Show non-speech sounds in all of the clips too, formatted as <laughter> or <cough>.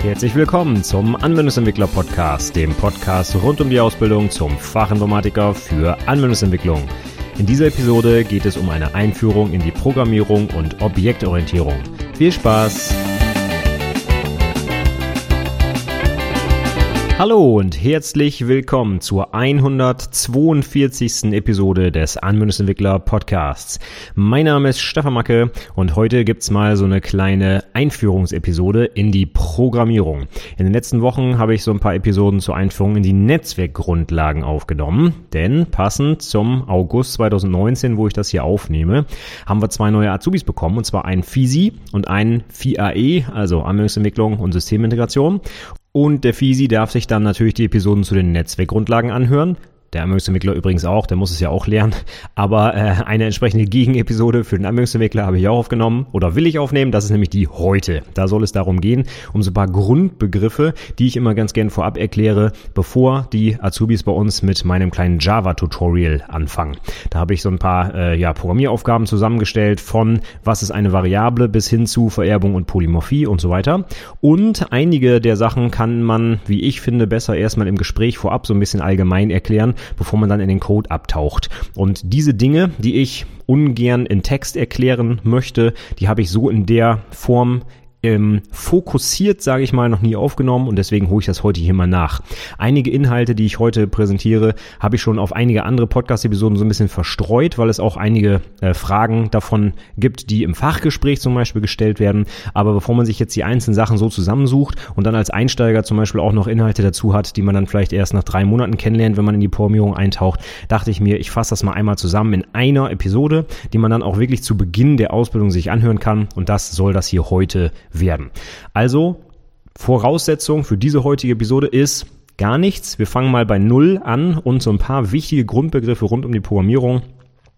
Herzlich willkommen zum Anwendungsentwickler Podcast, dem Podcast rund um die Ausbildung zum Fachinformatiker für Anwendungsentwicklung. In dieser Episode geht es um eine Einführung in die Programmierung und Objektorientierung. Viel Spaß! Hallo und herzlich willkommen zur 142. Episode des Anwendungsentwickler Podcasts. Mein Name ist Stefan Macke und heute gibt's mal so eine kleine Einführungsepisode in die Programmierung. In den letzten Wochen habe ich so ein paar Episoden zur Einführung in die Netzwerkgrundlagen aufgenommen, denn passend zum August 2019, wo ich das hier aufnehme, haben wir zwei neue Azubis bekommen und zwar einen FISI und einen FIAE, also Anwendungsentwicklung und Systemintegration. Und der Fisi darf sich dann natürlich die Episoden zu den Netzwerkgrundlagen anhören. Der Anwendungsentwickler übrigens auch, der muss es ja auch lernen. Aber äh, eine entsprechende Gegenepisode für den Anwendungsentwickler habe ich auch aufgenommen oder will ich aufnehmen. Das ist nämlich die heute. Da soll es darum gehen, um so ein paar Grundbegriffe, die ich immer ganz gern vorab erkläre, bevor die Azubis bei uns mit meinem kleinen Java-Tutorial anfangen. Da habe ich so ein paar äh, ja, Programmieraufgaben zusammengestellt von was ist eine Variable bis hin zu Vererbung und Polymorphie und so weiter. Und einige der Sachen kann man, wie ich finde, besser erstmal im Gespräch vorab so ein bisschen allgemein erklären bevor man dann in den Code abtaucht. Und diese Dinge, die ich ungern in Text erklären möchte, die habe ich so in der Form ähm, fokussiert, sage ich mal, noch nie aufgenommen und deswegen hole ich das heute hier mal nach. Einige Inhalte, die ich heute präsentiere, habe ich schon auf einige andere Podcast-Episoden so ein bisschen verstreut, weil es auch einige äh, Fragen davon gibt, die im Fachgespräch zum Beispiel gestellt werden. Aber bevor man sich jetzt die einzelnen Sachen so zusammensucht und dann als Einsteiger zum Beispiel auch noch Inhalte dazu hat, die man dann vielleicht erst nach drei Monaten kennenlernt, wenn man in die Programmierung eintaucht, dachte ich mir, ich fasse das mal einmal zusammen in einer Episode, die man dann auch wirklich zu Beginn der Ausbildung sich anhören kann. Und das soll das hier heute werden. Also, Voraussetzung für diese heutige Episode ist gar nichts. Wir fangen mal bei Null an und so ein paar wichtige Grundbegriffe rund um die Programmierung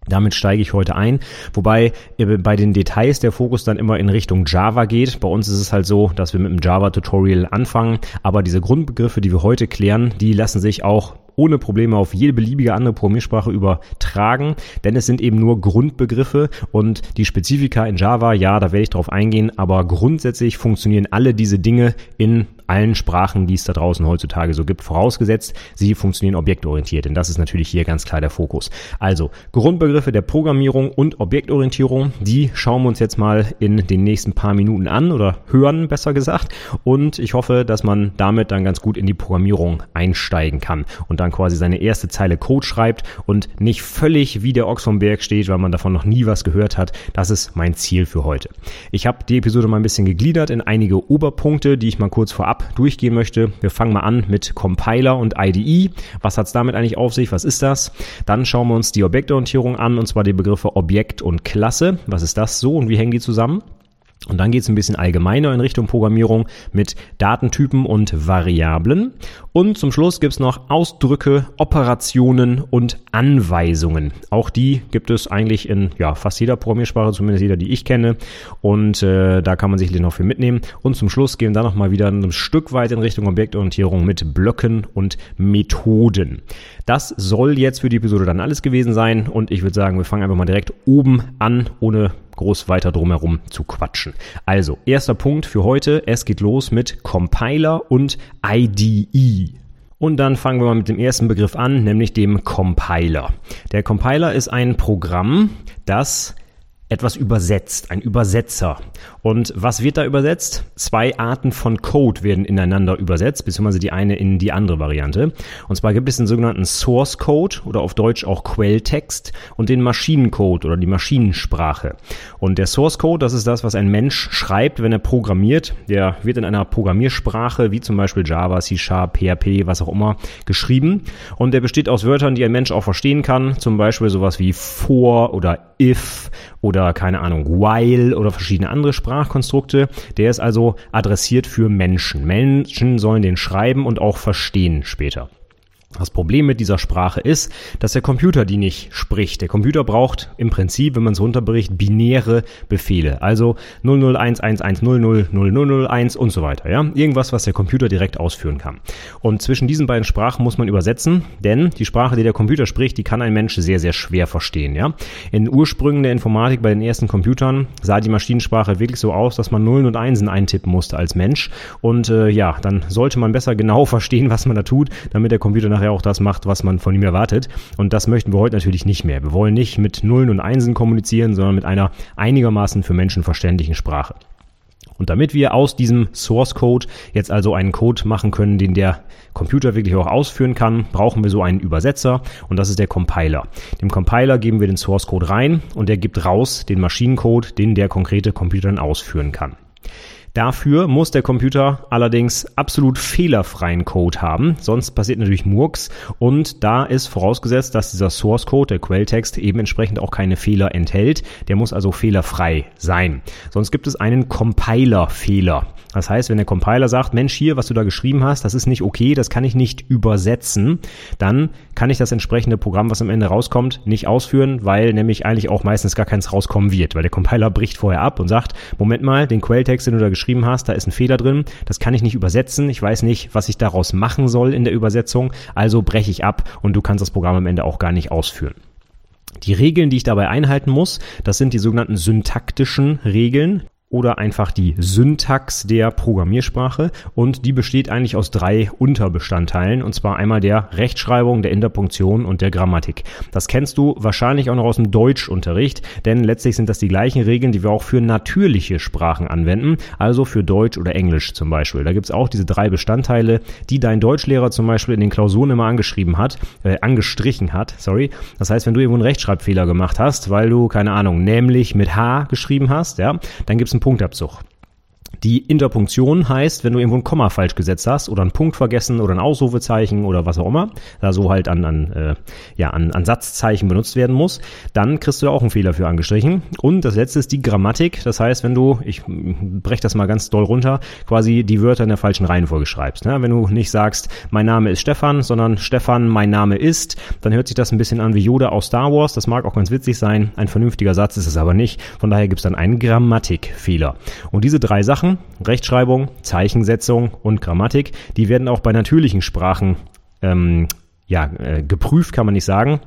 damit steige ich heute ein, wobei bei den Details der Fokus dann immer in Richtung Java geht. Bei uns ist es halt so, dass wir mit dem Java-Tutorial anfangen, aber diese Grundbegriffe, die wir heute klären, die lassen sich auch ohne Probleme auf jede beliebige andere Programmiersprache übertragen, denn es sind eben nur Grundbegriffe und die Spezifika in Java, ja, da werde ich drauf eingehen, aber grundsätzlich funktionieren alle diese Dinge in allen Sprachen, die es da draußen heutzutage so gibt, vorausgesetzt, sie funktionieren objektorientiert, denn das ist natürlich hier ganz klar der Fokus. Also Grundbegriffe der Programmierung und Objektorientierung, die schauen wir uns jetzt mal in den nächsten paar Minuten an oder hören, besser gesagt. Und ich hoffe, dass man damit dann ganz gut in die Programmierung einsteigen kann und dann quasi seine erste Zeile Code schreibt und nicht völlig wie der Ochs vom Berg steht, weil man davon noch nie was gehört hat. Das ist mein Ziel für heute. Ich habe die Episode mal ein bisschen gegliedert in einige Oberpunkte, die ich mal kurz vorab durchgehen möchte. Wir fangen mal an mit Compiler und IDE. Was hat es damit eigentlich auf sich? Was ist das? Dann schauen wir uns die Objektorientierung an, und zwar die Begriffe Objekt und Klasse. Was ist das so und wie hängen die zusammen? Und dann geht es ein bisschen allgemeiner in Richtung Programmierung mit Datentypen und Variablen. Und zum Schluss gibt es noch Ausdrücke, Operationen und Anweisungen. Auch die gibt es eigentlich in ja, fast jeder Programmiersprache, zumindest jeder, die ich kenne. Und äh, da kann man sicherlich noch viel mitnehmen. Und zum Schluss gehen dann nochmal wieder ein Stück weit in Richtung Objektorientierung mit Blöcken und Methoden. Das soll jetzt für die Episode dann alles gewesen sein. Und ich würde sagen, wir fangen einfach mal direkt oben an, ohne groß weiter drumherum zu quatschen. Also, erster Punkt für heute. Es geht los mit Compiler und IDE. Und dann fangen wir mal mit dem ersten Begriff an, nämlich dem Compiler. Der Compiler ist ein Programm, das etwas übersetzt, ein Übersetzer. Und was wird da übersetzt? Zwei Arten von Code werden ineinander übersetzt, beziehungsweise die eine in die andere Variante. Und zwar gibt es den sogenannten Source Code oder auf Deutsch auch Quelltext und den Maschinencode oder die Maschinensprache. Und der Source Code, das ist das, was ein Mensch schreibt, wenn er programmiert. Der wird in einer Programmiersprache, wie zum Beispiel Java, C Sharp, PHP, was auch immer, geschrieben. Und der besteht aus Wörtern, die ein Mensch auch verstehen kann. Zum Beispiel sowas wie for oder if oder keine Ahnung, while oder verschiedene andere Sprachkonstrukte. Der ist also adressiert für Menschen. Menschen sollen den schreiben und auch verstehen später. Das Problem mit dieser Sprache ist, dass der Computer die nicht spricht. Der Computer braucht im Prinzip, wenn man es runterbricht, binäre Befehle. Also 0011000001 und so weiter. Ja? Irgendwas, was der Computer direkt ausführen kann. Und zwischen diesen beiden Sprachen muss man übersetzen, denn die Sprache, die der Computer spricht, die kann ein Mensch sehr, sehr schwer verstehen. Ja? In Ursprüngen der Informatik bei den ersten Computern sah die Maschinensprache wirklich so aus, dass man Nullen und Einsen eintippen musste als Mensch. Und äh, ja, dann sollte man besser genau <laughs> verstehen, was man da tut, damit der Computer nach nachher auch das macht, was man von ihm erwartet. Und das möchten wir heute natürlich nicht mehr. Wir wollen nicht mit Nullen und Einsen kommunizieren, sondern mit einer einigermaßen für Menschen verständlichen Sprache. Und damit wir aus diesem Source Code jetzt also einen Code machen können, den der Computer wirklich auch ausführen kann, brauchen wir so einen Übersetzer und das ist der Compiler. Dem Compiler geben wir den Source Code rein und der gibt raus den Maschinencode, den der konkrete Computer dann ausführen kann. Dafür muss der Computer allerdings absolut fehlerfreien Code haben, sonst passiert natürlich Murks und da ist vorausgesetzt, dass dieser Source Code, der Quelltext, eben entsprechend auch keine Fehler enthält. Der muss also fehlerfrei sein. Sonst gibt es einen Compiler-Fehler. Das heißt, wenn der Compiler sagt, Mensch, hier, was du da geschrieben hast, das ist nicht okay, das kann ich nicht übersetzen, dann kann ich das entsprechende Programm, was am Ende rauskommt, nicht ausführen, weil nämlich eigentlich auch meistens gar keins rauskommen wird, weil der Compiler bricht vorher ab und sagt, Moment mal, den Quelltext, den du da geschrieben hast, da ist ein Fehler drin, das kann ich nicht übersetzen, ich weiß nicht, was ich daraus machen soll in der Übersetzung, also breche ich ab und du kannst das Programm am Ende auch gar nicht ausführen. Die Regeln, die ich dabei einhalten muss, das sind die sogenannten syntaktischen Regeln oder einfach die Syntax der Programmiersprache und die besteht eigentlich aus drei Unterbestandteilen und zwar einmal der Rechtschreibung, der Interpunktion und der Grammatik. Das kennst du wahrscheinlich auch noch aus dem Deutschunterricht, denn letztlich sind das die gleichen Regeln, die wir auch für natürliche Sprachen anwenden, also für Deutsch oder Englisch zum Beispiel. Da gibt's auch diese drei Bestandteile, die dein Deutschlehrer zum Beispiel in den Klausuren immer angeschrieben hat, äh, angestrichen hat, sorry. Das heißt, wenn du irgendwo einen Rechtschreibfehler gemacht hast, weil du, keine Ahnung, nämlich mit H geschrieben hast, ja, dann gibt's Punktabzug. Die Interpunktion heißt, wenn du irgendwo ein Komma falsch gesetzt hast oder einen Punkt vergessen oder ein Ausrufezeichen oder was auch immer, da so halt an, an, äh, ja, an, an Satzzeichen benutzt werden muss, dann kriegst du da auch einen Fehler für angestrichen. Und das letzte ist die Grammatik. Das heißt, wenn du, ich breche das mal ganz doll runter, quasi die Wörter in der falschen Reihenfolge schreibst. Ne? Wenn du nicht sagst, mein Name ist Stefan, sondern Stefan, mein Name ist, dann hört sich das ein bisschen an wie Yoda aus Star Wars. Das mag auch ganz witzig sein. Ein vernünftiger Satz ist es aber nicht. Von daher gibt es dann einen Grammatikfehler. Und diese drei Sachen Rechtschreibung, Zeichensetzung und Grammatik, die werden auch bei natürlichen Sprachen ähm, ja, äh, geprüft, kann man nicht sagen.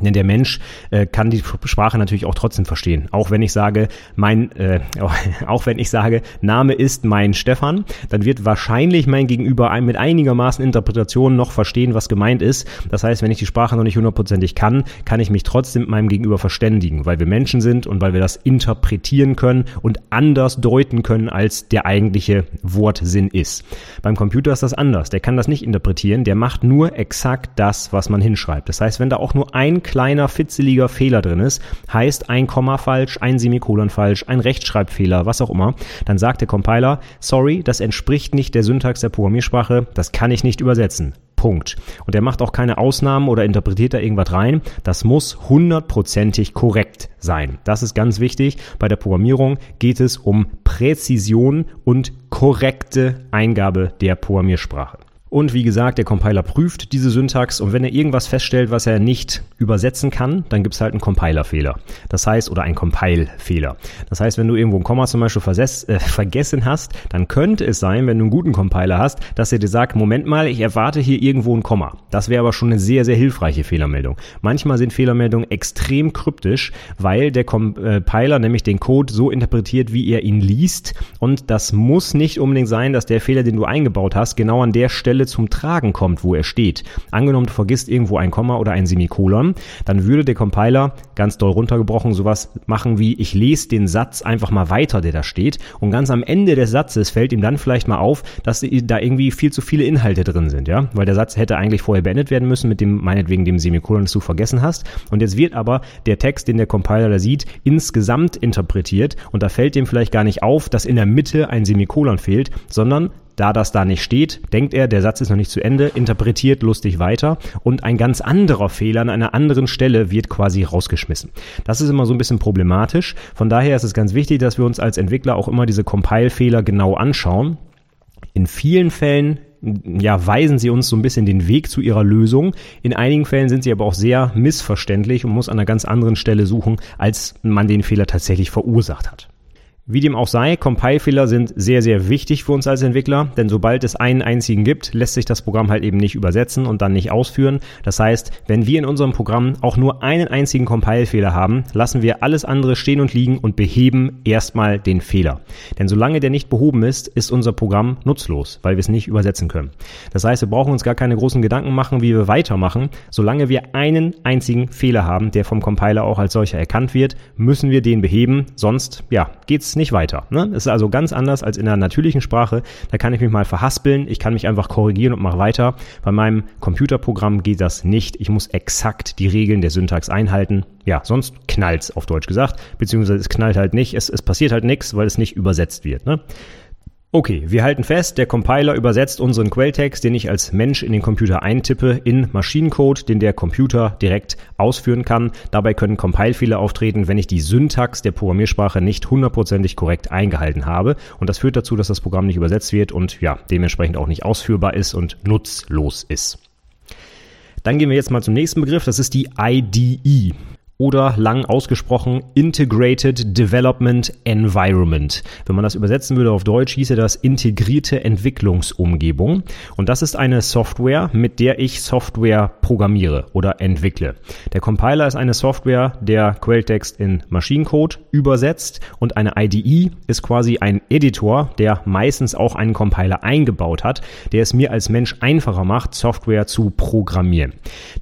Denn der Mensch äh, kann die Sprache natürlich auch trotzdem verstehen. Auch wenn ich sage, mein, äh, <laughs> auch wenn ich sage, Name ist mein Stefan, dann wird wahrscheinlich mein Gegenüber mit einigermaßen Interpretation noch verstehen, was gemeint ist. Das heißt, wenn ich die Sprache noch nicht hundertprozentig kann, kann ich mich trotzdem mit meinem Gegenüber verständigen, weil wir Menschen sind und weil wir das interpretieren können und anders deuten können, als der eigentliche Wortsinn ist. Beim Computer ist das anders. Der kann das nicht interpretieren. Der macht nur exakt das, was man hinschreibt. Das heißt, wenn da auch nur ein kleiner, fitzeliger Fehler drin ist, heißt ein Komma falsch, ein Semikolon falsch, ein Rechtschreibfehler, was auch immer, dann sagt der Compiler, sorry, das entspricht nicht der Syntax der Programmiersprache, das kann ich nicht übersetzen. Punkt. Und er macht auch keine Ausnahmen oder interpretiert da irgendwas rein. Das muss hundertprozentig korrekt sein. Das ist ganz wichtig. Bei der Programmierung geht es um Präzision und korrekte Eingabe der Programmiersprache. Und wie gesagt, der Compiler prüft diese Syntax und wenn er irgendwas feststellt, was er nicht übersetzen kann, dann gibt's halt einen Compilerfehler. Das heißt, oder ein Compile-Fehler. Das heißt, wenn du irgendwo ein Komma zum Beispiel versess, äh, <laughs> vergessen hast, dann könnte es sein, wenn du einen guten Compiler hast, dass er dir sagt, Moment mal, ich erwarte hier irgendwo ein Komma. Das wäre aber schon eine sehr, sehr hilfreiche Fehlermeldung. Manchmal sind Fehlermeldungen extrem kryptisch, weil der Compiler nämlich den Code so interpretiert, wie er ihn liest. Und das muss nicht unbedingt sein, dass der Fehler, den du eingebaut hast, genau an der Stelle Stelle zum Tragen kommt, wo er steht. Angenommen, du vergisst irgendwo ein Komma oder ein Semikolon, dann würde der Compiler ganz doll runtergebrochen sowas machen wie, ich lese den Satz einfach mal weiter, der da steht. Und ganz am Ende des Satzes fällt ihm dann vielleicht mal auf, dass da irgendwie viel zu viele Inhalte drin sind, ja, weil der Satz hätte eigentlich vorher beendet werden müssen mit dem, meinetwegen dem Semikolon, das du vergessen hast. Und jetzt wird aber der Text, den der Compiler da sieht, insgesamt interpretiert und da fällt dem vielleicht gar nicht auf, dass in der Mitte ein Semikolon fehlt, sondern da das da nicht steht, denkt er, der Satz ist noch nicht zu Ende, interpretiert lustig weiter und ein ganz anderer Fehler an einer anderen Stelle wird quasi rausgeschmissen. Das ist immer so ein bisschen problematisch. Von daher ist es ganz wichtig, dass wir uns als Entwickler auch immer diese Compile-Fehler genau anschauen. In vielen Fällen ja, weisen sie uns so ein bisschen den Weg zu ihrer Lösung. In einigen Fällen sind sie aber auch sehr missverständlich und muss an einer ganz anderen Stelle suchen, als man den Fehler tatsächlich verursacht hat. Wie dem auch sei, Compile-Fehler sind sehr, sehr wichtig für uns als Entwickler, denn sobald es einen einzigen gibt, lässt sich das Programm halt eben nicht übersetzen und dann nicht ausführen. Das heißt, wenn wir in unserem Programm auch nur einen einzigen Compile-Fehler haben, lassen wir alles andere stehen und liegen und beheben erstmal den Fehler. Denn solange der nicht behoben ist, ist unser Programm nutzlos, weil wir es nicht übersetzen können. Das heißt, wir brauchen uns gar keine großen Gedanken machen, wie wir weitermachen. Solange wir einen einzigen Fehler haben, der vom Compiler auch als solcher erkannt wird, müssen wir den beheben, sonst, ja, geht's nicht weiter. Ne? Es ist also ganz anders als in der natürlichen Sprache. Da kann ich mich mal verhaspeln, ich kann mich einfach korrigieren und mache weiter. Bei meinem Computerprogramm geht das nicht. Ich muss exakt die Regeln der Syntax einhalten. Ja, sonst knallt's auf Deutsch gesagt, beziehungsweise es knallt halt nicht, es, es passiert halt nichts, weil es nicht übersetzt wird. Ne? Okay, wir halten fest, der Compiler übersetzt unseren Quelltext, den ich als Mensch in den Computer eintippe, in Maschinencode, den der Computer direkt ausführen kann. Dabei können Compilefehler auftreten, wenn ich die Syntax der Programmiersprache nicht hundertprozentig korrekt eingehalten habe. Und das führt dazu, dass das Programm nicht übersetzt wird und ja, dementsprechend auch nicht ausführbar ist und nutzlos ist. Dann gehen wir jetzt mal zum nächsten Begriff, das ist die IDE oder lang ausgesprochen Integrated Development Environment. Wenn man das übersetzen würde auf Deutsch, hieße das integrierte Entwicklungsumgebung. Und das ist eine Software, mit der ich Software programmiere oder entwickle. Der Compiler ist eine Software, der Quelltext in Maschinencode übersetzt und eine IDE ist quasi ein Editor, der meistens auch einen Compiler eingebaut hat, der es mir als Mensch einfacher macht, Software zu programmieren.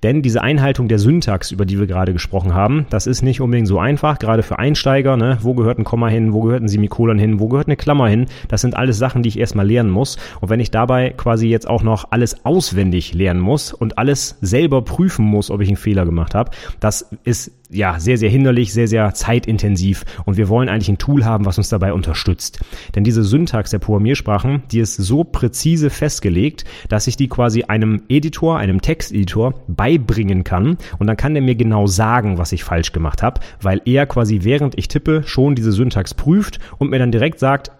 Denn diese Einhaltung der Syntax, über die wir gerade gesprochen haben, haben. Das ist nicht unbedingt so einfach, gerade für Einsteiger. Ne? Wo gehört ein Komma hin? Wo gehört ein Semikolon hin? Wo gehört eine Klammer hin? Das sind alles Sachen, die ich erstmal lernen muss. Und wenn ich dabei quasi jetzt auch noch alles auswendig lernen muss und alles selber prüfen muss, ob ich einen Fehler gemacht habe, das ist ja, sehr, sehr hinderlich, sehr, sehr zeitintensiv und wir wollen eigentlich ein Tool haben, was uns dabei unterstützt. Denn diese Syntax der Programmiersprachen, die ist so präzise festgelegt, dass ich die quasi einem Editor, einem Texteditor beibringen kann und dann kann der mir genau sagen, was ich falsch gemacht habe, weil er quasi während ich tippe schon diese Syntax prüft und mir dann direkt sagt,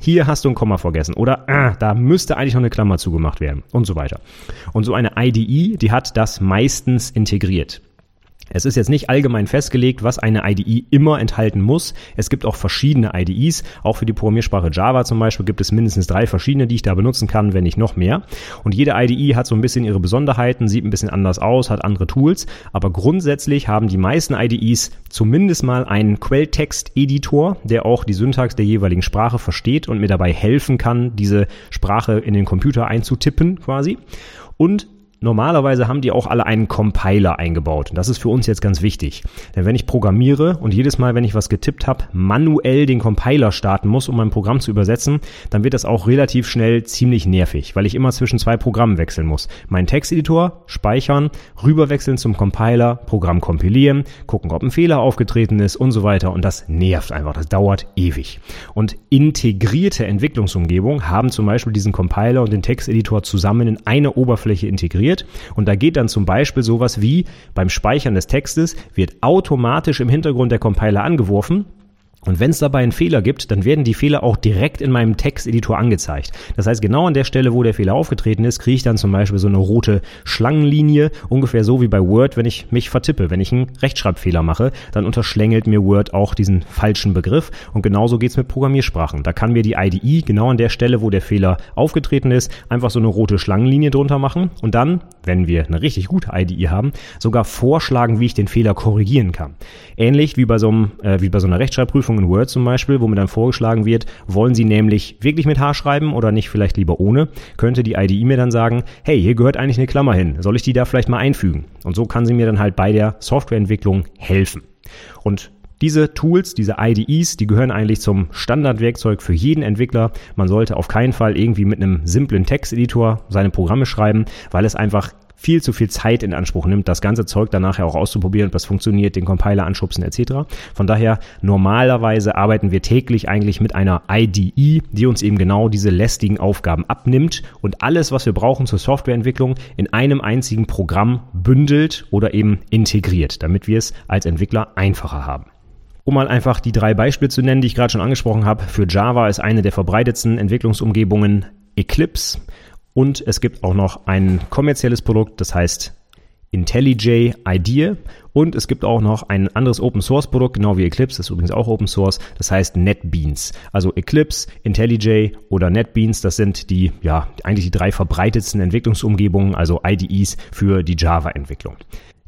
hier hast du ein Komma vergessen oder ah, da müsste eigentlich noch eine Klammer zugemacht werden und so weiter. Und so eine IDE, die hat das meistens integriert. Es ist jetzt nicht allgemein festgelegt, was eine IDE immer enthalten muss. Es gibt auch verschiedene IDEs. Auch für die Programmiersprache Java zum Beispiel gibt es mindestens drei verschiedene, die ich da benutzen kann, wenn nicht noch mehr. Und jede IDE hat so ein bisschen ihre Besonderheiten, sieht ein bisschen anders aus, hat andere Tools. Aber grundsätzlich haben die meisten IDEs zumindest mal einen Quelltext-Editor, der auch die Syntax der jeweiligen Sprache versteht und mir dabei helfen kann, diese Sprache in den Computer einzutippen quasi. Und Normalerweise haben die auch alle einen Compiler eingebaut. Und das ist für uns jetzt ganz wichtig. Denn wenn ich programmiere und jedes Mal, wenn ich was getippt habe, manuell den Compiler starten muss, um mein Programm zu übersetzen, dann wird das auch relativ schnell ziemlich nervig, weil ich immer zwischen zwei Programmen wechseln muss. Mein Texteditor speichern, rüberwechseln zum Compiler, Programm kompilieren, gucken, ob ein Fehler aufgetreten ist und so weiter. Und das nervt einfach. Das dauert ewig. Und integrierte Entwicklungsumgebungen haben zum Beispiel diesen Compiler und den Texteditor zusammen in eine Oberfläche integriert integriert. Und da geht dann zum Beispiel sowas wie beim Speichern des Textes wird automatisch im Hintergrund der Compiler angeworfen und wenn es dabei einen Fehler gibt, dann werden die Fehler auch direkt in meinem Texteditor angezeigt. Das heißt, genau an der Stelle, wo der Fehler aufgetreten ist, kriege ich dann zum Beispiel so eine rote Schlangenlinie, ungefähr so wie bei Word, wenn ich mich vertippe. Wenn ich einen Rechtschreibfehler mache, dann unterschlängelt mir Word auch diesen falschen Begriff. Und genauso geht's mit Programmiersprachen. Da kann mir die IDE genau an der Stelle, wo der Fehler aufgetreten ist, einfach so eine rote Schlangenlinie drunter machen und dann, wenn wir eine richtig gute IDE haben, sogar vorschlagen, wie ich den Fehler korrigieren kann. Ähnlich wie bei so, einem, äh, wie bei so einer Rechtschreibprüfung Anwendung in Word zum Beispiel, wo mir dann vorgeschlagen wird, wollen Sie nämlich wirklich mit H schreiben oder nicht vielleicht lieber ohne, könnte die IDE mir dann sagen, hey, hier gehört eigentlich eine Klammer hin, soll ich die da vielleicht mal einfügen? Und so kann sie mir dann halt bei der Softwareentwicklung helfen. Und diese Tools, diese IDEs, die gehören eigentlich zum Standardwerkzeug für jeden Entwickler. Man sollte auf keinen Fall irgendwie mit einem simplen Texteditor seine Programme schreiben, weil es einfach viel zu viel Zeit in Anspruch nimmt, das ganze Zeug dann nachher auch auszuprobieren, ob das funktioniert, den Compiler anschubsen etc. Von daher, normalerweise arbeiten wir täglich eigentlich mit einer IDE, die uns eben genau diese lästigen Aufgaben abnimmt und alles, was wir brauchen zur Softwareentwicklung, in einem einzigen Programm bündelt oder eben integriert, damit wir es als Entwickler einfacher haben. Um mal einfach die drei Beispiele zu nennen, die ich gerade schon angesprochen habe. Für Java ist eine der verbreitetsten Entwicklungsumgebungen Eclipse. Und es gibt auch noch ein kommerzielles Produkt, das heißt IntelliJ IDEA und es gibt auch noch ein anderes Open Source Produkt, genau wie Eclipse, das ist übrigens auch Open Source, das heißt NetBeans. Also Eclipse, IntelliJ oder NetBeans, das sind die, ja, eigentlich die drei verbreitetsten Entwicklungsumgebungen, also IDEs für die Java-Entwicklung.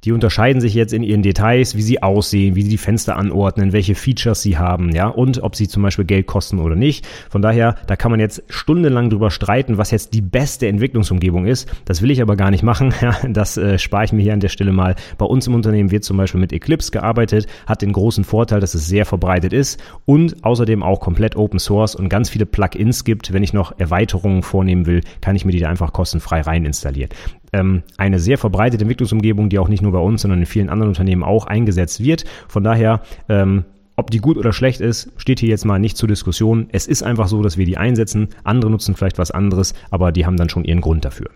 Die unterscheiden sich jetzt in ihren Details, wie sie aussehen, wie sie die Fenster anordnen, welche Features sie haben, ja, und ob sie zum Beispiel Geld kosten oder nicht. Von daher, da kann man jetzt stundenlang drüber streiten, was jetzt die beste Entwicklungsumgebung ist. Das will ich aber gar nicht machen. <laughs> Ja, das äh, spare ich mir hier an der Stelle mal. Bei uns im Unternehmen wird zum Beispiel mit Eclipse gearbeitet, hat den großen Vorteil, dass es sehr verbreitet ist und außerdem auch komplett Open Source und ganz viele Plugins gibt. Wenn ich noch Erweiterungen vornehmen will, kann ich mir die da einfach kostenfrei rein installieren ähm, eine sehr verbreitete Entwicklungsumgebung, die auch nicht nur bei uns, sondern in vielen anderen Unternehmen auch eingesetzt wird. Von daher, ähm, ob die gut oder schlecht ist, steht hier jetzt mal nicht zur Diskussion. Es ist einfach so, dass wir die einsetzen. Andere nutzen vielleicht was anderes, aber die haben dann schon ihren Grund dafür.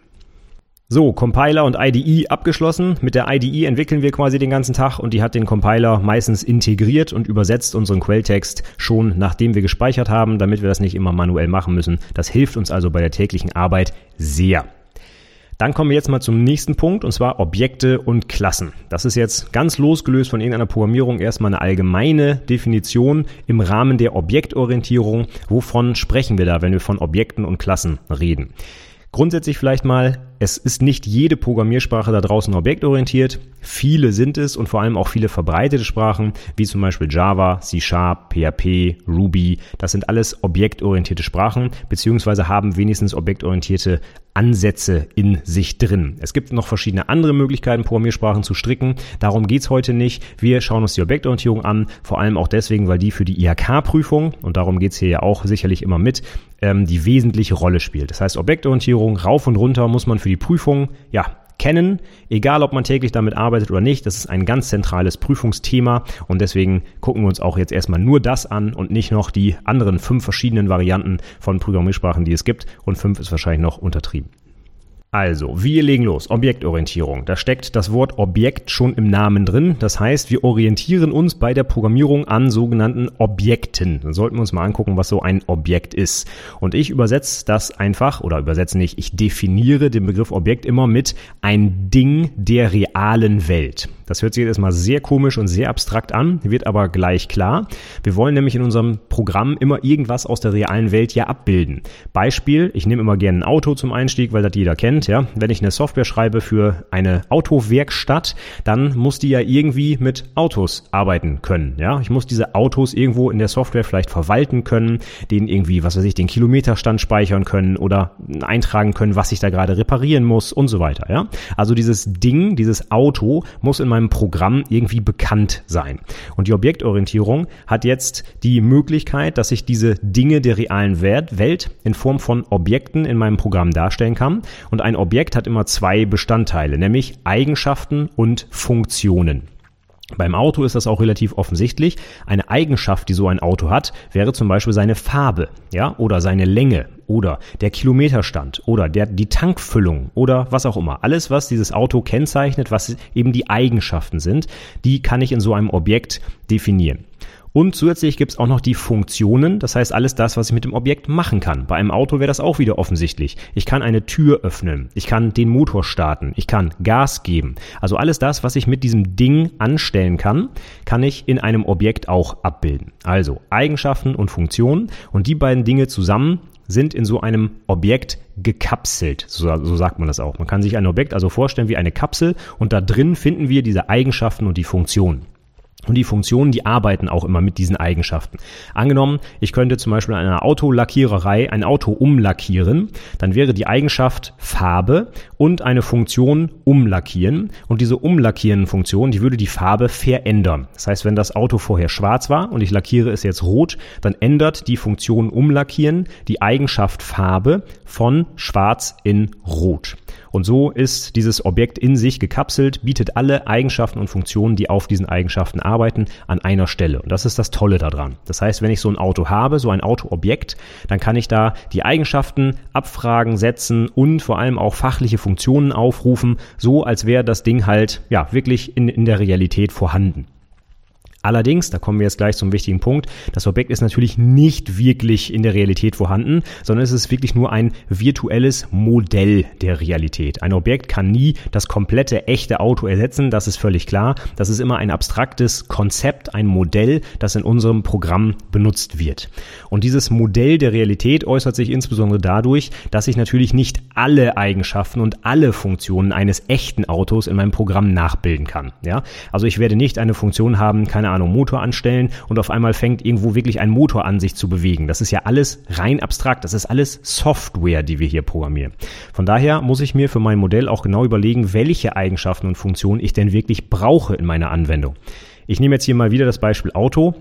So, Compiler und IDE abgeschlossen. Mit der IDE entwickeln wir quasi den ganzen Tag und die hat den Compiler meistens integriert und übersetzt unseren Quelltext schon nachdem wir gespeichert haben, damit wir das nicht immer manuell machen müssen. Das hilft uns also bei der täglichen Arbeit sehr. Dann kommen wir jetzt mal zum nächsten Punkt und zwar Objekte und Klassen. Das ist jetzt ganz losgelöst von irgendeiner Programmierung erstmal eine allgemeine Definition im Rahmen der Objektorientierung. Wovon sprechen wir da, wenn wir von Objekten und Klassen reden? Grundsätzlich vielleicht mal, es ist nicht jede Programmiersprache da draußen objektorientiert. Viele sind es und vor allem auch viele verbreitete Sprachen, wie zum Beispiel Java, C Sharp, PHP, Ruby. Das sind alles objektorientierte Sprachen, beziehungsweise haben wenigstens objektorientierte Ansätze in sich drin. Es gibt noch verschiedene andere Möglichkeiten, Programmiersprachen zu stricken. Darum geht's heute nicht. Wir schauen uns die Objektorientierung an, vor allem auch deswegen, weil die für die IHK-Prüfung, und darum geht's hier ja auch sicherlich immer mit, ähm, die wesentliche Rolle spielt. Das heißt, Objektorientierung rauf und runter muss man für die Prüfung, ja, kennen, egal ob man täglich damit arbeitet oder nicht. Das ist ein ganz zentrales Prüfungsthema und deswegen gucken wir uns auch jetzt erstmal nur das an und nicht noch die anderen fünf verschiedenen Varianten von Programmiersprachen, die es gibt. Und fünf ist wahrscheinlich noch untertrieben. Also, wir legen los. Objektorientierung. Da steckt das Wort Objekt schon im Namen drin. Das heißt, wir orientieren uns bei der Programmierung an sogenannten Objekten. Dann sollten wir uns mal angucken, was so ein Objekt ist. Und ich übersetze das einfach, oder übersetze nicht, ich definiere den Begriff Objekt immer mit ein Ding der realen Welt. Das hört sich jetzt erstmal sehr komisch und sehr abstrakt an, wird aber gleich klar. Wir wollen nämlich in unserem Programm immer irgendwas aus der realen Welt ja abbilden. Beispiel, ich nehme immer gerne ein Auto zum Einstieg, weil das jeder kennt, ja. Wenn ich eine Software schreibe für eine Autowerkstatt, dann muss die ja irgendwie mit Autos arbeiten können, ja. Ich muss diese Autos irgendwo in der Software vielleicht verwalten können, denen irgendwie, was weiß ich, den Kilometerstand speichern können oder eintragen können, was ich da gerade reparieren muss und so weiter, ja. Also dieses Ding, dieses Auto muss in meinem Programm irgendwie bekannt sein. Und die Objektorientierung hat jetzt die Möglichkeit, dass ich diese Dinge der realen Welt in Form von Objekten in meinem Programm darstellen kann. Und ein Objekt hat immer zwei Bestandteile, nämlich Eigenschaften und Funktionen. Beim Auto ist das auch relativ offensichtlich. Eine Eigenschaft, die so ein Auto hat, wäre zum Beispiel seine Farbe, ja, oder seine Länge oder der Kilometerstand oder der, die Tankfüllung oder was auch immer. Alles, was dieses Auto kennzeichnet, was eben die Eigenschaften sind, die kann ich in so einem Objekt definieren. Und zusätzlich gibt es auch noch die Funktionen, das heißt alles das, was ich mit dem Objekt machen kann. Bei einem Auto wäre das auch wieder offensichtlich. Ich kann eine Tür öffnen, ich kann den Motor starten, ich kann Gas geben. Also alles das, was ich mit diesem Ding anstellen kann, kann ich in einem Objekt auch abbilden. Also Eigenschaften und Funktionen und die beiden Dinge zusammen sind in so einem Objekt gekapselt. So, so, sagt man das auch. Man kann sich ein Objekt also vorstellen wie eine Kapsel und da drin finden wir diese Eigenschaften und die Funktionen. Und die Funktionen, die arbeiten auch immer mit diesen Eigenschaften. Angenommen, ich könnte zum Beispiel in einer Autolackiererei ein Auto umlackieren, dann wäre die Eigenschaft Farbe und eine Funktion umlackieren. Und diese umlackieren Funktion, die würde die Farbe verändern. Das heißt, wenn das Auto vorher schwarz war und ich lackiere es jetzt rot, dann ändert die Funktion umlackieren die Eigenschaft Farbe von schwarz in rot. Und so ist dieses Objekt in sich gekapselt, bietet alle Eigenschaften und Funktionen, die auf diesen Eigenschaften arbeiten, an einer Stelle. Und das ist das Tolle daran. Das heißt, wenn ich so ein Auto habe, so ein Autoobjekt, dann kann ich da die Eigenschaften abfragen, setzen und vor allem auch fachliche Funktionen aufrufen, so als wäre das Ding halt ja wirklich in, in der Realität vorhanden. Allerdings, da kommen wir jetzt gleich zum wichtigen Punkt, das Objekt ist natürlich nicht wirklich in der Realität vorhanden, sondern es ist wirklich nur ein virtuelles Modell der Realität. Ein Objekt kann nie das komplette echte Auto ersetzen, das ist völlig klar. Das ist immer ein abstraktes Konzept, ein Modell, das in unserem Programm benutzt wird. Und dieses Modell der Realität äußert sich insbesondere dadurch, dass ich natürlich nicht alle Eigenschaften und alle Funktionen eines echten Autos in meinem Programm nachbilden kann. Ja? Also ich werde nicht eine Funktion haben, keine Ahnung, Motor anstellen und auf einmal fängt irgendwo wirklich ein Motor an, sich zu bewegen. Das ist ja alles rein abstrakt. Das ist alles Software, die wir hier programmieren. Von daher muss ich mir für mein Modell auch genau überlegen, welche Eigenschaften und Funktionen ich denn wirklich brauche in meiner Anwendung. Ich nehme jetzt hier mal wieder das Beispiel Auto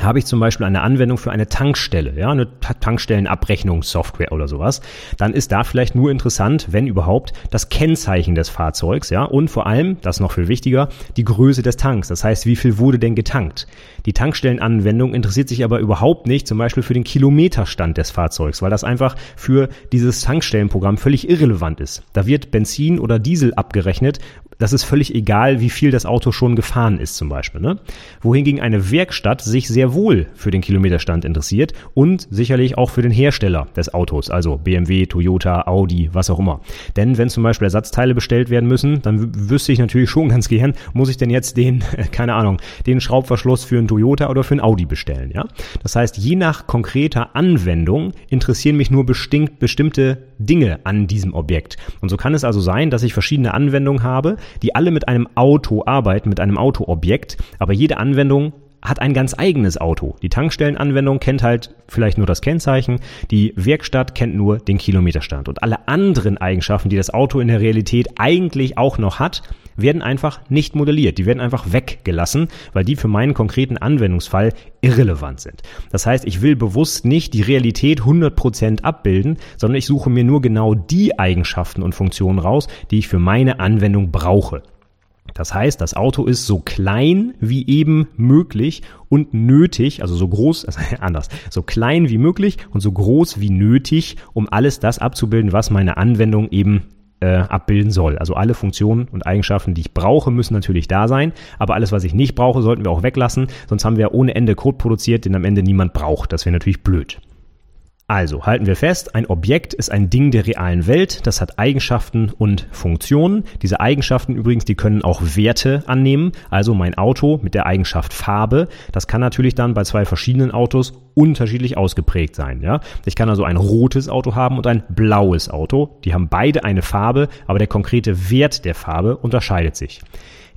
habe ich zum Beispiel eine Anwendung für eine Tankstelle, ja, eine Tankstellenabrechnungssoftware oder sowas, dann ist da vielleicht nur interessant, wenn überhaupt, das Kennzeichen des Fahrzeugs, ja, und vor allem, das noch viel wichtiger, die Größe des Tanks. Das heißt, wie viel wurde denn getankt? Die Tankstellenanwendung interessiert sich aber überhaupt nicht zum Beispiel für den Kilometerstand des Fahrzeugs, weil das einfach für dieses Tankstellenprogramm völlig irrelevant ist. Da wird Benzin oder Diesel abgerechnet das ist völlig egal, wie viel das Auto schon gefahren ist zum Beispiel. Ne? Wohingegen eine Werkstatt sich sehr wohl für den Kilometerstand interessiert und sicherlich auch für den Hersteller des Autos, also BMW, Toyota, Audi, was auch immer. Denn wenn zum Beispiel Ersatzteile bestellt werden müssen, dann wüsste ich natürlich schon <laughs> ganz gern, muss ich denn jetzt den, <laughs> keine Ahnung, den Schraubverschluss für einen Toyota oder für einen Audi bestellen. Ja? Das heißt, je nach konkreter Anwendung interessieren mich nur bestimmt, bestimmte Dinge an diesem Objekt. Und so kann es also sein, dass ich verschiedene Anwendungen habe, die alle mit einem Auto arbeiten, mit einem Autoobjekt, aber jede Anwendung hat ein ganz eigenes Auto. Die Tankstellenanwendung kennt halt vielleicht nur das Kennzeichen, die Werkstatt kennt nur den Kilometerstand und alle anderen Eigenschaften, die das Auto in der Realität eigentlich auch noch hat, werden einfach nicht modelliert. Die werden einfach weggelassen, weil die für meinen konkreten Anwendungsfall irrelevant sind. Das heißt, ich will bewusst nicht die Realität 100% abbilden, sondern ich suche mir nur genau die Eigenschaften und Funktionen raus, die ich für meine Anwendung brauche. Das heißt, das Auto ist so klein wie eben möglich und nötig, also so groß, <laughs> also anders, so klein wie möglich und so groß wie nötig, um alles das abzubilden, was meine Anwendung eben äh, abbilden soll. Also alle Funktionen und Eigenschaften, die ich brauche, müssen natürlich da sein, aber alles, was ich nicht brauche, sollten wir auch weglassen, sonst haben wir ohne Ende Code produziert, den am Ende niemand braucht. Das wäre natürlich blöd. Also halten wir fest, ein Objekt ist ein Ding der realen Welt, das hat Eigenschaften und Funktionen. Diese Eigenschaften übrigens, die können auch Werte annehmen. Also mein Auto mit der Eigenschaft Farbe, das kann natürlich dann bei zwei verschiedenen Autos unterschiedlich ausgeprägt sein. Ja? Ich kann also ein rotes Auto haben und ein blaues Auto. Die haben beide eine Farbe, aber der konkrete Wert der Farbe unterscheidet sich.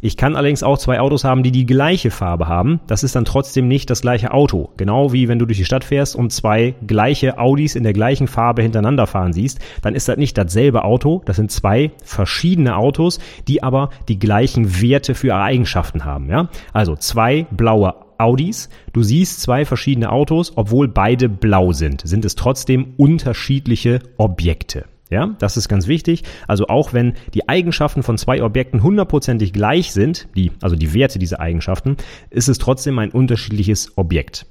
Ich kann allerdings auch zwei Autos haben, die die gleiche Farbe haben. Das ist dann trotzdem nicht das gleiche Auto. Genau wie wenn du durch die Stadt fährst und zwei gleiche Audis in der gleichen Farbe hintereinander fahren siehst, dann ist das nicht dasselbe Auto. Das sind zwei verschiedene Autos, die aber die gleichen Werte für Eigenschaften haben. Ja? Also zwei blaue Audis. Du siehst zwei verschiedene Autos, obwohl beide blau sind, sind es trotzdem unterschiedliche Objekte. Ja, das ist ganz wichtig. Also auch wenn die Eigenschaften von zwei Objekten hundertprozentig gleich sind, die, also die Werte dieser Eigenschaften, ist es trotzdem ein unterschiedliches Objekt.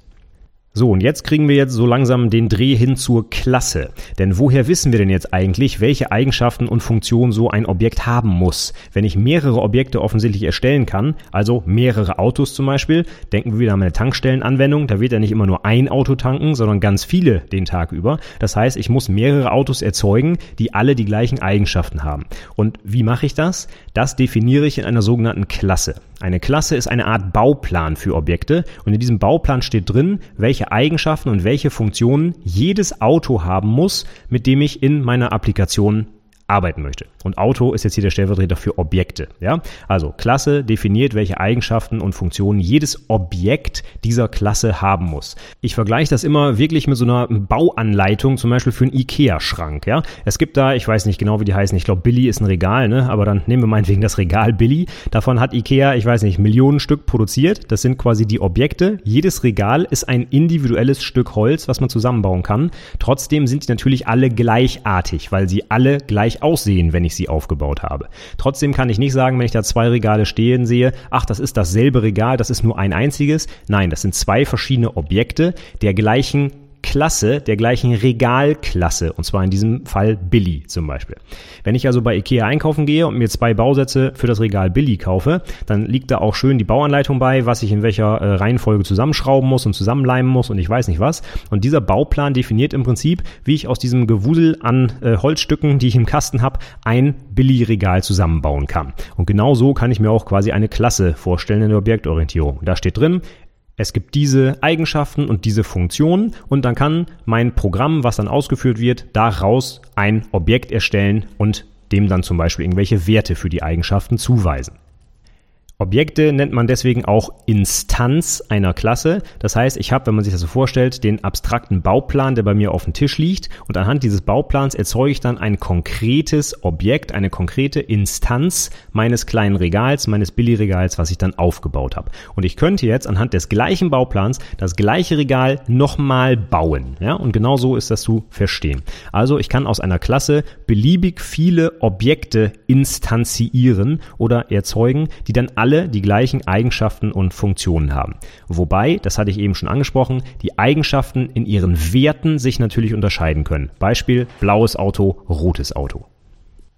So, und jetzt kriegen wir jetzt so langsam den Dreh hin zur Klasse. Denn woher wissen wir denn jetzt eigentlich, welche Eigenschaften und Funktionen so ein Objekt haben muss? Wenn ich mehrere Objekte offensichtlich erstellen kann, also mehrere Autos zum Beispiel, denken wir wieder an eine Tankstellenanwendung, da wird ja nicht immer nur ein Auto tanken, sondern ganz viele den Tag über. Das heißt, ich muss mehrere Autos erzeugen, die alle die gleichen Eigenschaften haben. Und wie mache ich das? Das definiere ich in einer sogenannten Klasse. Eine Klasse ist eine Art Bauplan für Objekte und in diesem Bauplan steht drin, welche Eigenschaften und welche Funktionen jedes Auto haben muss, mit dem ich in meiner Applikation arbeiten möchte. Und Auto ist jetzt hier der Stellvertreter für Objekte. Ja? Also Klasse definiert, welche Eigenschaften und Funktionen jedes Objekt dieser Klasse haben muss. Ich vergleiche das immer wirklich mit so einer Bauanleitung, zum Beispiel für einen IKEA-Schrank. Ja? Es gibt da, ich weiß nicht genau, wie die heißen, ich glaube Billy ist ein Regal, ne? aber dann nehmen wir meinetwegen das Regal Billy. Davon hat IKEA, ich weiß nicht, Millionen Stück produziert. Das sind quasi die Objekte. Jedes Regal ist ein individuelles Stück Holz, was man zusammenbauen kann. Trotzdem sind die natürlich alle gleichartig, weil sie alle gleich aussehen, wenn ich sie aufgebaut habe. Trotzdem kann ich nicht sagen, wenn ich da zwei Regale stehen sehe, ach, das ist dasselbe Regal, das ist nur ein einziges. Nein, das sind zwei verschiedene Objekte der gleichen Klasse der gleichen Regalklasse. Und zwar in diesem Fall Billy zum Beispiel. Wenn ich also bei Ikea einkaufen gehe und mir zwei Bausätze für das Regal Billy kaufe, dann liegt da auch schön die Bauanleitung bei, was ich in welcher äh, Reihenfolge zusammenschrauben muss und zusammenleimen muss und ich weiß nicht was. Und dieser Bauplan definiert im Prinzip, wie ich aus diesem Gewusel an äh, Holzstücken, die ich im Kasten habe, ein Billy-Regal zusammenbauen kann. Und genau so kann ich mir auch quasi eine Klasse vorstellen in der Objektorientierung. Da steht drin, es gibt diese Eigenschaften und diese Funktionen und dann kann mein Programm, was dann ausgeführt wird, daraus ein Objekt erstellen und dem dann zum Beispiel irgendwelche Werte für die Eigenschaften zuweisen. Objekte nennt man deswegen auch Instanz einer Klasse. Das heißt, ich habe, wenn man sich das so vorstellt, den abstrakten Bauplan, der bei mir auf dem Tisch liegt und anhand dieses Bauplans erzeuge ich dann ein konkretes Objekt, eine konkrete Instanz meines kleinen Regals, meines Billigregals, was ich dann aufgebaut habe. Und ich könnte jetzt anhand des gleichen Bauplans das gleiche Regal nochmal bauen. Ja? Und genau so ist das zu verstehen. Also ich kann aus einer Klasse beliebig viele Objekte instanzieren oder erzeugen, die dann alle alle die gleichen Eigenschaften und Funktionen haben. Wobei, das hatte ich eben schon angesprochen, die Eigenschaften in ihren Werten sich natürlich unterscheiden können. Beispiel blaues Auto, rotes Auto.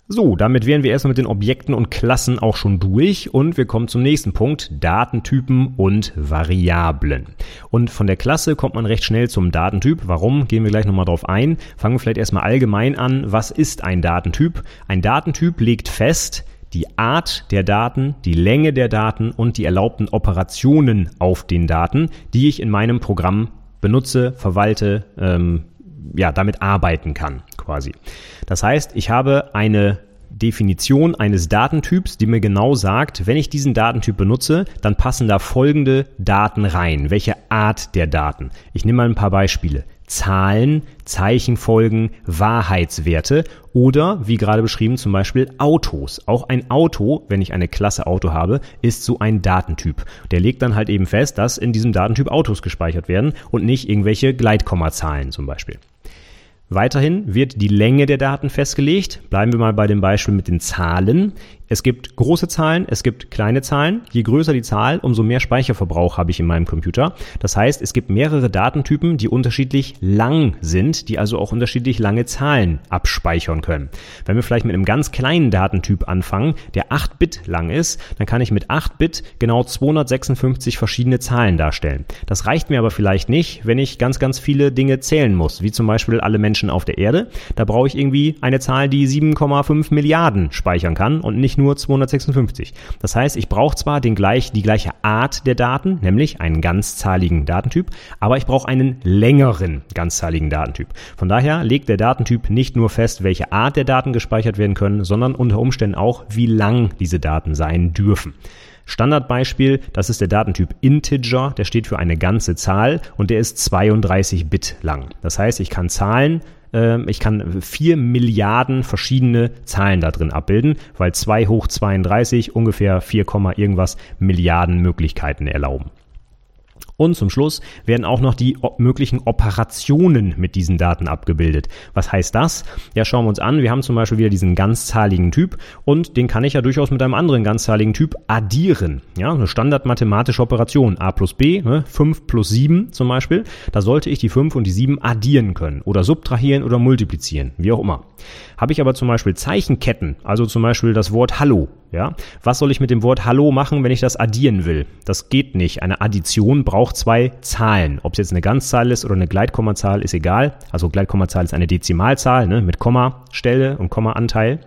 So, damit wären wir erstmal mit den Objekten und Klassen auch schon durch und wir kommen zum nächsten Punkt, Datentypen und Variablen. Und von der Klasse kommt man recht schnell zum Datentyp. Warum? Gehen wir gleich nochmal drauf ein. Fangen wir vielleicht erstmal allgemein an. Was ist ein Datentyp? Ein Datentyp legt fest, die Art der Daten, die Länge der Daten und die erlaubten Operationen auf den Daten, die ich in meinem Programm benutze, verwalte, ähm, ja, damit arbeiten kann, quasi. Das heißt, ich habe eine Definition eines Datentyps, die mir genau sagt, wenn ich diesen Datentyp benutze, dann passen da folgende Daten rein. Welche Art der Daten? Ich nehme mal ein paar Beispiele. Zahlen, Zeichenfolgen, Wahrheitswerte oder, wie gerade beschrieben, zum Beispiel Autos. Auch ein Auto, wenn ich eine Klasse Auto habe, ist so ein Datentyp. Der legt dann halt eben fest, dass in diesem Datentyp Autos gespeichert werden und nicht irgendwelche Gleitkommazahlen zum Beispiel. Weiterhin wird die Länge der Daten festgelegt. Bleiben wir mal bei dem Beispiel mit den Zahlen. Es gibt große Zahlen, es gibt kleine Zahlen. Je größer die Zahl, umso mehr Speicherverbrauch habe ich in meinem Computer. Das heißt, es gibt mehrere Datentypen, die unterschiedlich lang sind, die also auch unterschiedlich lange Zahlen abspeichern können. Wenn wir vielleicht mit einem ganz kleinen Datentyp anfangen, der 8 Bit lang ist, dann kann ich mit 8 Bit genau 256 verschiedene Zahlen darstellen. Das reicht mir aber vielleicht nicht, wenn ich ganz, ganz viele Dinge zählen muss, wie zum Beispiel alle Menschen auf der Erde. Da brauche ich irgendwie eine Zahl, die 7,5 Milliarden speichern kann und nicht nur 256. Das heißt, ich brauche zwar den gleich, die gleiche Art der Daten, nämlich einen ganzzahligen Datentyp, aber ich brauche einen längeren ganzzahligen Datentyp. Von daher legt der Datentyp nicht nur fest, welche Art der Daten gespeichert werden können, sondern unter Umständen auch, wie lang diese Daten sein dürfen. Standardbeispiel, das ist der Datentyp Integer, der steht für eine ganze Zahl und der ist 32 Bit lang. Das heißt, ich kann Zahlen ähm, ich kann vier Milliarden verschiedene Zahlen da drin abbilden, weil 2 hoch 32 ungefähr 4, irgendwas Milliarden Möglichkeiten erlauben. Und zum Schluss werden auch noch die möglichen Operationen mit diesen Daten abgebildet. Was heißt das? Ja, schauen wir uns an. Wir haben zum Beispiel wieder diesen ganzzahligen Typ und den kann ich ja durchaus mit einem anderen ganzzahligen Typ addieren. Ja, eine standardmathematische Operation. A plus B, ne, 5 plus 7 zum Beispiel. Da sollte ich die 5 und die 7 addieren können oder subtrahieren oder multiplizieren, wie auch immer. Habe ich aber zum Beispiel Zeichenketten, also zum Beispiel das Wort Hallo, ja, was soll ich mit dem Wort Hallo machen, wenn ich das addieren will? Das geht nicht. Eine Addition braucht zwei Zahlen. Ob es jetzt eine Ganzzahl ist oder eine Gleitkommazahl, ist egal. Also Gleitkommazahl ist eine Dezimalzahl ne, mit Kommastelle und Kommaanteil.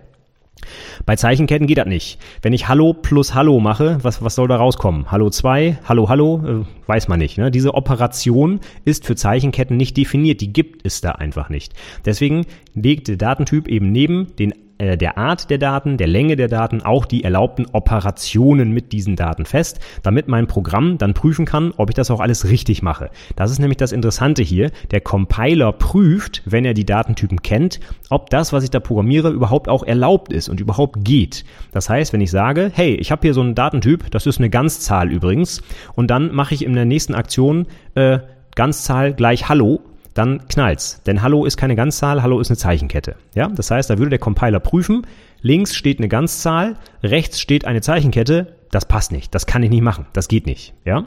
Bei Zeichenketten geht das nicht. Wenn ich Hallo plus Hallo mache, was, was soll da rauskommen? Hallo 2, Hallo, Hallo, äh, weiß man nicht. Ne? Diese Operation ist für Zeichenketten nicht definiert, die gibt es da einfach nicht. Deswegen legt der Datentyp eben neben den äh, der Art der Daten, der Länge der Daten auch die erlaubten Operationen mit diesen Daten fest, damit mein Programm dann prüfen kann, ob ich das auch alles richtig mache. Das ist nämlich das Interessante hier. Der Compiler prüft, wenn er die Datentypen kennt, ob das, was ich da programmiere, überhaupt auch erlaubt ist und überhaupt geht. Das heißt, wenn ich sage, hey, ich habe hier so einen Datentyp, das ist eine Ganzzahl übrigens, und dann mache ich in der nächsten Aktion äh, Ganzzahl gleich Hallo, dann knallt's. Denn Hallo ist keine Ganzzahl, Hallo ist eine Zeichenkette. Ja, das heißt, da würde der Compiler prüfen, links steht eine Ganzzahl, rechts steht eine Zeichenkette, das passt nicht, das kann ich nicht machen, das geht nicht. Ja,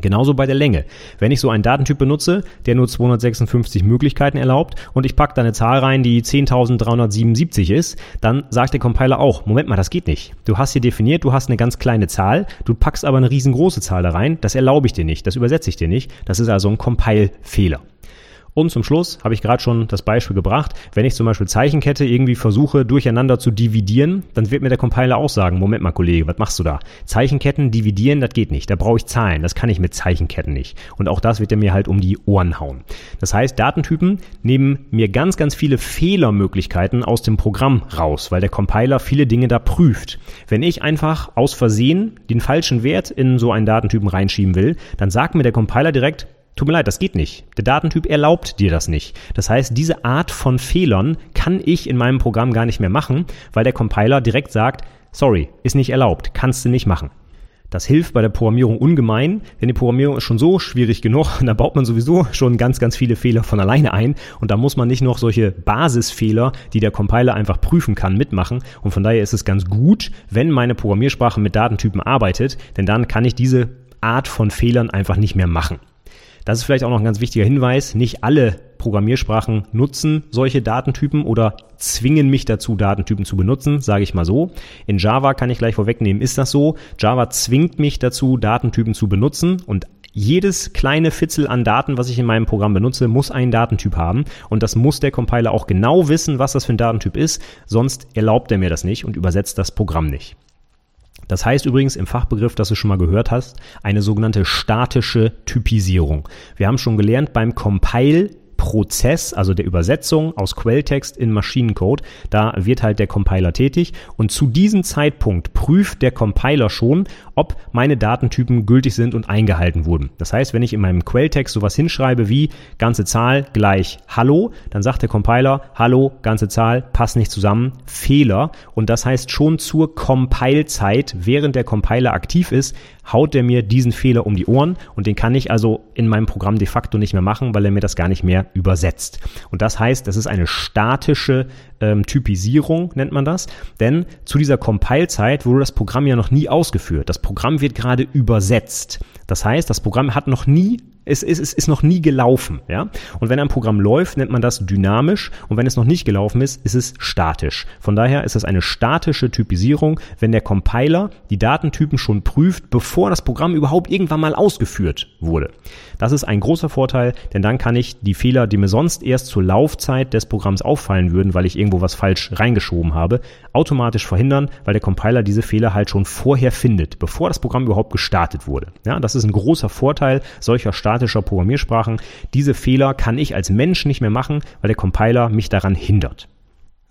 Genauso bei der Länge. Wenn ich so einen Datentyp benutze, der nur 256 Möglichkeiten erlaubt und ich packe da eine Zahl rein, die 10.377 ist, dann sagt der Compiler auch, Moment mal, das geht nicht. Du hast hier definiert, du hast eine ganz kleine Zahl, du packst aber eine riesengroße Zahl da rein, das erlaube ich dir nicht, das übersetze ich dir nicht. Das ist also ein Compile-Fehler. Und zum Schluss habe ich gerade schon das Beispiel gebracht. Wenn ich zum Beispiel Zeichenkette irgendwie versuche durcheinander zu dividieren, dann wird mir der Compiler auch sagen, Moment mal Kollege, was machst du da? Zeichenketten dividieren, das geht nicht. Da brauche ich Zahlen. Das kann ich mit Zeichenketten nicht. Und auch das wird er mir halt um die Ohren hauen. Das heißt, Datentypen nehmen mir ganz, ganz viele Fehlermöglichkeiten aus dem Programm raus, weil der Compiler viele Dinge da prüft. Wenn ich einfach aus Versehen den falschen Wert in so einen Datentypen reinschieben will, dann sagt mir der Compiler direkt, Tut mir leid, das geht nicht. Der Datentyp erlaubt dir das nicht. Das heißt, diese Art von Fehlern kann ich in meinem Programm gar nicht mehr machen, weil der Compiler direkt sagt, sorry, ist nicht erlaubt, kannst du nicht machen. Das hilft bei der Programmierung ungemein, denn die Programmierung ist schon so schwierig genug <laughs> da baut man sowieso schon ganz, ganz viele Fehler von alleine ein und da muss man nicht noch solche Basisfehler, die der Compiler einfach prüfen kann, mitmachen und von daher ist es ganz gut, wenn meine Programmiersprache mit Datentypen arbeitet, denn dann kann ich diese Art von Fehlern einfach nicht mehr machen. Das ist vielleicht auch noch ein ganz wichtiger Hinweis. Nicht alle Programmiersprachen nutzen solche Datentypen oder zwingen mich dazu, Datentypen zu benutzen, sage ich mal so. In Java kann ich gleich vorwegnehmen, ist das so. Java zwingt mich dazu, Datentypen zu benutzen und jedes kleine Fitzel an Daten, was ich in meinem Programm benutze, muss einen Datentyp haben. Und das muss der Compiler auch genau wissen, was das für ein Datentyp ist. Sonst erlaubt er mir das nicht und übersetzt das Programm nicht. Das heißt übrigens im Fachbegriff, das du schon mal gehört hast, eine sogenannte statische Typisierung. Wir haben schon gelernt, beim Compile Prozess, also der Übersetzung aus Quelltext in Maschinencode, da wird halt der Compiler tätig. Und zu diesem Zeitpunkt prüft der Compiler schon, ob meine Datentypen gültig sind und eingehalten wurden. Das heißt, wenn ich in meinem Quelltext sowas hinschreibe wie ganze Zahl gleich Hallo, dann sagt der Compiler Hallo, ganze Zahl passt nicht zusammen, Fehler. Und das heißt schon zur Compile-Zeit, während der Compiler aktiv ist, haut er mir diesen Fehler um die Ohren und den kann ich also in meinem Programm de facto nicht mehr machen, weil er mir das gar nicht mehr übersetzt. Und das heißt, das ist eine statische ähm, Typisierung, nennt man das, denn zu dieser Compile-Zeit wurde das Programm ja noch nie ausgeführt. Das Programm wird gerade übersetzt. Das heißt, das Programm hat noch nie es ist, es ist noch nie gelaufen, ja. Und wenn ein Programm läuft, nennt man das dynamisch. Und wenn es noch nicht gelaufen ist, ist es statisch. Von daher ist es eine statische Typisierung, wenn der Compiler die Datentypen schon prüft, bevor das Programm überhaupt irgendwann mal ausgeführt wurde. Das ist ein großer Vorteil, denn dann kann ich die Fehler, die mir sonst erst zur Laufzeit des Programms auffallen würden, weil ich irgendwo was falsch reingeschoben habe, automatisch verhindern, weil der Compiler diese Fehler halt schon vorher findet, bevor das Programm überhaupt gestartet wurde. Ja, das ist ein großer Vorteil solcher statischer Programmiersprachen. Diese Fehler kann ich als Mensch nicht mehr machen, weil der Compiler mich daran hindert.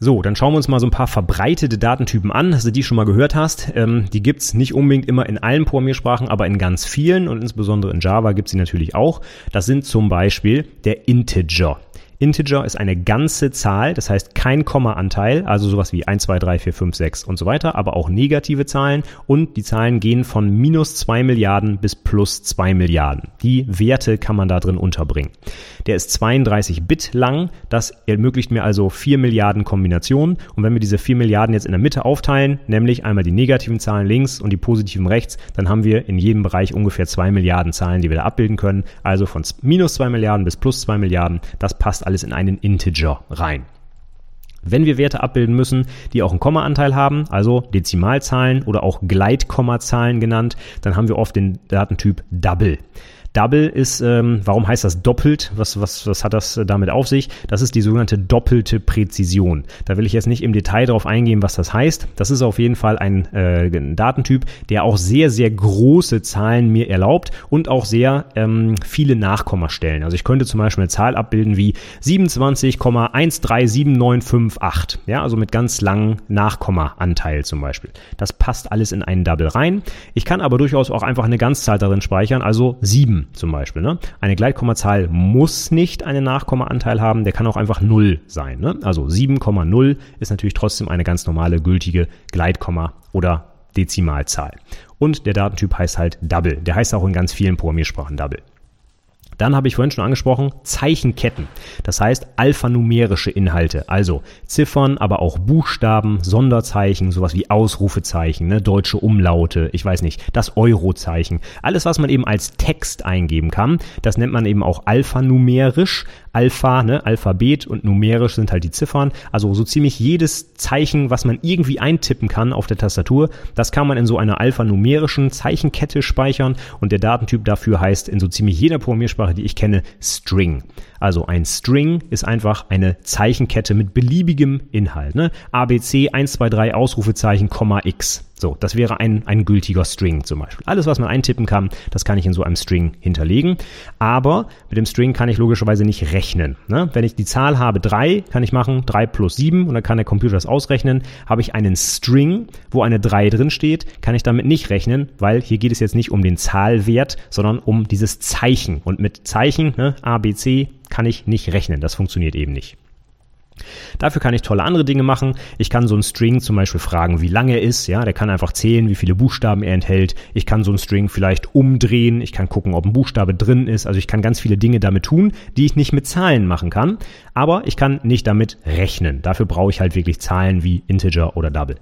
So, dann schauen wir uns mal so ein paar verbreitete Datentypen an, dass du die schon mal gehört hast. Ähm, die gibt's nicht unbedingt immer in allen Programmiersprachen, aber in ganz vielen und insbesondere in Java gibt's sie natürlich auch. Das sind zum Beispiel der Integer. Integer ist eine ganze Zahl, das heißt kein Komma-Anteil, also sowas wie 1, 2, 3, 4, 5, 6 und so weiter, aber auch negative Zahlen und die Zahlen gehen von minus 2 Milliarden bis plus 2 Milliarden. Die Werte kann man da drin unterbringen. Der ist 32 Bit lang, das ermöglicht mir also 4 Milliarden Kombinationen und wenn wir diese 4 Milliarden jetzt in der Mitte aufteilen, nämlich einmal die negativen Zahlen links und die positiven rechts, dann haben wir in jedem Bereich ungefähr 2 Milliarden Zahlen, die wir da abbilden können, also von minus 2 Milliarden bis plus 2 Milliarden, das passt alles in einen Integer rein. Wenn wir Werte abbilden müssen, die auch einen Kommaanteil haben, also Dezimalzahlen oder auch Gleitkommazahlen genannt, dann haben wir oft den Datentyp Double. Double ist, ähm, warum heißt das doppelt? Was, was, was hat das äh, damit auf sich? Das ist die sogenannte doppelte Präzision. Da will ich jetzt nicht im Detail darauf eingehen, was das heißt. Das ist auf jeden Fall ein, äh, Datentyp, der auch sehr, sehr große Zahlen mir erlaubt und auch sehr ähm, viele Nachkommastellen. Also ich könnte zum Beispiel eine Zahl abbilden wie 27,137958. Ja, also mit ganz langen Nachkommaanteil zum Beispiel. Das passt alles in einen Double rein. Ich kann aber durchaus auch einfach eine Ganzzahl darin speichern, also 7 zum Beispiel. Ne? Eine Gleitkommazahl muss nicht einen Nachkommaanteil haben, der kann auch einfach 0 sein. Ne? Also 7,0 ist natürlich trotzdem eine ganz normale gültige Gleitkomma oder Dezimalzahl. Und der Datentyp heißt halt Double. Der heißt auch in ganz vielen Programmiersprachen Double. Dann habe ich vorhin schon angesprochen, Zeichenketten. Das heißt alphanumerische Inhalte, also Ziffern, aber auch Buchstaben, Sonderzeichen, sowas wie Ausrufezeichen, ne, deutsche Umlaute, ich weiß nicht, das Eurozeichen. Alles, was man eben als Text eingeben kann, das nennt man eben auch alphanumerisch. Alpha, ne, Alphabet und numerisch sind halt die Ziffern. Also so ziemlich jedes Zeichen, was man irgendwie eintippen kann auf der Tastatur, das kann man in so einer alphanumerischen Zeichenkette speichern und der Datentyp dafür heißt in so ziemlich jeder Programmiersprache, die ich kenne, String. Also ein String ist einfach eine Zeichenkette mit beliebigem Inhalt. Ne? ABC 123 Ausrufezeichen, X. So, das wäre ein, ein gültiger String zum Beispiel. Alles, was man eintippen kann, das kann ich in so einem String hinterlegen. Aber mit dem String kann ich logischerweise nicht rechnen. Ne? Wenn ich die Zahl habe 3, kann ich machen 3 plus 7 und dann kann der Computer das ausrechnen. Habe ich einen String, wo eine 3 drin steht, kann ich damit nicht rechnen, weil hier geht es jetzt nicht um den Zahlwert, sondern um dieses Zeichen. Und mit Zeichen, ne, A, B, C, kann ich nicht rechnen. Das funktioniert eben nicht. Dafür kann ich tolle andere Dinge machen. Ich kann so einen String zum Beispiel fragen, wie lang er ist. Ja, der kann einfach zählen, wie viele Buchstaben er enthält. Ich kann so einen String vielleicht umdrehen. Ich kann gucken, ob ein Buchstabe drin ist. Also ich kann ganz viele Dinge damit tun, die ich nicht mit Zahlen machen kann. Aber ich kann nicht damit rechnen. Dafür brauche ich halt wirklich Zahlen wie Integer oder Double.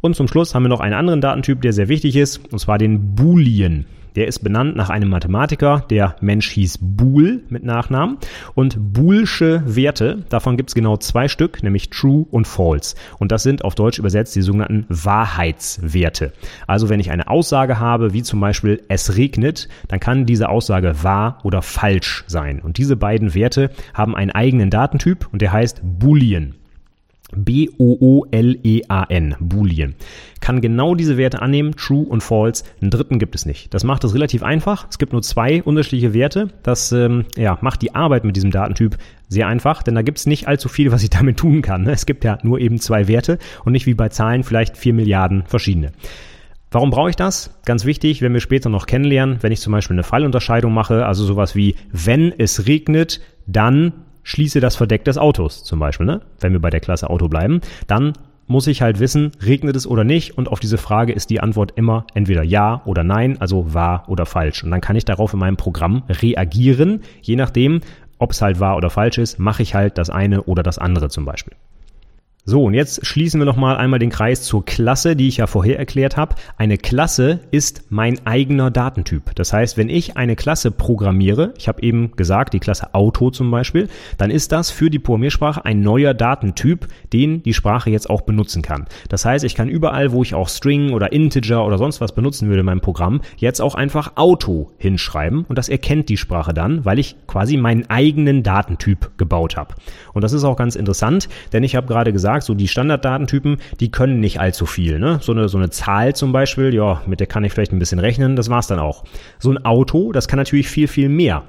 Und zum Schluss haben wir noch einen anderen Datentyp, der sehr wichtig ist, und zwar den Boolean. Der ist benannt nach einem Mathematiker. Der Mensch hieß Boole mit Nachnamen. Und Boolsche Werte, davon gibt es genau zwei Stück, nämlich True und False. Und das sind auf Deutsch übersetzt die sogenannten Wahrheitswerte. Also wenn ich eine Aussage habe, wie zum Beispiel es regnet, dann kann diese Aussage wahr oder falsch sein. Und diese beiden Werte haben einen eigenen Datentyp und der heißt Boolean. B-O-O-L-E-A-N, Boolean. Kann genau diese Werte annehmen, True und False. Einen dritten gibt es nicht. Das macht es relativ einfach. Es gibt nur zwei unterschiedliche Werte. Das ähm, ja, macht die Arbeit mit diesem Datentyp sehr einfach, denn da gibt es nicht allzu viel, was ich damit tun kann. Es gibt ja nur eben zwei Werte und nicht wie bei Zahlen vielleicht vier Milliarden verschiedene. Warum brauche ich das? Ganz wichtig, wenn wir später noch kennenlernen, wenn ich zum Beispiel eine Fallunterscheidung mache, also sowas wie, wenn es regnet, dann schließe das Verdeck des Autos zum Beispiel, ne? wenn wir bei der Klasse Auto bleiben, dann muss ich halt wissen, regnet es oder nicht? Und auf diese Frage ist die Antwort immer entweder ja oder nein, also wahr oder falsch. Und dann kann ich darauf in meinem Programm reagieren, je nachdem, ob es halt wahr oder falsch ist, mache ich halt das eine oder das andere zum Beispiel. So, und jetzt schließen wir nochmal einmal den Kreis zur Klasse, die ich ja vorher erklärt habe. Eine Klasse ist mein eigener Datentyp. Das heißt, wenn ich eine Klasse programmiere, ich habe eben gesagt, die Klasse Auto zum Beispiel, dann ist das für die Programmiersprache ein neuer Datentyp, den die Sprache jetzt auch benutzen kann. Das heißt, ich kann überall, wo ich auch String oder Integer oder sonst was benutzen würde in meinem Programm, jetzt auch einfach Auto hinschreiben und das erkennt die Sprache dann, weil ich quasi meinen eigenen Datentyp gebaut habe. Und das ist auch ganz interessant, denn ich habe gerade gesagt, gesagt, so die Standarddatentypen, die können nicht allzu viel. Ne? So, eine, so eine Zahl zum Beispiel, ja, mit der kann ich vielleicht ein bisschen rechnen, das war's dann auch. So ein Auto, das kann natürlich viel, viel mehr.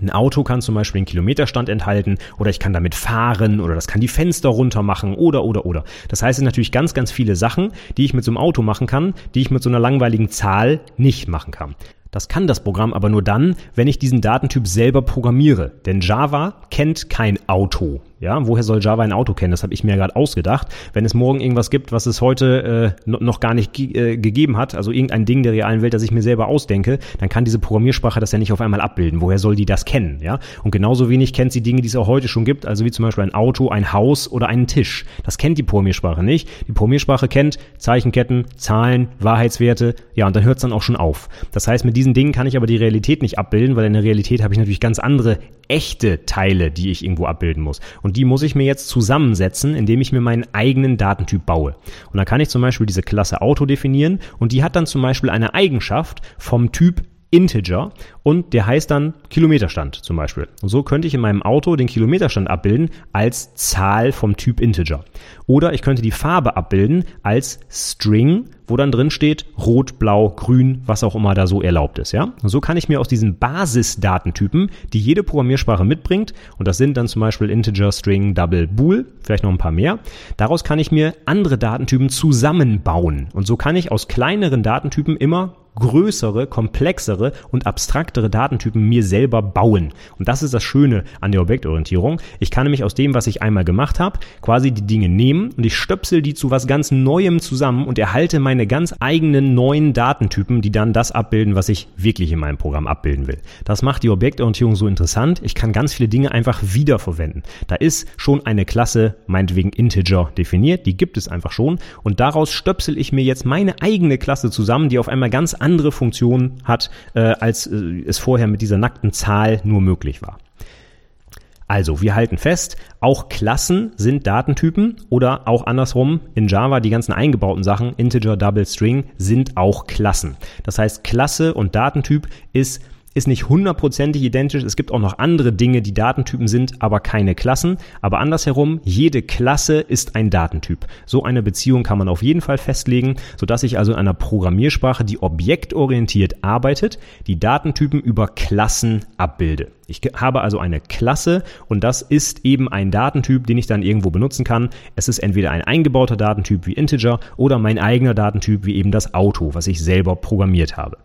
Ein Auto kann zum Beispiel einen Kilometerstand enthalten oder ich kann damit fahren oder das kann die Fenster runter machen oder oder oder. Das heißt, es sind natürlich ganz, ganz viele Sachen, die ich mit so einem Auto machen kann, die ich mit so einer langweiligen Zahl nicht machen kann. Das kann das Programm aber nur dann, wenn ich diesen Datentyp selber programmiere. Denn Java kennt kein Auto. Ja, woher soll Java ein Auto kennen? Das habe ich mir gerade ausgedacht. Wenn es morgen irgendwas gibt, was es heute äh, noch gar nicht äh, gegeben hat, also irgendein Ding der realen Welt, das ich mir selber ausdenke, dann kann diese Programmiersprache das ja nicht auf einmal abbilden. Woher soll die das kennen? Ja, und genauso wenig kennt sie Dinge, die es auch heute schon gibt, also wie zum Beispiel ein Auto, ein Haus oder einen Tisch. Das kennt die Programmiersprache nicht. Die Programmiersprache kennt Zeichenketten, Zahlen, Wahrheitswerte. Ja, und dann hört es dann auch schon auf. Das heißt, mit diesen Dingen kann ich aber die Realität nicht abbilden, weil in der Realität habe ich natürlich ganz andere echte Teile, die ich irgendwo abbilden muss. Und die muss ich mir jetzt zusammensetzen, indem ich mir meinen eigenen Datentyp baue. Und dann kann ich zum Beispiel diese Klasse Auto definieren und die hat dann zum Beispiel eine Eigenschaft vom Typ Integer und der heißt dann Kilometerstand zum Beispiel. Und so könnte ich in meinem Auto den Kilometerstand abbilden als Zahl vom Typ Integer. Oder ich könnte die Farbe abbilden als String, wo dann drin steht rot, blau, grün, was auch immer da so erlaubt ist, ja? Und so kann ich mir aus diesen Basisdatentypen, die jede Programmiersprache mitbringt, und das sind dann zum Beispiel Integer, String, Double, Bool, vielleicht noch ein paar mehr, daraus kann ich mir andere Datentypen zusammenbauen. Und so kann ich aus kleineren Datentypen immer größere, komplexere und abstraktere Datentypen mir selber bauen. Und das ist das Schöne an der Objektorientierung. Ich kann nämlich aus dem, was ich einmal gemacht habe, quasi die Dinge nehmen und ich stöpsel die zu was ganz Neuem zusammen und erhalte meine ganz eigenen neuen Datentypen, die dann das abbilden, was ich wirklich in meinem Programm abbilden will. Das macht die Objektorientierung so interessant. Ich kann ganz viele Dinge einfach wiederverwenden. Da ist schon eine Klasse, meinetwegen Integer, definiert. Die gibt es einfach schon. Und daraus stöpsel ich mir jetzt meine eigene Klasse zusammen, die auf einmal ganz andere Funktionen hat, äh, als äh, es vorher mit dieser nackten Zahl nur möglich war. Also, wir halten fest, auch Klassen sind Datentypen oder auch andersrum in Java die ganzen eingebauten Sachen, Integer, Double, String, sind auch Klassen. Das heißt, Klasse und Datentyp ist ist nicht hundertprozentig identisch. Es gibt auch noch andere Dinge, die Datentypen sind, aber keine Klassen. Aber andersherum, jede Klasse ist ein Datentyp. So eine Beziehung kann man auf jeden Fall festlegen, sodass ich also in einer Programmiersprache, die objektorientiert arbeitet, die Datentypen über Klassen abbilde. Ich habe also eine Klasse und das ist eben ein Datentyp, den ich dann irgendwo benutzen kann. Es ist entweder ein eingebauter Datentyp wie Integer oder mein eigener Datentyp wie eben das Auto, was ich selber programmiert habe.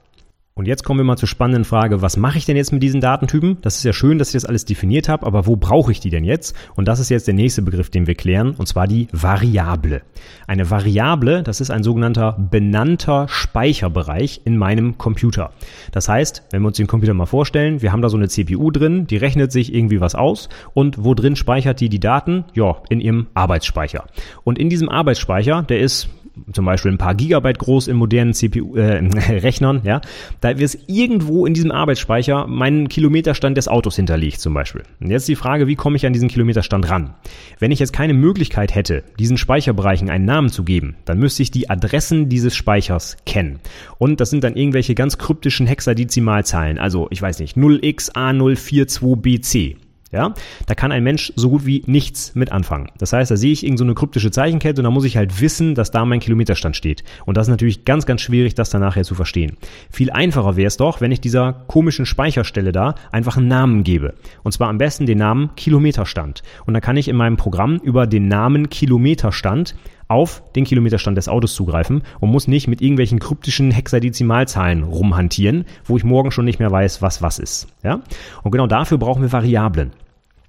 Und jetzt kommen wir mal zur spannenden Frage, was mache ich denn jetzt mit diesen Datentypen? Das ist ja schön, dass ich das alles definiert habe, aber wo brauche ich die denn jetzt? Und das ist jetzt der nächste Begriff, den wir klären, und zwar die Variable. Eine Variable, das ist ein sogenannter benannter Speicherbereich in meinem Computer. Das heißt, wenn wir uns den Computer mal vorstellen, wir haben da so eine CPU drin, die rechnet sich irgendwie was aus und wo drin speichert die die Daten? Ja, in ihrem Arbeitsspeicher. Und in diesem Arbeitsspeicher, der ist zum Beispiel ein paar Gigabyte groß in modernen CPU-Rechnern, äh, <laughs> ja, da ist irgendwo in diesem Arbeitsspeicher mein Kilometerstand des Autos hinterlegt zum Beispiel. Und jetzt die Frage, wie komme ich an diesen Kilometerstand ran? Wenn ich jetzt keine Möglichkeit hätte, diesen Speicherbereichen einen Namen zu geben, dann müsste ich die Adressen dieses Speichers kennen. Und das sind dann irgendwelche ganz kryptischen Hexadezimalzahlen, also ich weiß nicht, 0xA042BC. Ja, da kann ein Mensch so gut wie nichts mit anfangen. Das heißt, da sehe ich irgendeine so kryptische Zeichenkette und da muss ich halt wissen, dass da mein Kilometerstand steht. Und das ist natürlich ganz, ganz schwierig, das dann nachher zu verstehen. Viel einfacher wäre es doch, wenn ich dieser komischen Speicherstelle da einfach einen Namen gebe. Und zwar am besten den Namen Kilometerstand. Und dann kann ich in meinem Programm über den Namen Kilometerstand auf den Kilometerstand des Autos zugreifen und muss nicht mit irgendwelchen kryptischen Hexadezimalzahlen rumhantieren, wo ich morgen schon nicht mehr weiß, was was ist. Ja? Und genau dafür brauchen wir Variablen.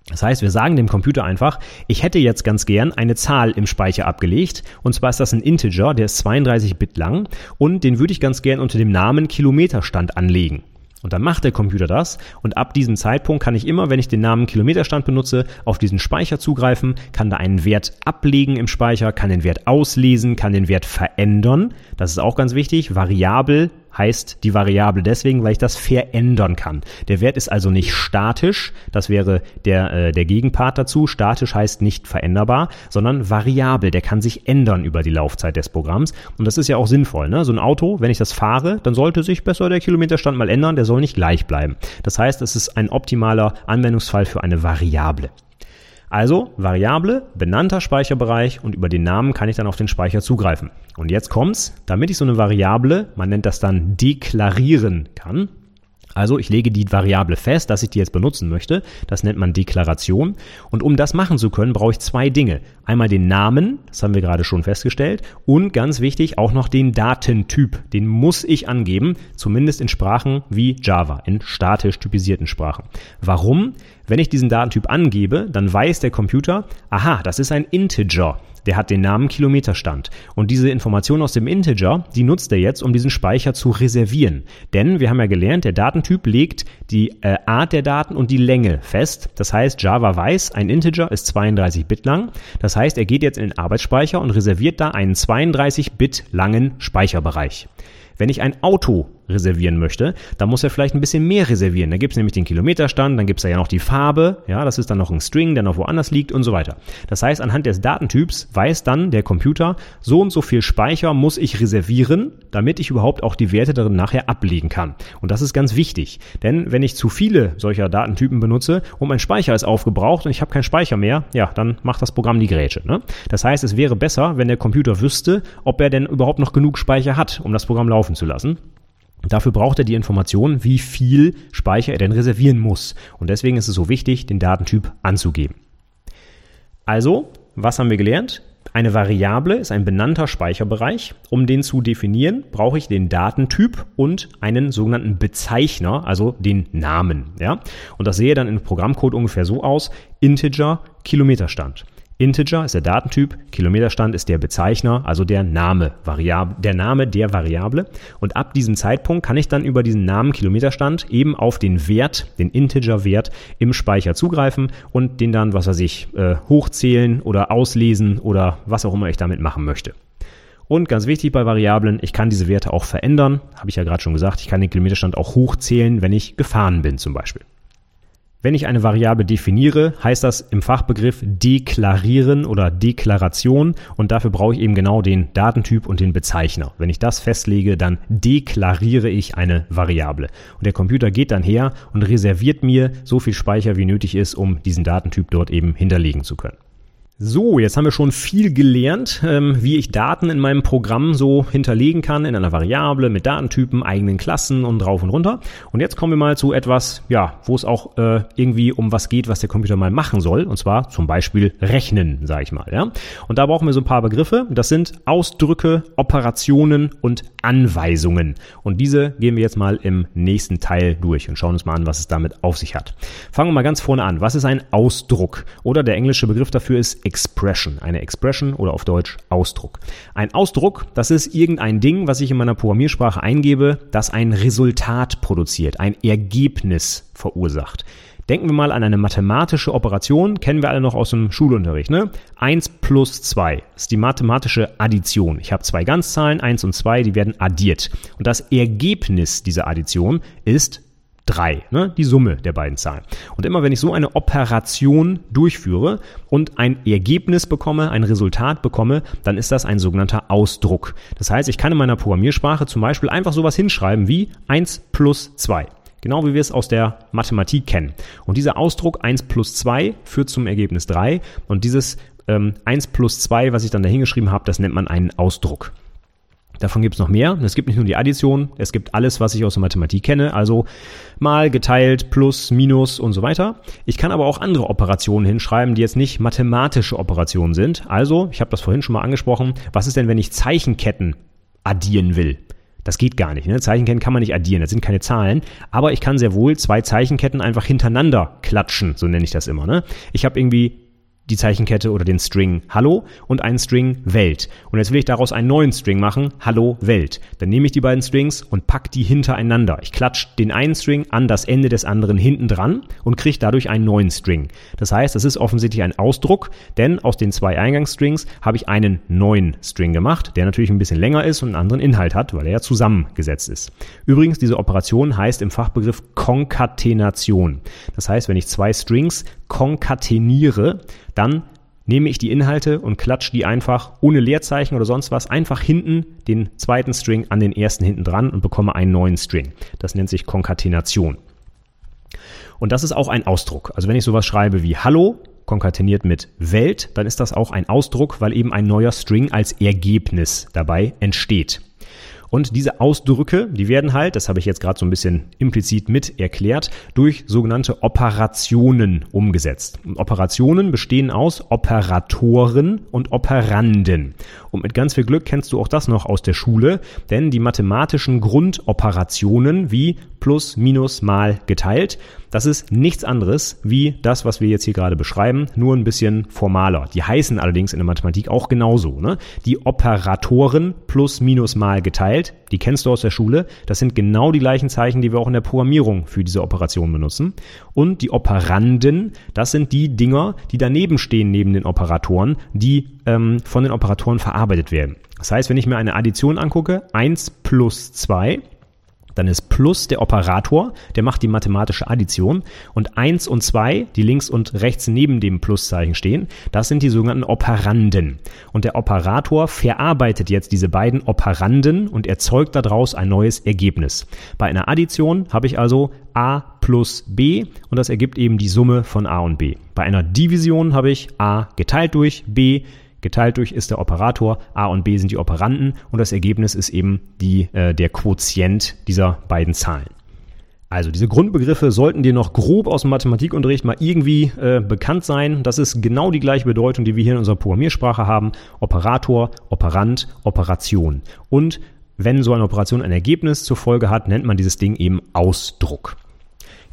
Das heißt, wir sagen dem Computer einfach, ich hätte jetzt ganz gern eine Zahl im Speicher abgelegt. Und zwar ist das ein Integer, der ist 32 Bit lang. Und den würde ich ganz gern unter dem Namen Kilometerstand anlegen. Und dann macht der Computer das und ab diesem Zeitpunkt kann ich immer, wenn ich den Namen Kilometerstand benutze, auf diesen Speicher zugreifen, kann da einen Wert ablegen im Speicher, kann den Wert auslesen, kann den Wert verändern. Das ist auch ganz wichtig. Variabel heißt die Variable deswegen, weil ich das verändern kann. Der Wert ist also nicht statisch, das wäre der, äh, der Gegenpart dazu. Statisch heißt nicht veränderbar, sondern variabel. Der kann sich ändern über die Laufzeit des Programms. Und das ist ja auch sinnvoll. Ne? So ein Auto, wenn ich das fahre, dann sollte sich besser der Kilometerstand mal ändern, der soll nicht gleich bleiben. Das heißt, es ist ein optimaler Anwendungsfall für eine Variable. Also Variable, benannter Speicherbereich und über den Namen kann ich dann auf den Speicher zugreifen. Und jetzt kommt's, damit ich so eine Variable, man nennt das dann deklarieren kann, also ich lege die Variable fest, dass ich die jetzt benutzen möchte. Das nennt man Deklaration. Und um das machen zu können, brauche ich zwei Dinge. Einmal den Namen, das haben wir gerade schon festgestellt, und ganz wichtig auch noch den Datentyp. Den muss ich angeben, zumindest in Sprachen wie Java, in statisch typisierten Sprachen. Warum? Wenn ich diesen Datentyp angebe, dann weiß der Computer, aha, das ist ein Integer der hat den Namen Kilometerstand. Und diese Information aus dem Integer, die nutzt er jetzt, um diesen Speicher zu reservieren. Denn wir haben ja gelernt, der Datentyp legt die äh, Art der Daten und die Länge fest. Das heißt, Java weiß, ein Integer ist 32 Bit lang. Das heißt, er geht jetzt in den Arbeitsspeicher und reserviert da einen 32 Bit langen Speicherbereich. Wenn ich ein Auto reservieren möchte, dann muss er vielleicht ein bisschen mehr reservieren. Da gibt es nämlich den Kilometerstand, dann gibt es da ja noch die Farbe, ja, das ist dann noch ein String, der noch woanders liegt und so weiter. Das heißt, anhand des Datentyps weiß dann der Computer, so und so viel Speicher muss ich reservieren, damit ich überhaupt auch die Werte darin nachher ablegen kann. Und das ist ganz wichtig, denn wenn ich zu viele solcher Datentypen benutze und mein Speicher ist aufgebraucht und ich habe keinen Speicher mehr, ja, dann macht das Programm die Grätsche. Ne? Das heißt, es wäre besser, wenn der Computer wüsste, ob er denn überhaupt noch genug Speicher hat, um das Programm laufen zu lassen. Dafür braucht er die Information, wie viel Speicher er denn reservieren muss. Und deswegen ist es so wichtig, den Datentyp anzugeben. Also, was haben wir gelernt? Eine Variable ist ein benannter Speicherbereich. Um den zu definieren, brauche ich den Datentyp und einen sogenannten Bezeichner, also den Namen. Ja? Und das sehe dann im Programmcode ungefähr so aus: Integer Kilometerstand. Integer ist der Datentyp, Kilometerstand ist der Bezeichner, also der Name, Variable, der Name der Variable. Und ab diesem Zeitpunkt kann ich dann über diesen Namen Kilometerstand eben auf den Wert, den Integer-Wert im Speicher zugreifen und den dann, was weiß ich, äh, hochzählen oder auslesen oder was auch immer ich damit machen möchte. Und ganz wichtig bei Variablen, ich kann diese Werte auch verändern. Habe ich ja gerade schon gesagt, ich kann den Kilometerstand auch hochzählen, wenn ich gefahren bin zum Beispiel. Wenn ich eine Variable definiere, heißt das im Fachbegriff deklarieren oder Deklaration und dafür brauche ich eben genau den Datentyp und den Bezeichner. Wenn ich das festlege, dann deklariere ich eine Variable. Und der Computer geht dann her und reserviert mir so viel Speicher, wie nötig ist, um diesen Datentyp dort eben hinterlegen zu können. So, jetzt haben wir schon viel gelernt, ähm, wie ich Daten in meinem Programm so hinterlegen kann, in einer Variable mit Datentypen, eigenen Klassen und drauf und runter. Und jetzt kommen wir mal zu etwas, ja, wo es auch äh, irgendwie um was geht, was der Computer mal machen soll. Und zwar zum Beispiel rechnen, sage ich mal. Ja? Und da brauchen wir so ein paar Begriffe. Das sind Ausdrücke, Operationen und Anweisungen. Und diese gehen wir jetzt mal im nächsten Teil durch und schauen uns mal an, was es damit auf sich hat. Fangen wir mal ganz vorne an. Was ist ein Ausdruck? Oder der englische Begriff dafür ist Expression. Eine Expression oder auf Deutsch Ausdruck. Ein Ausdruck, das ist irgendein Ding, was ich in meiner Programmiersprache eingebe, das ein Resultat produziert, ein Ergebnis verursacht. Denken wir mal an eine mathematische Operation, kennen wir alle noch aus dem Schulunterricht. Ne? 1 plus 2 ist die mathematische Addition. Ich habe zwei Ganzzahlen, 1 und 2, die werden addiert. Und das Ergebnis dieser Addition ist 3, ne? die Summe der beiden Zahlen. Und immer wenn ich so eine Operation durchführe und ein Ergebnis bekomme, ein Resultat bekomme, dann ist das ein sogenannter Ausdruck. Das heißt, ich kann in meiner Programmiersprache zum Beispiel einfach sowas hinschreiben wie 1 plus 2. Genau wie wir es aus der Mathematik kennen. Und dieser Ausdruck 1 plus 2 führt zum Ergebnis 3. Und dieses ähm, 1 plus 2, was ich dann da hingeschrieben habe, das nennt man einen Ausdruck. Davon gibt es noch mehr. Es gibt nicht nur die Addition, es gibt alles, was ich aus der Mathematik kenne, also mal, geteilt, plus, minus und so weiter. Ich kann aber auch andere Operationen hinschreiben, die jetzt nicht mathematische Operationen sind. Also, ich habe das vorhin schon mal angesprochen, was ist denn, wenn ich Zeichenketten addieren will? Das geht gar nicht. Ne? Zeichenketten kann man nicht addieren, das sind keine Zahlen. Aber ich kann sehr wohl zwei Zeichenketten einfach hintereinander klatschen, so nenne ich das immer. Ne? Ich habe irgendwie die Zeichenkette oder den String Hallo und einen String Welt. Und jetzt will ich daraus einen neuen String machen, Hallo Welt. Dann nehme ich die beiden Strings und pack die hintereinander. Ich klatsche den einen String an das Ende des anderen hinten dran und kriege dadurch einen neuen String. Das heißt, das ist offensichtlich ein Ausdruck, denn aus den zwei Eingangsstrings habe ich einen neuen String gemacht, der natürlich ein bisschen länger ist und einen anderen Inhalt hat, weil er ja zusammengesetzt ist. Übrigens, diese Operation heißt im Fachbegriff Konkatenation. Das heißt, wenn ich zwei Strings konkateniere, dann nehme ich die Inhalte und klatsche die einfach ohne Leerzeichen oder sonst was einfach hinten den zweiten String an den ersten hinten dran und bekomme einen neuen String. Das nennt sich Konkatenation. Und das ist auch ein Ausdruck. Also wenn ich sowas schreibe wie Hallo, konkateniert mit Welt, dann ist das auch ein Ausdruck, weil eben ein neuer String als Ergebnis dabei entsteht. Und diese Ausdrücke, die werden halt, das habe ich jetzt gerade so ein bisschen implizit mit erklärt, durch sogenannte Operationen umgesetzt. Und Operationen bestehen aus Operatoren und Operanden. Und mit ganz viel Glück kennst du auch das noch aus der Schule, denn die mathematischen Grundoperationen wie plus, minus, mal, geteilt, das ist nichts anderes wie das, was wir jetzt hier gerade beschreiben, nur ein bisschen formaler. Die heißen allerdings in der Mathematik auch genauso. Ne? Die Operatoren plus, minus, mal, geteilt, die kennst du aus der Schule. Das sind genau die gleichen Zeichen, die wir auch in der Programmierung für diese Operation benutzen. Und die Operanden, das sind die Dinger, die daneben stehen neben den Operatoren, die ähm, von den Operatoren verarbeitet werden. Das heißt, wenn ich mir eine Addition angucke, 1 plus 2, dann ist plus der Operator, der macht die mathematische Addition. Und eins und zwei, die links und rechts neben dem Pluszeichen stehen, das sind die sogenannten Operanden. Und der Operator verarbeitet jetzt diese beiden Operanden und erzeugt daraus ein neues Ergebnis. Bei einer Addition habe ich also a plus b und das ergibt eben die Summe von a und b. Bei einer Division habe ich a geteilt durch b Geteilt durch ist der Operator, a und b sind die Operanden und das Ergebnis ist eben die, äh, der Quotient dieser beiden Zahlen. Also diese Grundbegriffe sollten dir noch grob aus dem Mathematikunterricht mal irgendwie äh, bekannt sein. Das ist genau die gleiche Bedeutung, die wir hier in unserer Programmiersprache haben. Operator, Operand, Operation. Und wenn so eine Operation ein Ergebnis zur Folge hat, nennt man dieses Ding eben Ausdruck.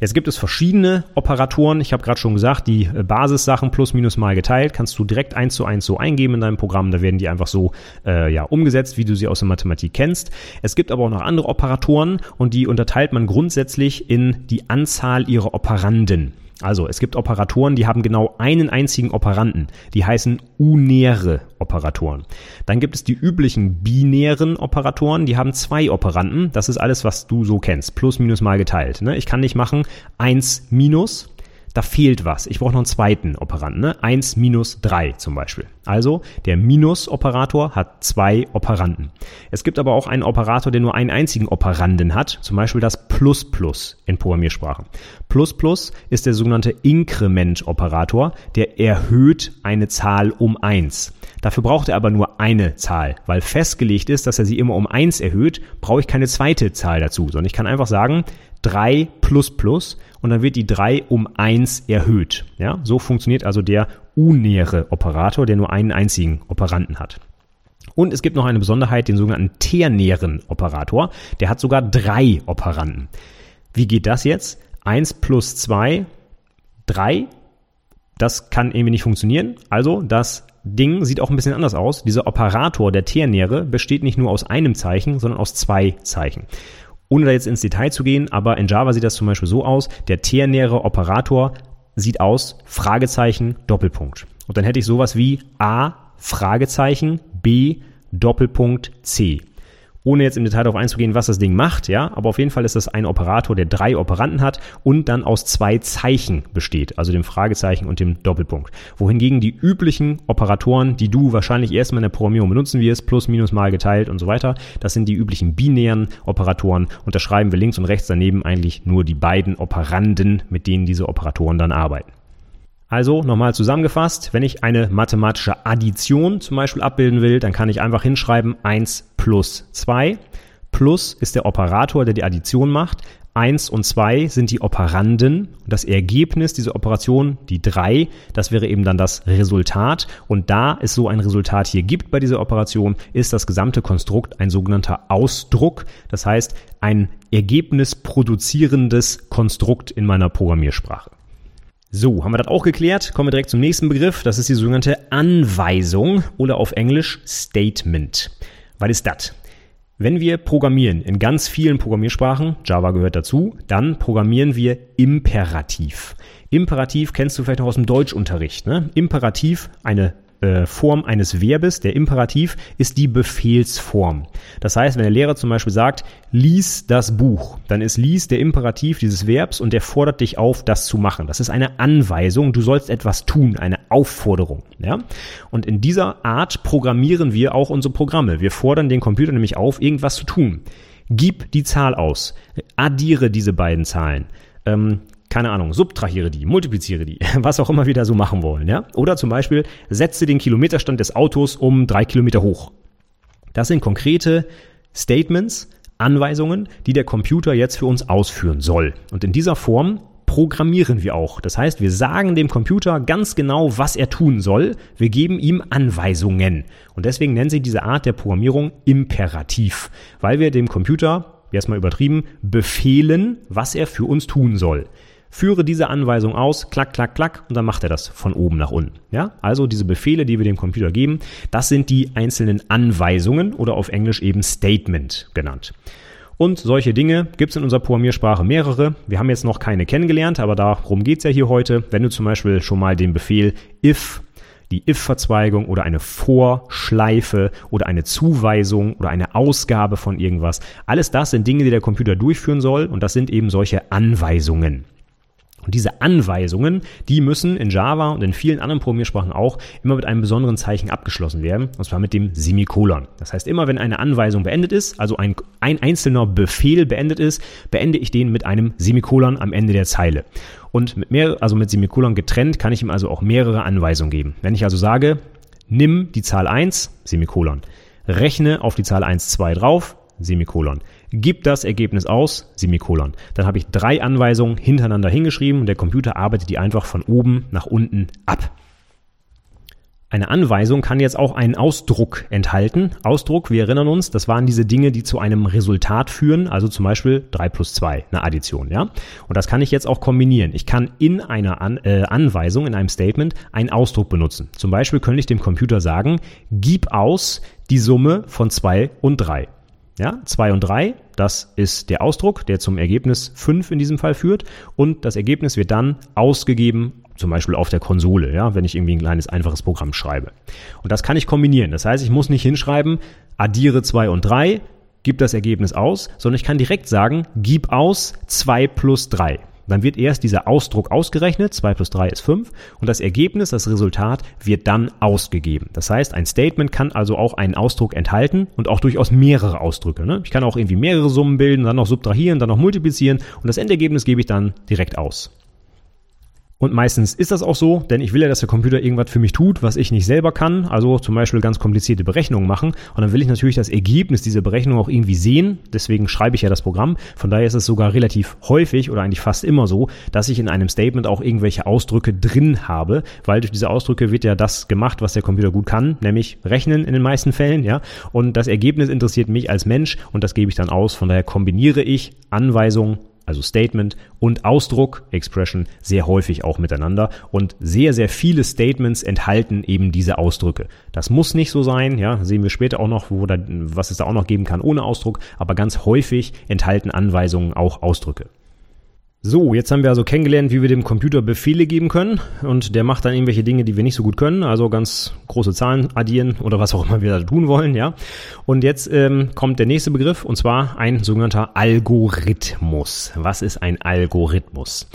Jetzt gibt es verschiedene Operatoren. Ich habe gerade schon gesagt, die äh, Basissachen plus minus mal geteilt kannst du direkt eins zu eins so eingeben in deinem Programm. Da werden die einfach so äh, ja, umgesetzt, wie du sie aus der Mathematik kennst. Es gibt aber auch noch andere Operatoren und die unterteilt man grundsätzlich in die Anzahl ihrer Operanden. Also es gibt Operatoren, die haben genau einen einzigen Operanten. Die heißen unäre Operatoren. Dann gibt es die üblichen binären Operatoren, die haben zwei Operanten. Das ist alles, was du so kennst. Plus, minus mal geteilt. Ne? Ich kann nicht machen eins minus da fehlt was. Ich brauche noch einen zweiten Operanten. Ne? 1 minus 3 zum Beispiel. Also der Minus-Operator hat zwei Operanten. Es gibt aber auch einen Operator, der nur einen einzigen Operanden hat, zum Beispiel das Plus Plus in Programmiersprache. Plus Plus ist der sogenannte Inkrement-Operator, der erhöht eine Zahl um 1. Dafür braucht er aber nur eine Zahl, weil festgelegt ist, dass er sie immer um 1 erhöht, brauche ich keine zweite Zahl dazu, sondern ich kann einfach sagen, 3 plus plus und dann wird die 3 um 1 erhöht. Ja, so funktioniert also der unäre Operator, der nur einen einzigen Operanten hat. Und es gibt noch eine Besonderheit, den sogenannten ternären Operator. Der hat sogar drei Operanten. Wie geht das jetzt? 1 plus 2, 3. Das kann irgendwie nicht funktionieren. Also das Ding sieht auch ein bisschen anders aus. Dieser Operator, der ternäre, besteht nicht nur aus einem Zeichen, sondern aus zwei Zeichen. Ohne da jetzt ins Detail zu gehen, aber in Java sieht das zum Beispiel so aus, der ternäre Operator sieht aus, Fragezeichen, Doppelpunkt. Und dann hätte ich sowas wie A, Fragezeichen, B, Doppelpunkt, C ohne jetzt im Detail darauf einzugehen, was das Ding macht, ja, aber auf jeden Fall ist das ein Operator, der drei Operanten hat und dann aus zwei Zeichen besteht, also dem Fragezeichen und dem Doppelpunkt. Wohingegen die üblichen Operatoren, die du wahrscheinlich erstmal in der Programmierung benutzen wirst, plus, minus, mal geteilt und so weiter, das sind die üblichen binären Operatoren und da schreiben wir links und rechts daneben eigentlich nur die beiden Operanden, mit denen diese Operatoren dann arbeiten. Also nochmal zusammengefasst, wenn ich eine mathematische Addition zum Beispiel abbilden will, dann kann ich einfach hinschreiben 1 plus 2. Plus ist der Operator, der die Addition macht. 1 und 2 sind die Operanden und das Ergebnis dieser Operation, die 3, das wäre eben dann das Resultat. Und da es so ein Resultat hier gibt bei dieser Operation, ist das gesamte Konstrukt ein sogenannter Ausdruck. Das heißt, ein Ergebnis produzierendes Konstrukt in meiner Programmiersprache. So, haben wir das auch geklärt? Kommen wir direkt zum nächsten Begriff. Das ist die sogenannte Anweisung oder auf Englisch Statement. Was ist das? Wenn wir programmieren in ganz vielen Programmiersprachen, Java gehört dazu, dann programmieren wir imperativ. Imperativ kennst du vielleicht noch aus dem Deutschunterricht. Ne? Imperativ, eine äh, Form eines Verbes, der Imperativ, ist die Befehlsform. Das heißt, wenn der Lehrer zum Beispiel sagt, lies das Buch, dann ist lies der Imperativ dieses Verbs und der fordert dich auf, das zu machen. Das ist eine Anweisung, du sollst etwas tun, eine Aufforderung. Ja? Und in dieser Art programmieren wir auch unsere Programme. Wir fordern den Computer nämlich auf, irgendwas zu tun. Gib die Zahl aus, addiere diese beiden Zahlen, ähm, keine Ahnung, subtrahiere die, multipliziere die, <laughs> was auch immer wir da so machen wollen, ja. Oder zum Beispiel setze den Kilometerstand des Autos um drei Kilometer hoch. Das sind konkrete Statements, Anweisungen, die der Computer jetzt für uns ausführen soll. Und in dieser Form programmieren wir auch. Das heißt, wir sagen dem Computer ganz genau, was er tun soll. Wir geben ihm Anweisungen. Und deswegen nennen sie diese Art der Programmierung imperativ, weil wir dem Computer, erstmal übertrieben, befehlen, was er für uns tun soll führe diese Anweisung aus, klack, klack, klack, und dann macht er das von oben nach unten. Ja, also diese Befehle, die wir dem Computer geben, das sind die einzelnen Anweisungen oder auf Englisch eben Statement genannt. Und solche Dinge gibt es in unserer Programmiersprache mehrere. Wir haben jetzt noch keine kennengelernt, aber darum geht's ja hier heute. Wenn du zum Beispiel schon mal den Befehl if die if-Verzweigung oder eine Vorschleife oder eine Zuweisung oder eine Ausgabe von irgendwas. Alles das sind Dinge, die der Computer durchführen soll und das sind eben solche Anweisungen. Und diese Anweisungen, die müssen in Java und in vielen anderen Programmiersprachen auch immer mit einem besonderen Zeichen abgeschlossen werden, und zwar mit dem Semikolon. Das heißt, immer wenn eine Anweisung beendet ist, also ein, ein einzelner Befehl beendet ist, beende ich den mit einem Semikolon am Ende der Zeile. Und mit mehr, also mit Semikolon getrennt, kann ich ihm also auch mehrere Anweisungen geben. Wenn ich also sage, nimm die Zahl 1, Semikolon, rechne auf die Zahl 1, 2 drauf, Semikolon. Gib das Ergebnis aus, Semikolon. Dann habe ich drei Anweisungen hintereinander hingeschrieben und der Computer arbeitet die einfach von oben nach unten ab. Eine Anweisung kann jetzt auch einen Ausdruck enthalten. Ausdruck, wir erinnern uns, das waren diese Dinge, die zu einem Resultat führen, also zum Beispiel 3 plus 2, eine Addition, ja. Und das kann ich jetzt auch kombinieren. Ich kann in einer An äh, Anweisung, in einem Statement, einen Ausdruck benutzen. Zum Beispiel könnte ich dem Computer sagen, gib aus die Summe von 2 und 3. Ja, 2 und 3, das ist der Ausdruck, der zum Ergebnis 5 in diesem Fall führt. Und das Ergebnis wird dann ausgegeben zum Beispiel auf der Konsole, ja, wenn ich irgendwie ein kleines einfaches Programm schreibe. Und das kann ich kombinieren. Das heißt, ich muss nicht hinschreiben, addiere 2 und 3, gib das Ergebnis aus, sondern ich kann direkt sagen, gib aus 2 plus 3. Dann wird erst dieser Ausdruck ausgerechnet, 2 plus 3 ist 5, und das Ergebnis, das Resultat, wird dann ausgegeben. Das heißt, ein Statement kann also auch einen Ausdruck enthalten und auch durchaus mehrere Ausdrücke. Ne? Ich kann auch irgendwie mehrere Summen bilden, dann noch subtrahieren, dann noch multiplizieren und das Endergebnis gebe ich dann direkt aus. Und meistens ist das auch so, denn ich will ja, dass der Computer irgendwas für mich tut, was ich nicht selber kann. Also zum Beispiel ganz komplizierte Berechnungen machen. Und dann will ich natürlich das Ergebnis dieser Berechnung auch irgendwie sehen. Deswegen schreibe ich ja das Programm. Von daher ist es sogar relativ häufig oder eigentlich fast immer so, dass ich in einem Statement auch irgendwelche Ausdrücke drin habe, weil durch diese Ausdrücke wird ja das gemacht, was der Computer gut kann, nämlich rechnen in den meisten Fällen, ja. Und das Ergebnis interessiert mich als Mensch und das gebe ich dann aus. Von daher kombiniere ich Anweisungen also Statement und Ausdruck, Expression, sehr häufig auch miteinander und sehr, sehr viele Statements enthalten eben diese Ausdrücke. Das muss nicht so sein, ja, sehen wir später auch noch, wo da, was es da auch noch geben kann ohne Ausdruck, aber ganz häufig enthalten Anweisungen auch Ausdrücke. So, jetzt haben wir also kennengelernt, wie wir dem Computer Befehle geben können und der macht dann irgendwelche Dinge, die wir nicht so gut können, also ganz große Zahlen addieren oder was auch immer wir da tun wollen, ja. Und jetzt ähm, kommt der nächste Begriff und zwar ein sogenannter Algorithmus. Was ist ein Algorithmus?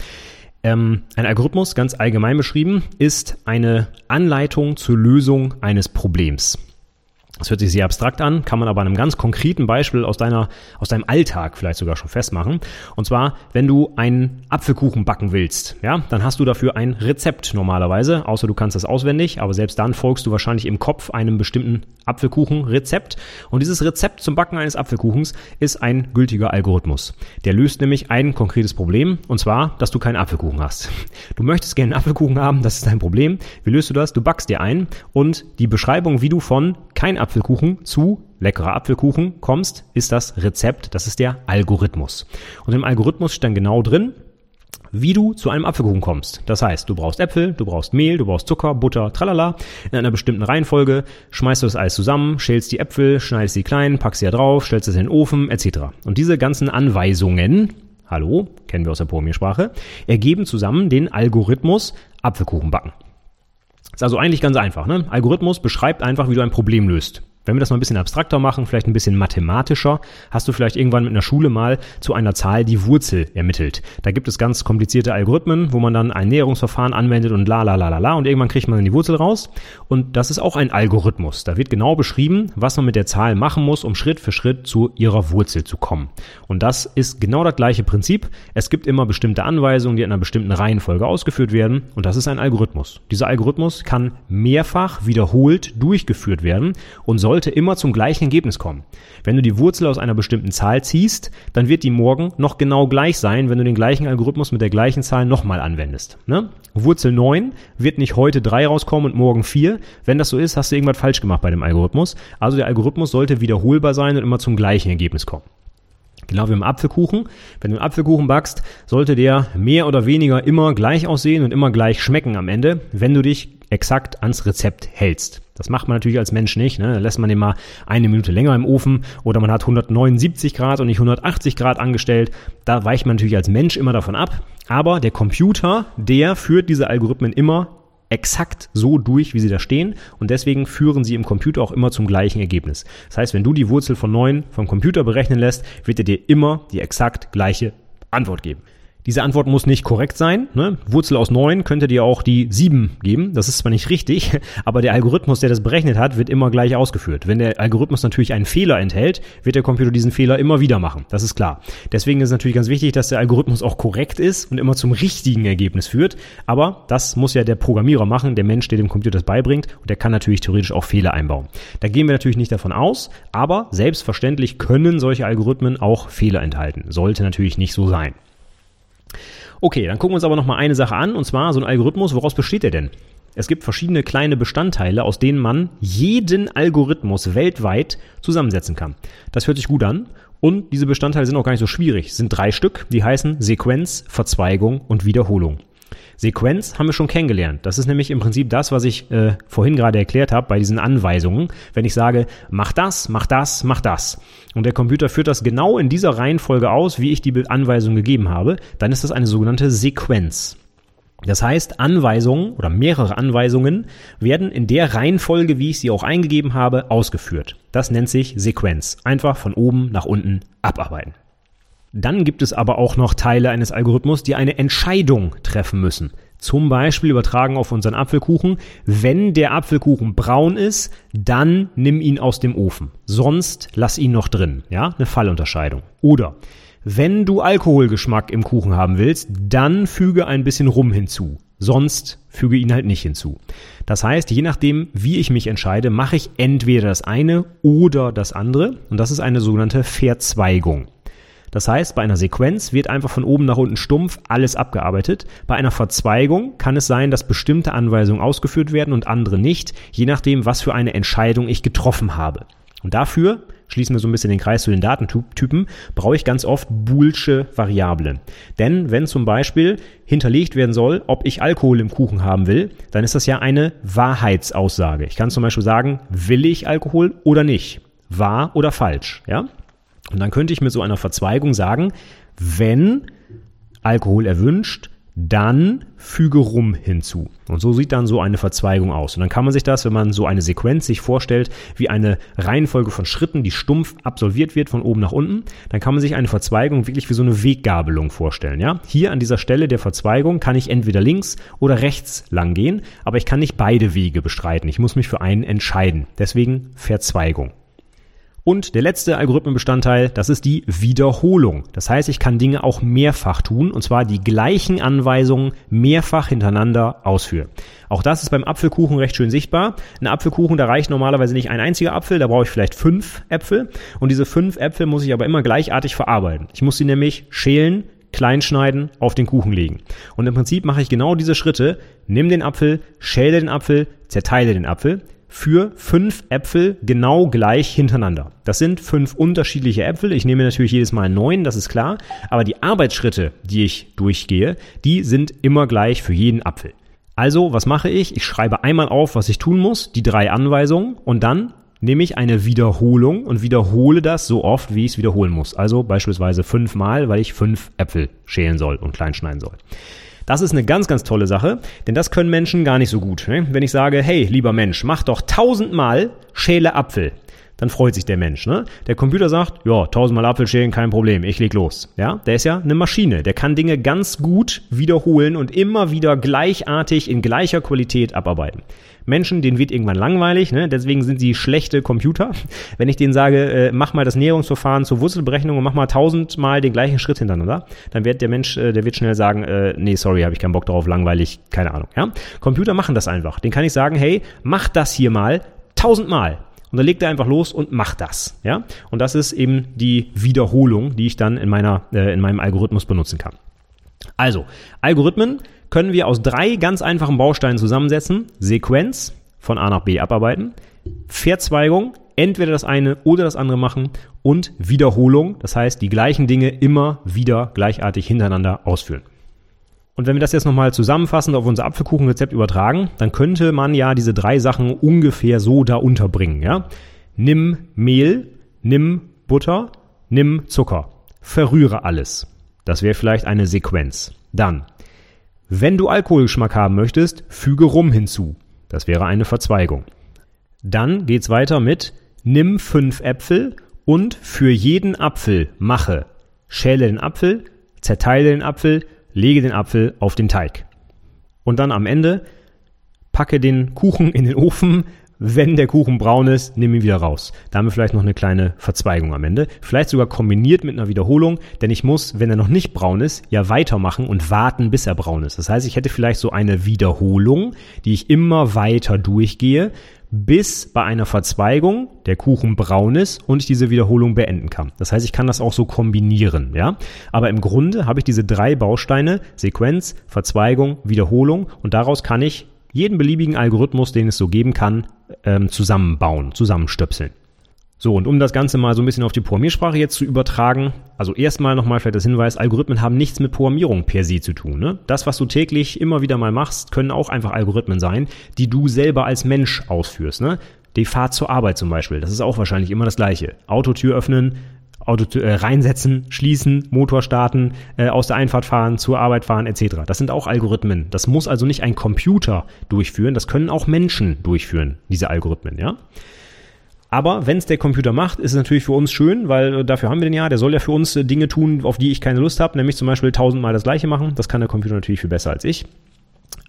Ähm, ein Algorithmus, ganz allgemein beschrieben, ist eine Anleitung zur Lösung eines Problems. Das hört sich sehr abstrakt an, kann man aber an einem ganz konkreten Beispiel aus deiner, aus deinem Alltag vielleicht sogar schon festmachen. Und zwar, wenn du einen Apfelkuchen backen willst, ja, dann hast du dafür ein Rezept normalerweise, außer du kannst das auswendig, aber selbst dann folgst du wahrscheinlich im Kopf einem bestimmten Apfelkuchenrezept. Und dieses Rezept zum Backen eines Apfelkuchens ist ein gültiger Algorithmus. Der löst nämlich ein konkretes Problem, und zwar, dass du keinen Apfelkuchen hast. Du möchtest gerne einen Apfelkuchen haben, das ist dein Problem. Wie löst du das? Du backst dir einen und die Beschreibung, wie du von kein Apfelkuchen zu leckerer Apfelkuchen kommst, ist das Rezept, das ist der Algorithmus. Und im Algorithmus steht dann genau drin, wie du zu einem Apfelkuchen kommst. Das heißt, du brauchst Äpfel, du brauchst Mehl, du brauchst Zucker, Butter, tralala. In einer bestimmten Reihenfolge schmeißt du das alles zusammen, schälst die Äpfel, schneidest sie klein, packst sie da drauf, stellst es in den Ofen, etc. Und diese ganzen Anweisungen, hallo, kennen wir aus der Programmiersprache, ergeben zusammen den Algorithmus Apfelkuchen backen. Ist also eigentlich ganz einfach. Ne? Algorithmus beschreibt einfach, wie du ein Problem löst. Wenn wir das mal ein bisschen abstrakter machen, vielleicht ein bisschen mathematischer, hast du vielleicht irgendwann mit einer Schule mal zu einer Zahl die Wurzel ermittelt. Da gibt es ganz komplizierte Algorithmen, wo man dann ein Näherungsverfahren anwendet und la la la la la und irgendwann kriegt man dann die Wurzel raus. Und das ist auch ein Algorithmus. Da wird genau beschrieben, was man mit der Zahl machen muss, um Schritt für Schritt zu ihrer Wurzel zu kommen. Und das ist genau das gleiche Prinzip. Es gibt immer bestimmte Anweisungen, die in einer bestimmten Reihenfolge ausgeführt werden und das ist ein Algorithmus. Dieser Algorithmus kann mehrfach wiederholt durchgeführt werden und soll sollte immer zum gleichen Ergebnis kommen. Wenn du die Wurzel aus einer bestimmten Zahl ziehst, dann wird die morgen noch genau gleich sein, wenn du den gleichen Algorithmus mit der gleichen Zahl nochmal anwendest. Ne? Wurzel 9 wird nicht heute 3 rauskommen und morgen 4. Wenn das so ist, hast du irgendwas falsch gemacht bei dem Algorithmus. Also der Algorithmus sollte wiederholbar sein und immer zum gleichen Ergebnis kommen. Genau wie im Apfelkuchen. Wenn du einen Apfelkuchen backst, sollte der mehr oder weniger immer gleich aussehen und immer gleich schmecken am Ende, wenn du dich exakt ans Rezept hältst. Das macht man natürlich als Mensch nicht. Ne? Da lässt man den mal eine Minute länger im Ofen oder man hat 179 Grad und nicht 180 Grad angestellt. Da weicht man natürlich als Mensch immer davon ab. Aber der Computer, der führt diese Algorithmen immer exakt so durch, wie sie da stehen und deswegen führen sie im Computer auch immer zum gleichen Ergebnis. Das heißt, wenn du die Wurzel von 9 vom Computer berechnen lässt, wird er dir immer die exakt gleiche Antwort geben. Diese Antwort muss nicht korrekt sein. Ne? Wurzel aus 9 könnte dir auch die 7 geben. Das ist zwar nicht richtig, <laughs> aber der Algorithmus, der das berechnet hat, wird immer gleich ausgeführt. Wenn der Algorithmus natürlich einen Fehler enthält, wird der Computer diesen Fehler immer wieder machen. Das ist klar. Deswegen ist es natürlich ganz wichtig, dass der Algorithmus auch korrekt ist und immer zum richtigen Ergebnis führt. Aber das muss ja der Programmierer machen, der Mensch, der dem Computer das beibringt. Und der kann natürlich theoretisch auch Fehler einbauen. Da gehen wir natürlich nicht davon aus, aber selbstverständlich können solche Algorithmen auch Fehler enthalten. Sollte natürlich nicht so sein. Okay, dann gucken wir uns aber noch mal eine Sache an, und zwar so ein Algorithmus, woraus besteht er denn? Es gibt verschiedene kleine Bestandteile, aus denen man jeden Algorithmus weltweit zusammensetzen kann. Das hört sich gut an und diese Bestandteile sind auch gar nicht so schwierig. Es sind drei Stück, die heißen Sequenz, Verzweigung und Wiederholung. Sequenz haben wir schon kennengelernt. Das ist nämlich im Prinzip das, was ich äh, vorhin gerade erklärt habe bei diesen Anweisungen. Wenn ich sage, mach das, mach das, mach das. Und der Computer führt das genau in dieser Reihenfolge aus, wie ich die Anweisung gegeben habe, dann ist das eine sogenannte Sequenz. Das heißt, Anweisungen oder mehrere Anweisungen werden in der Reihenfolge, wie ich sie auch eingegeben habe, ausgeführt. Das nennt sich Sequenz. Einfach von oben nach unten abarbeiten. Dann gibt es aber auch noch Teile eines Algorithmus, die eine Entscheidung treffen müssen. Zum Beispiel übertragen auf unseren Apfelkuchen. Wenn der Apfelkuchen braun ist, dann nimm ihn aus dem Ofen. Sonst lass ihn noch drin. Ja, eine Fallunterscheidung. Oder wenn du Alkoholgeschmack im Kuchen haben willst, dann füge ein bisschen Rum hinzu. Sonst füge ihn halt nicht hinzu. Das heißt, je nachdem, wie ich mich entscheide, mache ich entweder das eine oder das andere. Und das ist eine sogenannte Verzweigung. Das heißt, bei einer Sequenz wird einfach von oben nach unten stumpf alles abgearbeitet. Bei einer Verzweigung kann es sein, dass bestimmte Anweisungen ausgeführt werden und andere nicht, je nachdem, was für eine Entscheidung ich getroffen habe. Und dafür schließen wir so ein bisschen den Kreis zu den Datentypen, brauche ich ganz oft boolsche Variablen. Denn wenn zum Beispiel hinterlegt werden soll, ob ich Alkohol im Kuchen haben will, dann ist das ja eine Wahrheitsaussage. Ich kann zum Beispiel sagen, will ich Alkohol oder nicht? Wahr oder falsch? Ja? Und dann könnte ich mit so einer Verzweigung sagen, wenn Alkohol erwünscht, dann füge Rum hinzu. Und so sieht dann so eine Verzweigung aus. Und dann kann man sich das, wenn man so eine Sequenz sich vorstellt, wie eine Reihenfolge von Schritten, die stumpf absolviert wird von oben nach unten, dann kann man sich eine Verzweigung wirklich wie so eine Weggabelung vorstellen. Ja? Hier an dieser Stelle der Verzweigung kann ich entweder links oder rechts lang gehen, aber ich kann nicht beide Wege bestreiten. Ich muss mich für einen entscheiden. Deswegen Verzweigung. Und der letzte Algorithmenbestandteil, das ist die Wiederholung. Das heißt, ich kann Dinge auch mehrfach tun, und zwar die gleichen Anweisungen mehrfach hintereinander ausführen. Auch das ist beim Apfelkuchen recht schön sichtbar. Ein Apfelkuchen, da reicht normalerweise nicht ein einziger Apfel, da brauche ich vielleicht fünf Äpfel. Und diese fünf Äpfel muss ich aber immer gleichartig verarbeiten. Ich muss sie nämlich schälen, kleinschneiden, auf den Kuchen legen. Und im Prinzip mache ich genau diese Schritte. Nimm den Apfel, schäle den Apfel, zerteile den Apfel für fünf Äpfel genau gleich hintereinander. Das sind fünf unterschiedliche Äpfel. Ich nehme natürlich jedes Mal neun, das ist klar. Aber die Arbeitsschritte, die ich durchgehe, die sind immer gleich für jeden Apfel. Also, was mache ich? Ich schreibe einmal auf, was ich tun muss, die drei Anweisungen und dann nehme ich eine Wiederholung und wiederhole das so oft, wie ich es wiederholen muss. Also beispielsweise fünfmal, weil ich fünf Äpfel schälen soll und kleinschneiden soll. Das ist eine ganz, ganz tolle Sache, denn das können Menschen gar nicht so gut. Ne? Wenn ich sage, hey, lieber Mensch, mach doch tausendmal Schäle Apfel, dann freut sich der Mensch. Ne? Der Computer sagt, ja, tausendmal Apfel schälen, kein Problem, ich leg los. Ja, der ist ja eine Maschine, der kann Dinge ganz gut wiederholen und immer wieder gleichartig in gleicher Qualität abarbeiten. Menschen, denen wird irgendwann langweilig, ne? deswegen sind sie schlechte Computer. Wenn ich denen sage, äh, mach mal das Näherungsverfahren zur Wurzelberechnung und mach mal tausendmal den gleichen Schritt hintereinander, dann wird der Mensch, äh, der wird schnell sagen, äh, nee, sorry, habe ich keinen Bock drauf, langweilig, keine Ahnung. Ja? Computer machen das einfach. Den kann ich sagen, hey, mach das hier mal tausendmal. Und dann legt er einfach los und macht das. Ja? Und das ist eben die Wiederholung, die ich dann in, meiner, äh, in meinem Algorithmus benutzen kann. Also, Algorithmen können wir aus drei ganz einfachen Bausteinen zusammensetzen. Sequenz von A nach B abarbeiten, Verzweigung, entweder das eine oder das andere machen und Wiederholung, das heißt die gleichen Dinge immer wieder gleichartig hintereinander ausführen. Und wenn wir das jetzt nochmal zusammenfassend auf unser Apfelkuchenrezept übertragen, dann könnte man ja diese drei Sachen ungefähr so da unterbringen. Ja? Nimm Mehl, nimm Butter, nimm Zucker. Verrühre alles. Das wäre vielleicht eine Sequenz. Dann wenn du Alkoholgeschmack haben möchtest, füge Rum hinzu. Das wäre eine Verzweigung. Dann geht's weiter mit nimm fünf Äpfel und für jeden Apfel mache. Schäle den Apfel, zerteile den Apfel, lege den Apfel auf den Teig. Und dann am Ende packe den Kuchen in den Ofen, wenn der Kuchen braun ist, nimm ihn wieder raus. Da haben wir vielleicht noch eine kleine Verzweigung am Ende. Vielleicht sogar kombiniert mit einer Wiederholung, denn ich muss, wenn er noch nicht braun ist, ja weitermachen und warten, bis er braun ist. Das heißt, ich hätte vielleicht so eine Wiederholung, die ich immer weiter durchgehe, bis bei einer Verzweigung der Kuchen braun ist und ich diese Wiederholung beenden kann. Das heißt, ich kann das auch so kombinieren, ja. Aber im Grunde habe ich diese drei Bausteine, Sequenz, Verzweigung, Wiederholung und daraus kann ich jeden beliebigen Algorithmus, den es so geben kann, ähm, zusammenbauen, zusammenstöpseln. So, und um das Ganze mal so ein bisschen auf die Programmiersprache jetzt zu übertragen, also erstmal nochmal vielleicht das Hinweis, Algorithmen haben nichts mit Programmierung per se zu tun. Ne? Das, was du täglich immer wieder mal machst, können auch einfach Algorithmen sein, die du selber als Mensch ausführst. Ne? Die Fahrt zur Arbeit zum Beispiel, das ist auch wahrscheinlich immer das gleiche. Autotür öffnen, Auto äh, reinsetzen, schließen, Motor starten, äh, aus der Einfahrt fahren, zur Arbeit fahren etc. Das sind auch Algorithmen. Das muss also nicht ein Computer durchführen, das können auch Menschen durchführen, diese Algorithmen, ja. Aber wenn es der Computer macht, ist es natürlich für uns schön, weil äh, dafür haben wir den ja. Der soll ja für uns äh, Dinge tun, auf die ich keine Lust habe, nämlich zum Beispiel tausendmal das gleiche machen. Das kann der Computer natürlich viel besser als ich.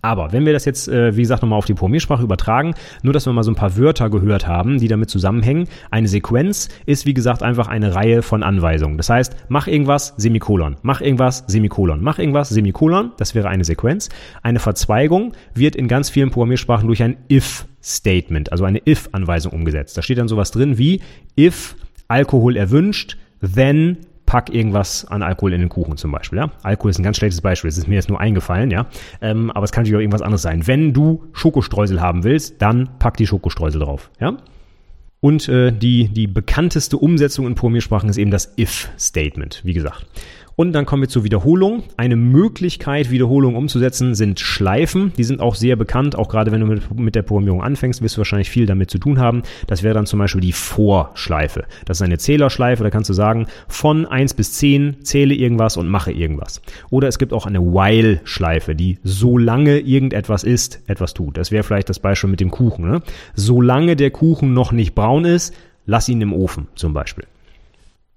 Aber wenn wir das jetzt, äh, wie gesagt, nochmal auf die Programmiersprache übertragen, nur dass wir mal so ein paar Wörter gehört haben, die damit zusammenhängen. Eine Sequenz ist, wie gesagt, einfach eine Reihe von Anweisungen. Das heißt, mach irgendwas, Semikolon, mach irgendwas, Semikolon, mach irgendwas, Semikolon, das wäre eine Sequenz. Eine Verzweigung wird in ganz vielen Programmiersprachen durch ein if-Statement, also eine if-Anweisung umgesetzt. Da steht dann sowas drin wie if Alkohol erwünscht, then pack irgendwas an Alkohol in den Kuchen zum Beispiel. Ja? Alkohol ist ein ganz schlechtes Beispiel, das ist mir jetzt nur eingefallen, ja. Ähm, aber es kann natürlich auch irgendwas anderes sein. Wenn du Schokostreusel haben willst, dann pack die Schokostreusel drauf. Ja? Und äh, die, die bekannteste Umsetzung in Programmiersprachen ist eben das if-Statement, wie gesagt. Und dann kommen wir zur Wiederholung. Eine Möglichkeit, Wiederholung umzusetzen, sind Schleifen. Die sind auch sehr bekannt. Auch gerade wenn du mit, mit der Programmierung anfängst, wirst du wahrscheinlich viel damit zu tun haben. Das wäre dann zum Beispiel die Vorschleife. Das ist eine Zählerschleife. Da kannst du sagen, von 1 bis 10 zähle irgendwas und mache irgendwas. Oder es gibt auch eine While-Schleife, die solange irgendetwas ist, etwas tut. Das wäre vielleicht das Beispiel mit dem Kuchen. Ne? Solange der Kuchen noch nicht braun ist, lass ihn im Ofen zum Beispiel.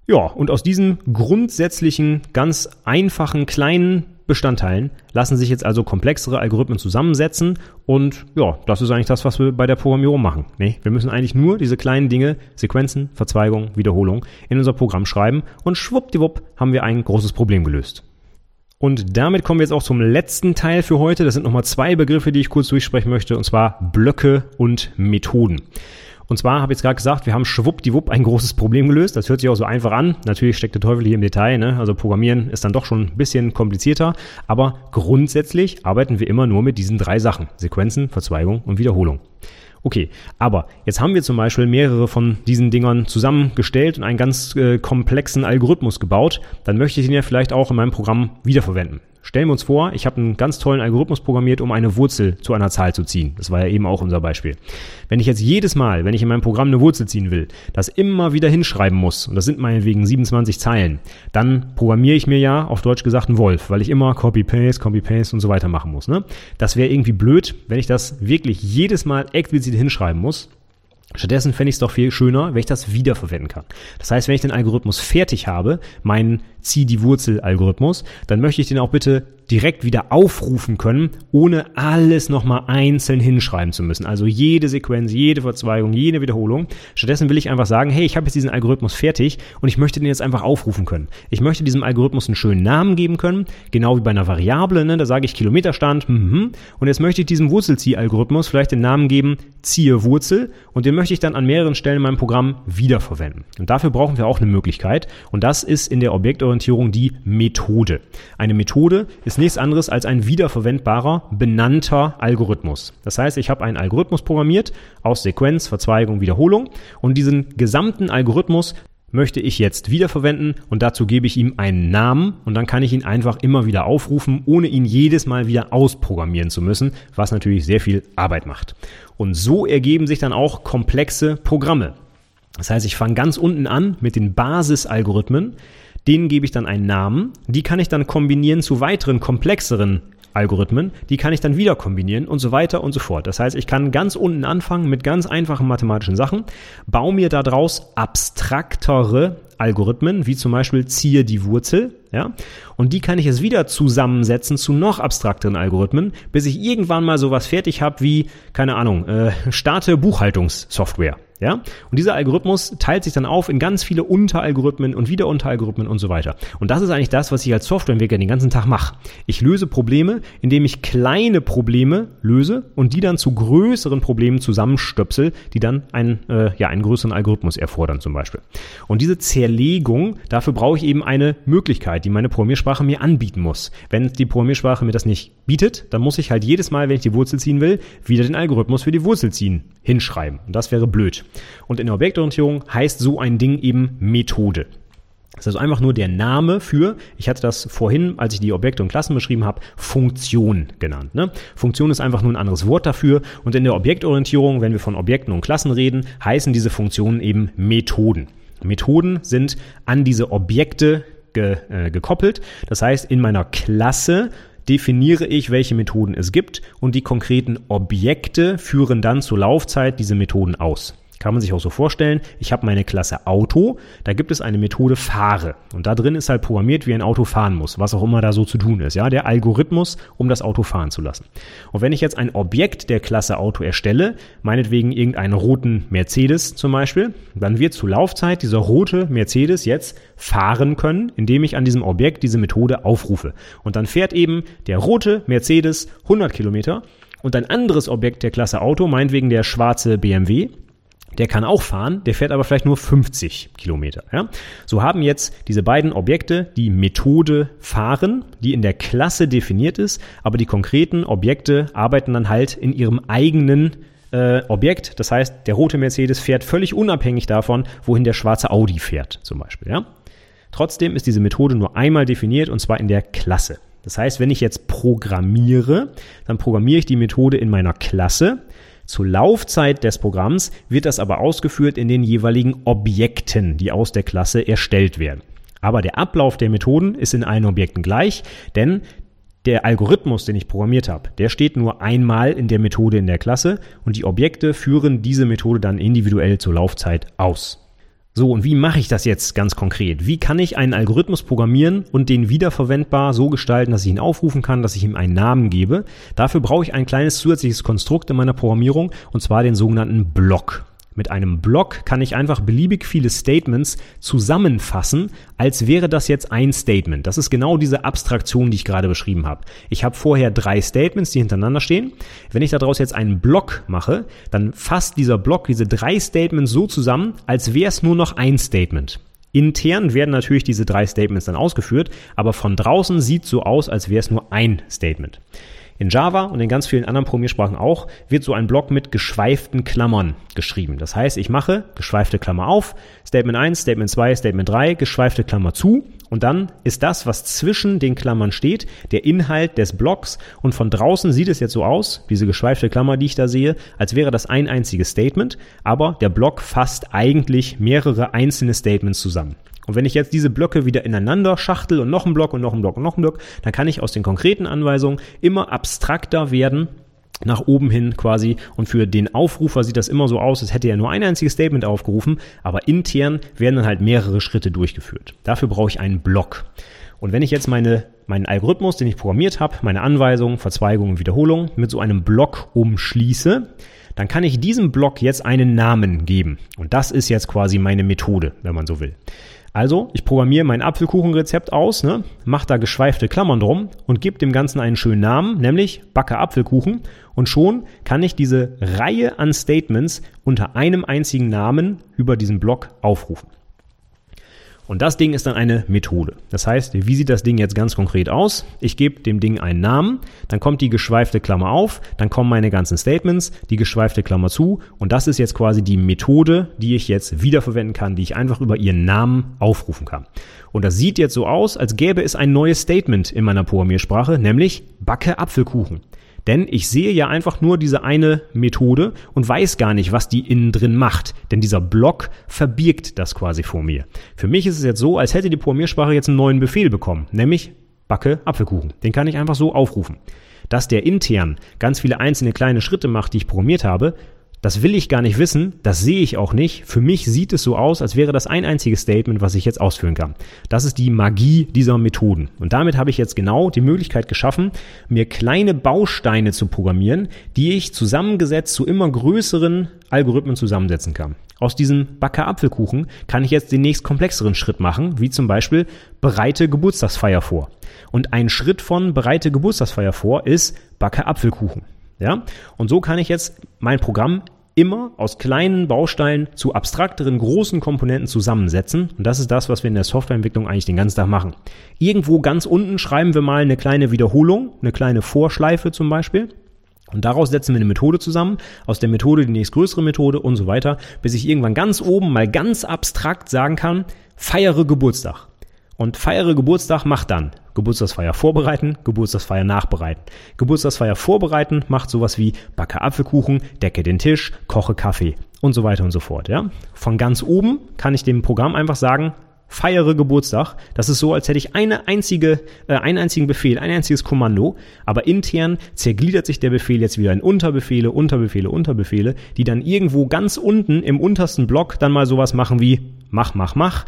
Ja, und aus diesen grundsätzlichen, ganz einfachen, kleinen Bestandteilen lassen sich jetzt also komplexere Algorithmen zusammensetzen und ja, das ist eigentlich das, was wir bei der Programmierung machen. Nee, wir müssen eigentlich nur diese kleinen Dinge, Sequenzen, Verzweigung, Wiederholung in unser Programm schreiben und schwuppdiwupp haben wir ein großes Problem gelöst. Und damit kommen wir jetzt auch zum letzten Teil für heute. Das sind nochmal zwei Begriffe, die ich kurz durchsprechen möchte, und zwar Blöcke und Methoden. Und zwar habe ich jetzt gerade gesagt, wir haben schwuppdiwupp ein großes Problem gelöst. Das hört sich auch so einfach an. Natürlich steckt der Teufel hier im Detail. Ne? Also Programmieren ist dann doch schon ein bisschen komplizierter. Aber grundsätzlich arbeiten wir immer nur mit diesen drei Sachen. Sequenzen, Verzweigung und Wiederholung. Okay, aber jetzt haben wir zum Beispiel mehrere von diesen Dingern zusammengestellt und einen ganz äh, komplexen Algorithmus gebaut. Dann möchte ich den ja vielleicht auch in meinem Programm wiederverwenden. Stellen wir uns vor, ich habe einen ganz tollen Algorithmus programmiert, um eine Wurzel zu einer Zahl zu ziehen. Das war ja eben auch unser Beispiel. Wenn ich jetzt jedes Mal, wenn ich in meinem Programm eine Wurzel ziehen will, das immer wieder hinschreiben muss, und das sind meinetwegen 27 Zeilen, dann programmiere ich mir ja auf Deutsch gesagt einen Wolf, weil ich immer Copy-Paste, Copy-Paste und so weiter machen muss. Ne? Das wäre irgendwie blöd, wenn ich das wirklich jedes Mal explizit hinschreiben muss. Stattdessen fände ich es doch viel schöner, wenn ich das wiederverwenden kann. Das heißt, wenn ich den Algorithmus fertig habe, meinen Zieh die Wurzel-Algorithmus, dann möchte ich den auch bitte direkt wieder aufrufen können, ohne alles nochmal einzeln hinschreiben zu müssen. Also jede Sequenz, jede Verzweigung, jede Wiederholung. Stattdessen will ich einfach sagen, hey, ich habe jetzt diesen Algorithmus fertig und ich möchte den jetzt einfach aufrufen können. Ich möchte diesem Algorithmus einen schönen Namen geben können, genau wie bei einer Variable, ne? da sage ich Kilometerstand, mhm. und jetzt möchte ich diesem Wurzelzieh-Algorithmus vielleicht den Namen geben, ziehe Wurzel, und den möchte ich dann an mehreren Stellen in meinem Programm wiederverwenden. Und dafür brauchen wir auch eine Möglichkeit, und das ist in der Objektorientierung die Methode. Eine Methode ist ist nichts anderes als ein wiederverwendbarer, benannter Algorithmus. Das heißt, ich habe einen Algorithmus programmiert aus Sequenz, Verzweigung, Wiederholung und diesen gesamten Algorithmus möchte ich jetzt wiederverwenden und dazu gebe ich ihm einen Namen und dann kann ich ihn einfach immer wieder aufrufen, ohne ihn jedes Mal wieder ausprogrammieren zu müssen, was natürlich sehr viel Arbeit macht. Und so ergeben sich dann auch komplexe Programme. Das heißt, ich fange ganz unten an mit den Basisalgorithmen, Denen gebe ich dann einen Namen. Die kann ich dann kombinieren zu weiteren komplexeren Algorithmen, die kann ich dann wieder kombinieren und so weiter und so fort. Das heißt, ich kann ganz unten anfangen mit ganz einfachen mathematischen Sachen, baue mir daraus abstraktere Algorithmen, wie zum Beispiel ziehe die Wurzel, ja, und die kann ich jetzt wieder zusammensetzen zu noch abstrakteren Algorithmen, bis ich irgendwann mal sowas fertig habe wie, keine Ahnung, äh, starte Buchhaltungssoftware, ja? Und dieser Algorithmus teilt sich dann auf in ganz viele Unteralgorithmen und wieder Unteralgorithmen und so weiter. Und das ist eigentlich das, was ich als Softwareentwickler den ganzen Tag mache. Ich löse Probleme, indem ich kleine Probleme löse und die dann zu größeren Problemen zusammenstöpsel, die dann einen, äh, ja, einen größeren Algorithmus erfordern zum Beispiel. Und diese Zerlegung, dafür brauche ich eben eine Möglichkeit, die meine Programmiersprache mir anbieten muss. Wenn die Programmiersprache mir das nicht bietet, dann muss ich halt jedes Mal, wenn ich die Wurzel ziehen will, wieder den Algorithmus für die Wurzel ziehen hinschreiben. Und das wäre blöd. Und in der Objektorientierung heißt so ein Ding eben Methode. Das ist also einfach nur der Name für, ich hatte das vorhin, als ich die Objekte und Klassen beschrieben habe, Funktion genannt. Ne? Funktion ist einfach nur ein anderes Wort dafür. Und in der Objektorientierung, wenn wir von Objekten und Klassen reden, heißen diese Funktionen eben Methoden. Methoden sind an diese Objekte ge, äh, gekoppelt. Das heißt, in meiner Klasse definiere ich, welche Methoden es gibt und die konkreten Objekte führen dann zur Laufzeit diese Methoden aus. Kann man sich auch so vorstellen, ich habe meine Klasse Auto, da gibt es eine Methode Fahre und da drin ist halt programmiert, wie ein Auto fahren muss, was auch immer da so zu tun ist, ja, der Algorithmus, um das Auto fahren zu lassen. Und wenn ich jetzt ein Objekt der Klasse Auto erstelle, meinetwegen irgendeinen roten Mercedes zum Beispiel, dann wird zur Laufzeit dieser rote Mercedes jetzt fahren können, indem ich an diesem Objekt diese Methode aufrufe. Und dann fährt eben der rote Mercedes 100 Kilometer und ein anderes Objekt der Klasse Auto, meinetwegen der schwarze BMW, der kann auch fahren, der fährt aber vielleicht nur 50 Kilometer. Ja? So haben jetzt diese beiden Objekte die Methode fahren, die in der Klasse definiert ist, aber die konkreten Objekte arbeiten dann halt in ihrem eigenen äh, Objekt. Das heißt, der rote Mercedes fährt völlig unabhängig davon, wohin der schwarze Audi fährt, zum Beispiel. Ja? Trotzdem ist diese Methode nur einmal definiert und zwar in der Klasse. Das heißt, wenn ich jetzt programmiere, dann programmiere ich die Methode in meiner Klasse zur Laufzeit des Programms wird das aber ausgeführt in den jeweiligen Objekten, die aus der Klasse erstellt werden. Aber der Ablauf der Methoden ist in allen Objekten gleich, denn der Algorithmus, den ich programmiert habe, der steht nur einmal in der Methode in der Klasse und die Objekte führen diese Methode dann individuell zur Laufzeit aus. So, und wie mache ich das jetzt ganz konkret? Wie kann ich einen Algorithmus programmieren und den wiederverwendbar so gestalten, dass ich ihn aufrufen kann, dass ich ihm einen Namen gebe? Dafür brauche ich ein kleines zusätzliches Konstrukt in meiner Programmierung, und zwar den sogenannten Block. Mit einem Block kann ich einfach beliebig viele Statements zusammenfassen, als wäre das jetzt ein Statement. Das ist genau diese Abstraktion, die ich gerade beschrieben habe. Ich habe vorher drei Statements, die hintereinander stehen. Wenn ich daraus jetzt einen Block mache, dann fasst dieser Block diese drei Statements so zusammen, als wäre es nur noch ein Statement. Intern werden natürlich diese drei Statements dann ausgeführt, aber von draußen sieht so aus, als wäre es nur ein Statement. In Java und in ganz vielen anderen Programmiersprachen auch wird so ein Block mit geschweiften Klammern geschrieben. Das heißt, ich mache geschweifte Klammer auf, Statement 1, Statement 2, Statement 3, geschweifte Klammer zu und dann ist das, was zwischen den Klammern steht, der Inhalt des Blocks und von draußen sieht es jetzt so aus, diese geschweifte Klammer, die ich da sehe, als wäre das ein einziges Statement, aber der Block fasst eigentlich mehrere einzelne Statements zusammen. Und wenn ich jetzt diese Blöcke wieder ineinander schachtel und noch einen Block und noch einen Block und noch einen Block, dann kann ich aus den konkreten Anweisungen immer abstrakter werden nach oben hin quasi. Und für den Aufrufer sieht das immer so aus, als hätte er nur ein einziges Statement aufgerufen, aber intern werden dann halt mehrere Schritte durchgeführt. Dafür brauche ich einen Block. Und wenn ich jetzt meine, meinen Algorithmus, den ich programmiert habe, meine Anweisungen, Verzweigungen, Wiederholungen mit so einem Block umschließe, dann kann ich diesem Block jetzt einen Namen geben. Und das ist jetzt quasi meine Methode, wenn man so will. Also, ich programmiere mein Apfelkuchenrezept aus, ne, mache da geschweifte Klammern drum und gebe dem Ganzen einen schönen Namen, nämlich Backe Apfelkuchen. Und schon kann ich diese Reihe an Statements unter einem einzigen Namen über diesen Block aufrufen. Und das Ding ist dann eine Methode. Das heißt, wie sieht das Ding jetzt ganz konkret aus? Ich gebe dem Ding einen Namen, dann kommt die geschweifte Klammer auf, dann kommen meine ganzen Statements, die geschweifte Klammer zu und das ist jetzt quasi die Methode, die ich jetzt wiederverwenden kann, die ich einfach über ihren Namen aufrufen kann. Und das sieht jetzt so aus, als gäbe es ein neues Statement in meiner Programmiersprache, nämlich backe Apfelkuchen. Denn ich sehe ja einfach nur diese eine Methode und weiß gar nicht, was die innen drin macht. Denn dieser Block verbirgt das quasi vor mir. Für mich ist es jetzt so, als hätte die Programmiersprache jetzt einen neuen Befehl bekommen, nämlich backe Apfelkuchen. Den kann ich einfach so aufrufen. Dass der intern ganz viele einzelne kleine Schritte macht, die ich programmiert habe, das will ich gar nicht wissen, das sehe ich auch nicht. Für mich sieht es so aus, als wäre das ein einziges Statement, was ich jetzt ausführen kann. Das ist die Magie dieser Methoden. Und damit habe ich jetzt genau die Möglichkeit geschaffen, mir kleine Bausteine zu programmieren, die ich zusammengesetzt zu immer größeren Algorithmen zusammensetzen kann. Aus diesem Backer Apfelkuchen kann ich jetzt den nächst komplexeren Schritt machen, wie zum Beispiel bereite Geburtstagsfeier vor. Und ein Schritt von bereite Geburtstagsfeier vor ist Backe Apfelkuchen. Ja? Und so kann ich jetzt mein Programm immer aus kleinen Bausteinen zu abstrakteren großen Komponenten zusammensetzen. Und das ist das, was wir in der Softwareentwicklung eigentlich den ganzen Tag machen. Irgendwo ganz unten schreiben wir mal eine kleine Wiederholung, eine kleine Vorschleife zum Beispiel. Und daraus setzen wir eine Methode zusammen, aus der Methode die nächstgrößere Methode und so weiter, bis ich irgendwann ganz oben mal ganz abstrakt sagen kann, feiere Geburtstag. Und feiere Geburtstag macht dann Geburtstagsfeier vorbereiten, Geburtstagsfeier nachbereiten. Geburtstagsfeier vorbereiten macht sowas wie backe Apfelkuchen, decke den Tisch, koche Kaffee und so weiter und so fort. Ja? Von ganz oben kann ich dem Programm einfach sagen, feiere Geburtstag. Das ist so, als hätte ich eine einzige, äh, einen einzigen Befehl, ein einziges Kommando, aber intern zergliedert sich der Befehl jetzt wieder in Unterbefehle, Unterbefehle, Unterbefehle, die dann irgendwo ganz unten im untersten Block dann mal sowas machen wie mach, mach, mach,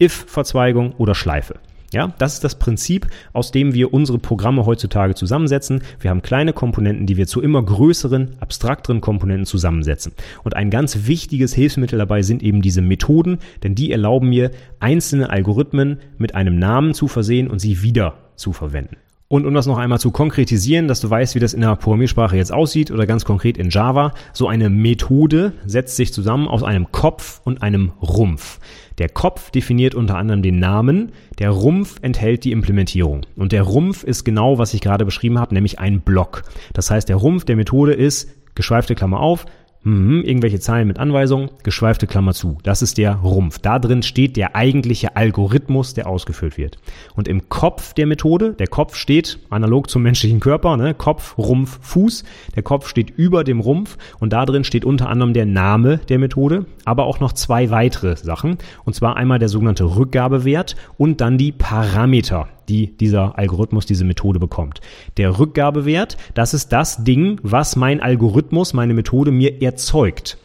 if-Verzweigung oder Schleife. Ja, das ist das Prinzip, aus dem wir unsere Programme heutzutage zusammensetzen. Wir haben kleine Komponenten, die wir zu immer größeren, abstrakteren Komponenten zusammensetzen. Und ein ganz wichtiges Hilfsmittel dabei sind eben diese Methoden, denn die erlauben mir, einzelne Algorithmen mit einem Namen zu versehen und sie wieder zu verwenden. Und um das noch einmal zu konkretisieren, dass du weißt, wie das in der Programmiersprache jetzt aussieht oder ganz konkret in Java, so eine Methode setzt sich zusammen aus einem Kopf und einem Rumpf. Der Kopf definiert unter anderem den Namen, der Rumpf enthält die Implementierung. Und der Rumpf ist genau, was ich gerade beschrieben habe, nämlich ein Block. Das heißt, der Rumpf der Methode ist, geschweifte Klammer auf, Mhm, irgendwelche Zahlen mit Anweisungen, geschweifte Klammer zu. Das ist der Rumpf. Da drin steht der eigentliche Algorithmus, der ausgeführt wird. Und im Kopf der Methode, der Kopf steht analog zum menschlichen Körper, ne? Kopf, Rumpf, Fuß. Der Kopf steht über dem Rumpf und da drin steht unter anderem der Name der Methode, aber auch noch zwei weitere Sachen. Und zwar einmal der sogenannte Rückgabewert und dann die Parameter die dieser Algorithmus, diese Methode bekommt. Der Rückgabewert, das ist das Ding, was mein Algorithmus, meine Methode mir erzeugt.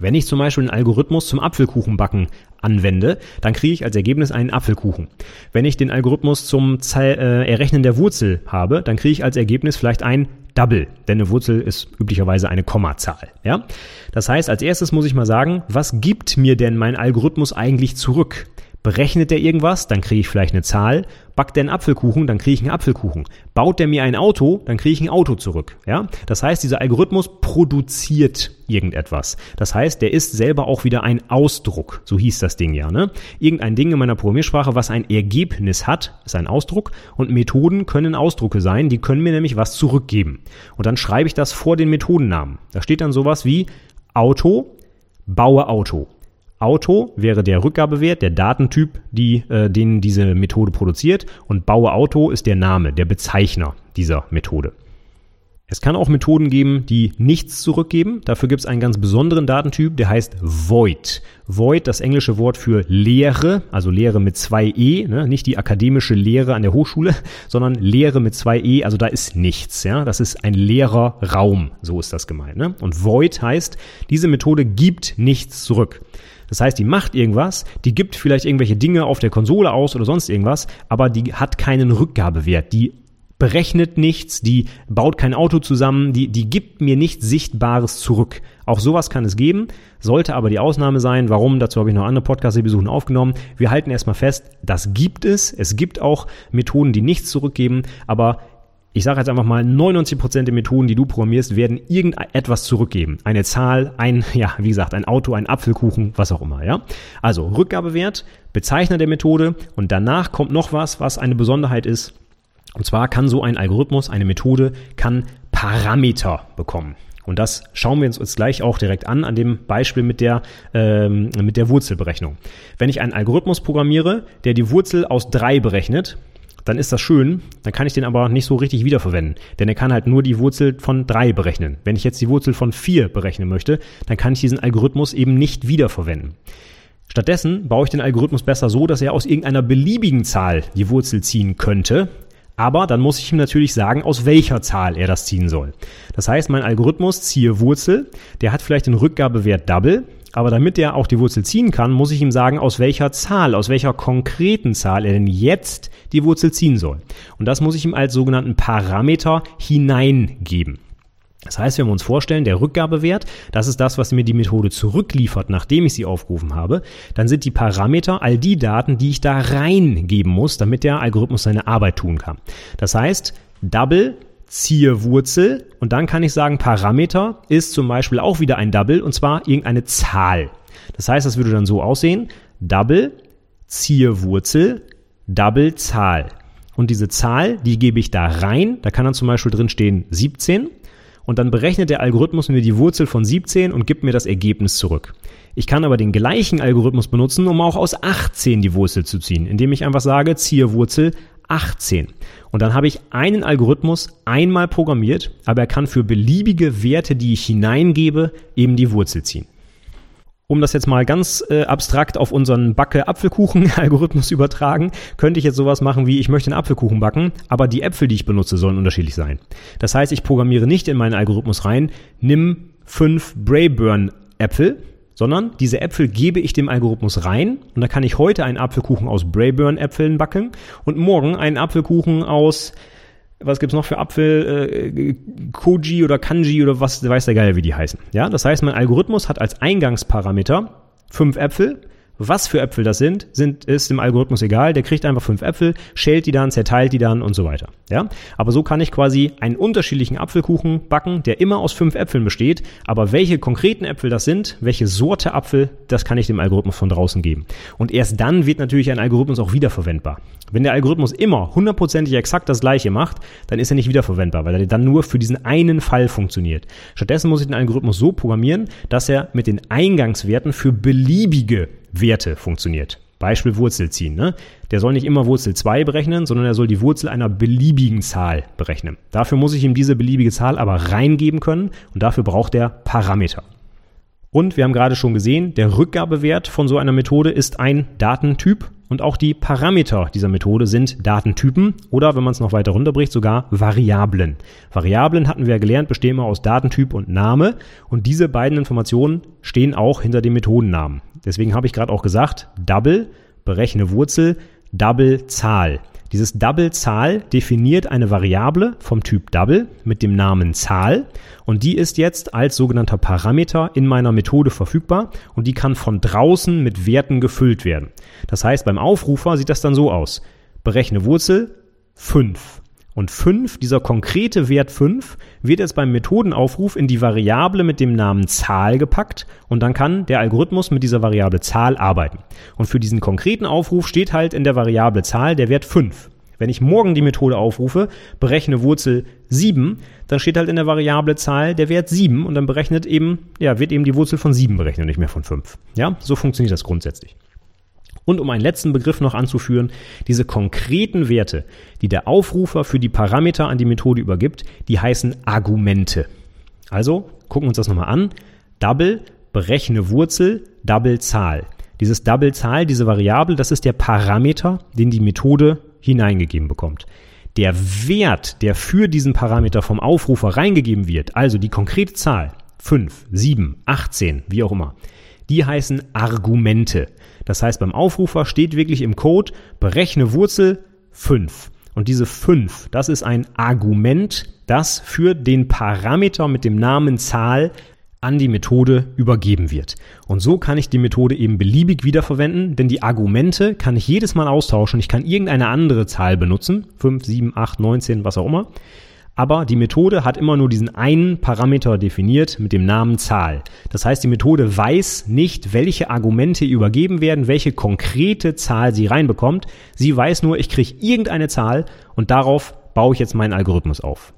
Wenn ich zum Beispiel einen Algorithmus zum Apfelkuchenbacken anwende, dann kriege ich als Ergebnis einen Apfelkuchen. Wenn ich den Algorithmus zum äh, Errechnen der Wurzel habe, dann kriege ich als Ergebnis vielleicht ein Double, denn eine Wurzel ist üblicherweise eine Kommazahl. Ja? Das heißt, als erstes muss ich mal sagen, was gibt mir denn mein Algorithmus eigentlich zurück? Berechnet der irgendwas, dann kriege ich vielleicht eine Zahl. Backt der einen Apfelkuchen, dann kriege ich einen Apfelkuchen. Baut der mir ein Auto, dann kriege ich ein Auto zurück. Ja? Das heißt, dieser Algorithmus produziert irgendetwas. Das heißt, der ist selber auch wieder ein Ausdruck. So hieß das Ding ja. Ne? Irgendein Ding in meiner Programmiersprache, was ein Ergebnis hat, ist ein Ausdruck. Und Methoden können Ausdrucke sein, die können mir nämlich was zurückgeben. Und dann schreibe ich das vor den Methodennamen. Da steht dann sowas wie Auto, baue Auto. Auto wäre der Rückgabewert, der Datentyp, die, äh, den diese Methode produziert und Baue Auto ist der Name, der Bezeichner dieser Methode. Es kann auch Methoden geben, die nichts zurückgeben. Dafür gibt es einen ganz besonderen Datentyp, der heißt Void. Void, das englische Wort für Lehre, also Lehre mit zwei E, ne? nicht die akademische Lehre an der Hochschule, <laughs> sondern Lehre mit zwei E, also da ist nichts. Ja? Das ist ein leerer Raum, so ist das gemeint. Ne? Und Void heißt, diese Methode gibt nichts zurück. Das heißt, die macht irgendwas, die gibt vielleicht irgendwelche Dinge auf der Konsole aus oder sonst irgendwas, aber die hat keinen Rückgabewert. Die berechnet nichts, die baut kein Auto zusammen, die, die gibt mir nichts Sichtbares zurück. Auch sowas kann es geben, sollte aber die Ausnahme sein. Warum? Dazu habe ich noch andere Podcast-Episoden aufgenommen. Wir halten erstmal fest, das gibt es. Es gibt auch Methoden, die nichts zurückgeben, aber ich sage jetzt einfach mal, 99% der Methoden, die du programmierst, werden irgendetwas zurückgeben. Eine Zahl, ein, ja, wie gesagt, ein Auto, ein Apfelkuchen, was auch immer, ja. Also Rückgabewert, Bezeichner der Methode und danach kommt noch was, was eine Besonderheit ist. Und zwar kann so ein Algorithmus, eine Methode, kann Parameter bekommen. Und das schauen wir uns jetzt gleich auch direkt an, an dem Beispiel mit der, ähm, mit der Wurzelberechnung. Wenn ich einen Algorithmus programmiere, der die Wurzel aus drei berechnet, dann ist das schön, dann kann ich den aber nicht so richtig wiederverwenden. Denn er kann halt nur die Wurzel von drei berechnen. Wenn ich jetzt die Wurzel von vier berechnen möchte, dann kann ich diesen Algorithmus eben nicht wiederverwenden. Stattdessen baue ich den Algorithmus besser so, dass er aus irgendeiner beliebigen Zahl die Wurzel ziehen könnte, Aber dann muss ich ihm natürlich sagen, aus welcher Zahl er das ziehen soll. Das heißt, mein Algorithmus ziehe Wurzel, der hat vielleicht den Rückgabewert Double, aber damit er auch die Wurzel ziehen kann, muss ich ihm sagen, aus welcher Zahl, aus welcher konkreten Zahl er denn jetzt die Wurzel ziehen soll. Und das muss ich ihm als sogenannten Parameter hineingeben. Das heißt, wenn wir uns vorstellen, der Rückgabewert, das ist das, was mir die Methode zurückliefert, nachdem ich sie aufgerufen habe, dann sind die Parameter all die Daten, die ich da reingeben muss, damit der Algorithmus seine Arbeit tun kann. Das heißt, Double ziehe Wurzel und dann kann ich sagen, Parameter ist zum Beispiel auch wieder ein Double und zwar irgendeine Zahl. Das heißt, das würde dann so aussehen, Double ziehe Wurzel, Double Zahl. Und diese Zahl, die gebe ich da rein, da kann dann zum Beispiel drin stehen 17 und dann berechnet der Algorithmus mir die Wurzel von 17 und gibt mir das Ergebnis zurück. Ich kann aber den gleichen Algorithmus benutzen, um auch aus 18 die Wurzel zu ziehen, indem ich einfach sage, ziehe Wurzel 18. Und dann habe ich einen Algorithmus einmal programmiert, aber er kann für beliebige Werte, die ich hineingebe, eben die Wurzel ziehen. Um das jetzt mal ganz äh, abstrakt auf unseren Backe-Apfelkuchen-Algorithmus <laughs> übertragen, könnte ich jetzt sowas machen wie, ich möchte einen Apfelkuchen backen, aber die Äpfel, die ich benutze, sollen unterschiedlich sein. Das heißt, ich programmiere nicht in meinen Algorithmus rein, nimm fünf Brayburn-Äpfel, sondern diese Äpfel gebe ich dem Algorithmus rein und da kann ich heute einen Apfelkuchen aus Brayburn-Äpfeln backen und morgen einen Apfelkuchen aus was gibt's noch für Apfel, äh, Koji oder Kanji oder was, weiß der Geier, wie die heißen. Ja, das heißt, mein Algorithmus hat als Eingangsparameter fünf Äpfel was für Äpfel das sind, sind, ist dem Algorithmus egal. Der kriegt einfach fünf Äpfel, schält die dann, zerteilt die dann und so weiter. Ja? Aber so kann ich quasi einen unterschiedlichen Apfelkuchen backen, der immer aus fünf Äpfeln besteht. Aber welche konkreten Äpfel das sind, welche Sorte Apfel, das kann ich dem Algorithmus von draußen geben. Und erst dann wird natürlich ein Algorithmus auch wiederverwendbar. Wenn der Algorithmus immer hundertprozentig exakt das gleiche macht, dann ist er nicht wiederverwendbar, weil er dann nur für diesen einen Fall funktioniert. Stattdessen muss ich den Algorithmus so programmieren, dass er mit den Eingangswerten für beliebige Werte funktioniert. Beispiel Wurzel ziehen. Ne? Der soll nicht immer Wurzel 2 berechnen, sondern er soll die Wurzel einer beliebigen Zahl berechnen. Dafür muss ich ihm diese beliebige Zahl aber reingeben können und dafür braucht er Parameter. Und wir haben gerade schon gesehen, der Rückgabewert von so einer Methode ist ein Datentyp und auch die Parameter dieser Methode sind Datentypen oder, wenn man es noch weiter runterbricht, sogar Variablen. Variablen hatten wir ja gelernt, bestehen immer aus Datentyp und Name und diese beiden Informationen stehen auch hinter dem Methodennamen. Deswegen habe ich gerade auch gesagt, Double, berechne Wurzel, Double Zahl. Dieses Double-Zahl definiert eine Variable vom Typ Double mit dem Namen Zahl und die ist jetzt als sogenannter Parameter in meiner Methode verfügbar und die kann von draußen mit Werten gefüllt werden. Das heißt, beim Aufrufer sieht das dann so aus. Berechne Wurzel 5. Und 5, dieser konkrete Wert 5, wird jetzt beim Methodenaufruf in die Variable mit dem Namen Zahl gepackt und dann kann der Algorithmus mit dieser Variable Zahl arbeiten. Und für diesen konkreten Aufruf steht halt in der Variable Zahl der Wert 5. Wenn ich morgen die Methode aufrufe, berechne Wurzel 7, dann steht halt in der Variable Zahl der Wert 7 und dann berechnet eben, ja, wird eben die Wurzel von 7 berechnet, nicht mehr von 5. Ja, so funktioniert das grundsätzlich. Und um einen letzten Begriff noch anzuführen, diese konkreten Werte, die der Aufrufer für die Parameter an die Methode übergibt, die heißen Argumente. Also gucken wir uns das nochmal an. Double, berechne Wurzel, Double Zahl. Dieses Double Zahl, diese Variable, das ist der Parameter, den die Methode hineingegeben bekommt. Der Wert, der für diesen Parameter vom Aufrufer reingegeben wird, also die konkrete Zahl, 5, 7, 18, wie auch immer, die heißen Argumente. Das heißt, beim Aufrufer steht wirklich im Code, berechne Wurzel 5. Und diese 5, das ist ein Argument, das für den Parameter mit dem Namen Zahl an die Methode übergeben wird. Und so kann ich die Methode eben beliebig wiederverwenden, denn die Argumente kann ich jedes Mal austauschen. Ich kann irgendeine andere Zahl benutzen, 5, 7, 8, 19, was auch immer. Aber die Methode hat immer nur diesen einen Parameter definiert mit dem Namen Zahl. Das heißt, die Methode weiß nicht, welche Argumente übergeben werden, welche konkrete Zahl sie reinbekommt. Sie weiß nur, ich kriege irgendeine Zahl und darauf baue ich jetzt meinen Algorithmus auf.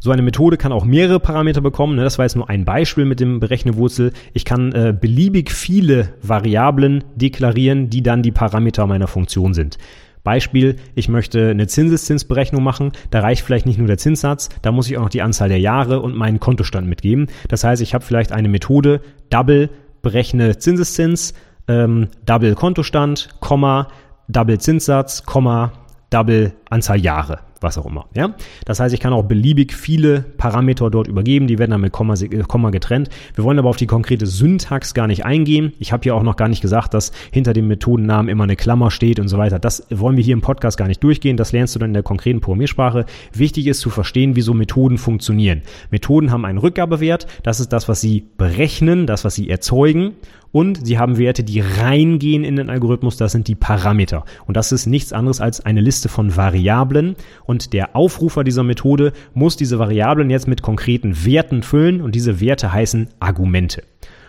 So eine Methode kann auch mehrere Parameter bekommen. Ne? Das war jetzt nur ein Beispiel mit dem Berechne-Wurzel. Ich kann äh, beliebig viele Variablen deklarieren, die dann die Parameter meiner Funktion sind. Beispiel, ich möchte eine Zinseszinsberechnung machen, da reicht vielleicht nicht nur der Zinssatz, da muss ich auch noch die Anzahl der Jahre und meinen Kontostand mitgeben. Das heißt, ich habe vielleicht eine Methode, Double, berechne Zinseszins, ähm, Double Kontostand, Komma, Double Zinssatz, Komma, Double, Anzahl Jahre, was auch immer. Ja? Das heißt, ich kann auch beliebig viele Parameter dort übergeben, die werden dann mit Komma, äh, Komma getrennt. Wir wollen aber auf die konkrete Syntax gar nicht eingehen. Ich habe hier auch noch gar nicht gesagt, dass hinter dem Methodennamen immer eine Klammer steht und so weiter. Das wollen wir hier im Podcast gar nicht durchgehen. Das lernst du dann in der konkreten Programmiersprache. Wichtig ist zu verstehen, wieso Methoden funktionieren. Methoden haben einen Rückgabewert. Das ist das, was sie berechnen, das, was sie erzeugen und sie haben Werte, die reingehen in den Algorithmus, das sind die Parameter. Und das ist nichts anderes als eine Liste von Variablen. Und der Aufrufer dieser Methode muss diese Variablen jetzt mit konkreten Werten füllen. Und diese Werte heißen Argumente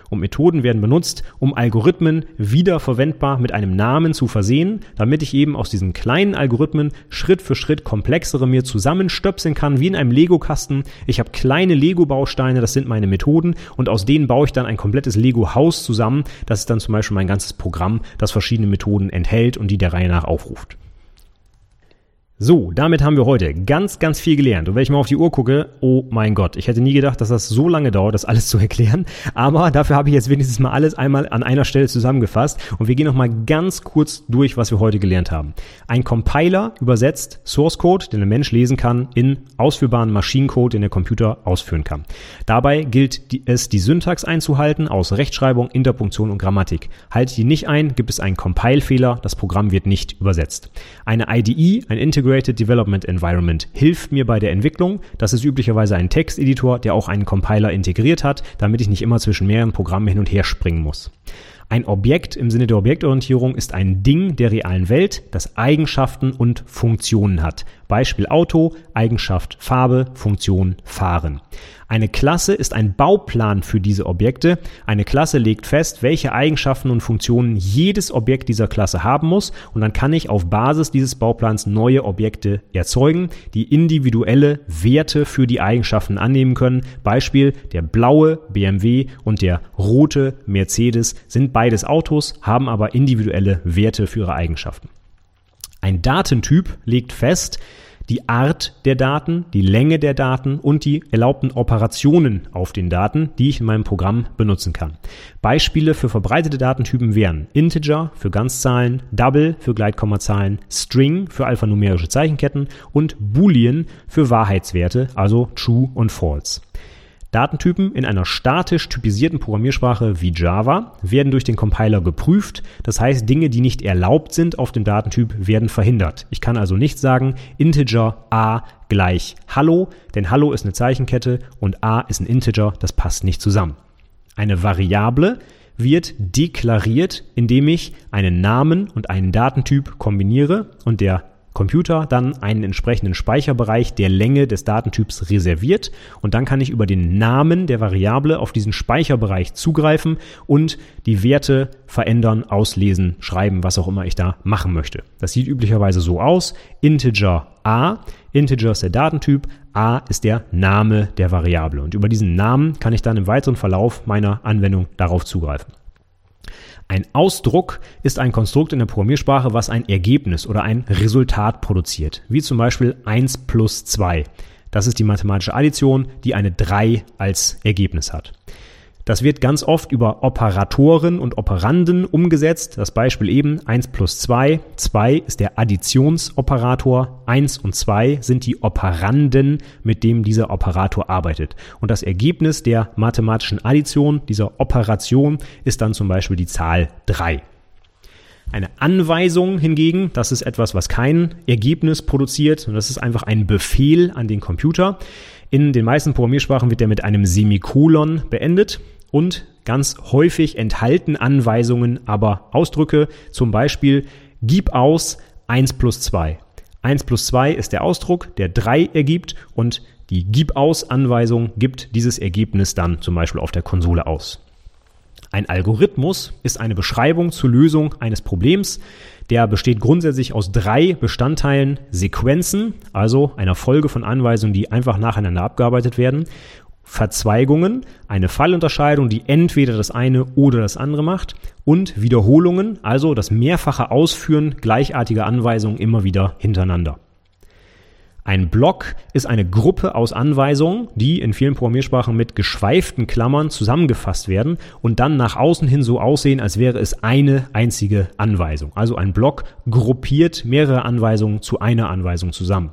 und Methoden werden benutzt, um Algorithmen wiederverwendbar mit einem Namen zu versehen, damit ich eben aus diesen kleinen Algorithmen Schritt für Schritt komplexere mir zusammenstöpseln kann, wie in einem Lego-Kasten. Ich habe kleine Lego-Bausteine, das sind meine Methoden und aus denen baue ich dann ein komplettes Lego-Haus zusammen. Das ist dann zum Beispiel mein ganzes Programm, das verschiedene Methoden enthält und die der Reihe nach aufruft. So, damit haben wir heute ganz, ganz viel gelernt. Und wenn ich mal auf die Uhr gucke, oh mein Gott, ich hätte nie gedacht, dass das so lange dauert, das alles <laughs> zu erklären. Aber dafür habe ich jetzt wenigstens mal alles einmal an einer Stelle zusammengefasst. Und wir gehen nochmal ganz kurz durch, was wir heute gelernt haben. Ein Compiler übersetzt Source Code, den ein Mensch lesen kann, in ausführbaren Maschinencode, den der Computer ausführen kann. Dabei gilt es, die Syntax einzuhalten aus Rechtschreibung, Interpunktion und Grammatik. Halte die nicht ein, gibt es einen Compile-Fehler, das Programm wird nicht übersetzt. Eine IDE, ein Integrated Integrated Development Environment hilft mir bei der Entwicklung. Das ist üblicherweise ein Texteditor, der auch einen Compiler integriert hat, damit ich nicht immer zwischen mehreren Programmen hin und her springen muss. Ein Objekt im Sinne der Objektorientierung ist ein Ding der realen Welt, das Eigenschaften und Funktionen hat. Beispiel Auto, Eigenschaft Farbe, Funktion Fahren. Eine Klasse ist ein Bauplan für diese Objekte. Eine Klasse legt fest, welche Eigenschaften und Funktionen jedes Objekt dieser Klasse haben muss und dann kann ich auf Basis dieses Bauplans neue Objekte erzeugen, die individuelle Werte für die Eigenschaften annehmen können. Beispiel der blaue BMW und der rote Mercedes sind beides Autos, haben aber individuelle Werte für ihre Eigenschaften. Ein Datentyp legt fest, die Art der Daten, die Länge der Daten und die erlaubten Operationen auf den Daten, die ich in meinem Programm benutzen kann. Beispiele für verbreitete Datentypen wären Integer für Ganzzahlen, Double für Gleitkommazahlen, String für alphanumerische Zeichenketten und Boolean für Wahrheitswerte, also True und False. Datentypen in einer statisch typisierten Programmiersprache wie Java werden durch den Compiler geprüft. Das heißt, Dinge, die nicht erlaubt sind auf dem Datentyp, werden verhindert. Ich kann also nicht sagen Integer a gleich Hallo, denn Hallo ist eine Zeichenkette und a ist ein Integer, das passt nicht zusammen. Eine Variable wird deklariert, indem ich einen Namen und einen Datentyp kombiniere und der Computer dann einen entsprechenden Speicherbereich der Länge des Datentyps reserviert und dann kann ich über den Namen der Variable auf diesen Speicherbereich zugreifen und die Werte verändern, auslesen, schreiben, was auch immer ich da machen möchte. Das sieht üblicherweise so aus. Integer a, Integer ist der Datentyp, a ist der Name der Variable und über diesen Namen kann ich dann im weiteren Verlauf meiner Anwendung darauf zugreifen. Ein Ausdruck ist ein Konstrukt in der Programmiersprache, was ein Ergebnis oder ein Resultat produziert, wie zum Beispiel 1 plus 2. Das ist die mathematische Addition, die eine 3 als Ergebnis hat. Das wird ganz oft über Operatoren und Operanden umgesetzt. Das Beispiel eben 1 plus 2. 2 ist der Additionsoperator. 1 und 2 sind die Operanden, mit dem dieser Operator arbeitet. Und das Ergebnis der mathematischen Addition, dieser Operation, ist dann zum Beispiel die Zahl 3. Eine Anweisung hingegen, das ist etwas, was kein Ergebnis produziert, und das ist einfach ein Befehl an den Computer. In den meisten Programmiersprachen wird der mit einem Semikolon beendet und ganz häufig enthalten Anweisungen aber Ausdrücke, zum Beispiel gib aus 1 plus 2. 1 plus 2 ist der Ausdruck, der 3 ergibt und die Gib aus Anweisung gibt dieses Ergebnis dann zum Beispiel auf der Konsole aus. Ein Algorithmus ist eine Beschreibung zur Lösung eines Problems. Der besteht grundsätzlich aus drei Bestandteilen Sequenzen, also einer Folge von Anweisungen, die einfach nacheinander abgearbeitet werden, Verzweigungen, eine Fallunterscheidung, die entweder das eine oder das andere macht und Wiederholungen, also das mehrfache Ausführen gleichartiger Anweisungen immer wieder hintereinander. Ein Block ist eine Gruppe aus Anweisungen, die in vielen Programmiersprachen mit geschweiften Klammern zusammengefasst werden und dann nach außen hin so aussehen, als wäre es eine einzige Anweisung. Also ein Block gruppiert mehrere Anweisungen zu einer Anweisung zusammen.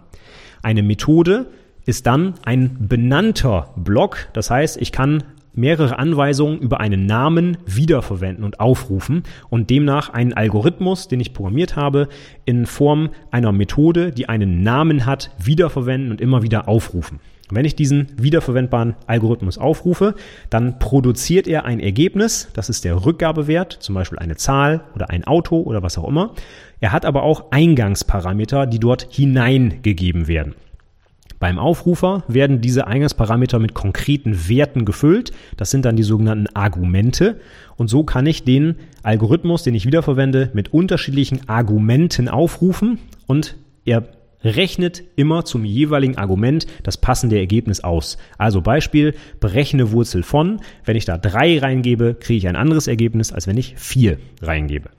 Eine Methode ist dann ein benannter Block. Das heißt, ich kann mehrere Anweisungen über einen Namen wiederverwenden und aufrufen und demnach einen Algorithmus, den ich programmiert habe, in Form einer Methode, die einen Namen hat, wiederverwenden und immer wieder aufrufen. Wenn ich diesen wiederverwendbaren Algorithmus aufrufe, dann produziert er ein Ergebnis, das ist der Rückgabewert, zum Beispiel eine Zahl oder ein Auto oder was auch immer. Er hat aber auch Eingangsparameter, die dort hineingegeben werden. Beim Aufrufer werden diese Eingangsparameter mit konkreten Werten gefüllt. Das sind dann die sogenannten Argumente. Und so kann ich den Algorithmus, den ich wiederverwende, mit unterschiedlichen Argumenten aufrufen und er rechnet immer zum jeweiligen Argument das passende Ergebnis aus. Also Beispiel, berechne Wurzel von. Wenn ich da drei reingebe, kriege ich ein anderes Ergebnis, als wenn ich vier reingebe.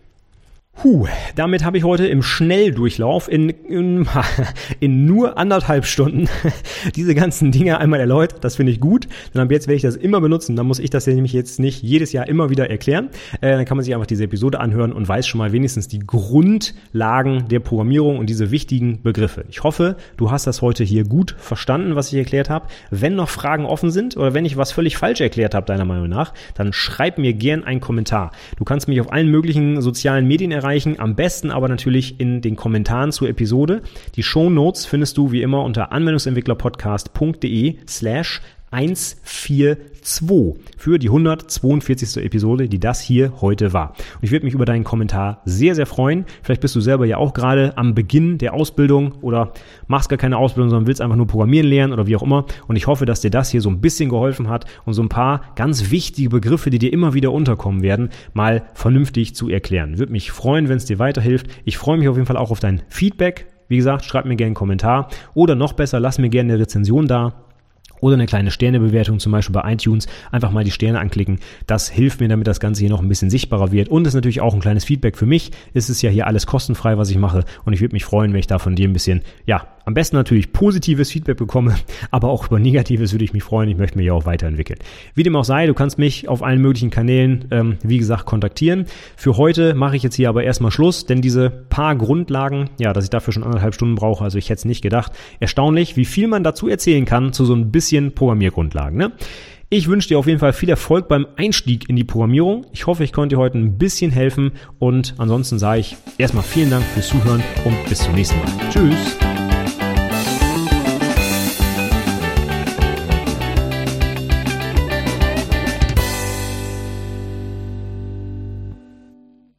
Puh, damit habe ich heute im Schnelldurchlauf in, in, <laughs> in nur anderthalb Stunden <laughs> diese ganzen Dinge einmal erläutert. Das finde ich gut. Dann ab jetzt werde ich das immer benutzen. Dann muss ich das nämlich jetzt nicht jedes Jahr immer wieder erklären. Äh, dann kann man sich einfach diese Episode anhören und weiß schon mal wenigstens die Grundlagen der Programmierung und diese wichtigen Begriffe. Ich hoffe, du hast das heute hier gut verstanden, was ich erklärt habe. Wenn noch Fragen offen sind oder wenn ich was völlig falsch erklärt habe, deiner Meinung nach, dann schreib mir gern einen Kommentar. Du kannst mich auf allen möglichen sozialen Medien erreichen erreichen. Am besten aber natürlich in den Kommentaren zur Episode. Die Show Notes findest du wie immer unter anwendungsentwicklerpodcast.de slash 142 für die 142. Episode, die das hier heute war. Und ich würde mich über deinen Kommentar sehr, sehr freuen. Vielleicht bist du selber ja auch gerade am Beginn der Ausbildung oder machst gar keine Ausbildung, sondern willst einfach nur Programmieren lernen oder wie auch immer. Und ich hoffe, dass dir das hier so ein bisschen geholfen hat und so ein paar ganz wichtige Begriffe, die dir immer wieder unterkommen werden, mal vernünftig zu erklären. Würde mich freuen, wenn es dir weiterhilft. Ich freue mich auf jeden Fall auch auf dein Feedback. Wie gesagt, schreib mir gerne einen Kommentar oder noch besser, lass mir gerne eine Rezension da oder eine kleine Sternebewertung, zum Beispiel bei iTunes, einfach mal die Sterne anklicken. Das hilft mir, damit das Ganze hier noch ein bisschen sichtbarer wird. Und ist natürlich auch ein kleines Feedback für mich. Es ist ja hier alles kostenfrei, was ich mache. Und ich würde mich freuen, wenn ich da von dir ein bisschen, ja, am besten natürlich positives Feedback bekomme, <laughs> aber auch über negatives würde ich mich freuen. Ich möchte mich ja auch weiterentwickeln. Wie dem auch sei, du kannst mich auf allen möglichen Kanälen, ähm, wie gesagt, kontaktieren. Für heute mache ich jetzt hier aber erstmal Schluss, denn diese paar Grundlagen, ja, dass ich dafür schon anderthalb Stunden brauche, also ich hätte es nicht gedacht. Erstaunlich, wie viel man dazu erzählen kann zu so ein bisschen Programmiergrundlagen. Ne? Ich wünsche dir auf jeden Fall viel Erfolg beim Einstieg in die Programmierung. Ich hoffe, ich konnte dir heute ein bisschen helfen und ansonsten sage ich erstmal vielen Dank fürs Zuhören und bis zum nächsten Mal. Tschüss.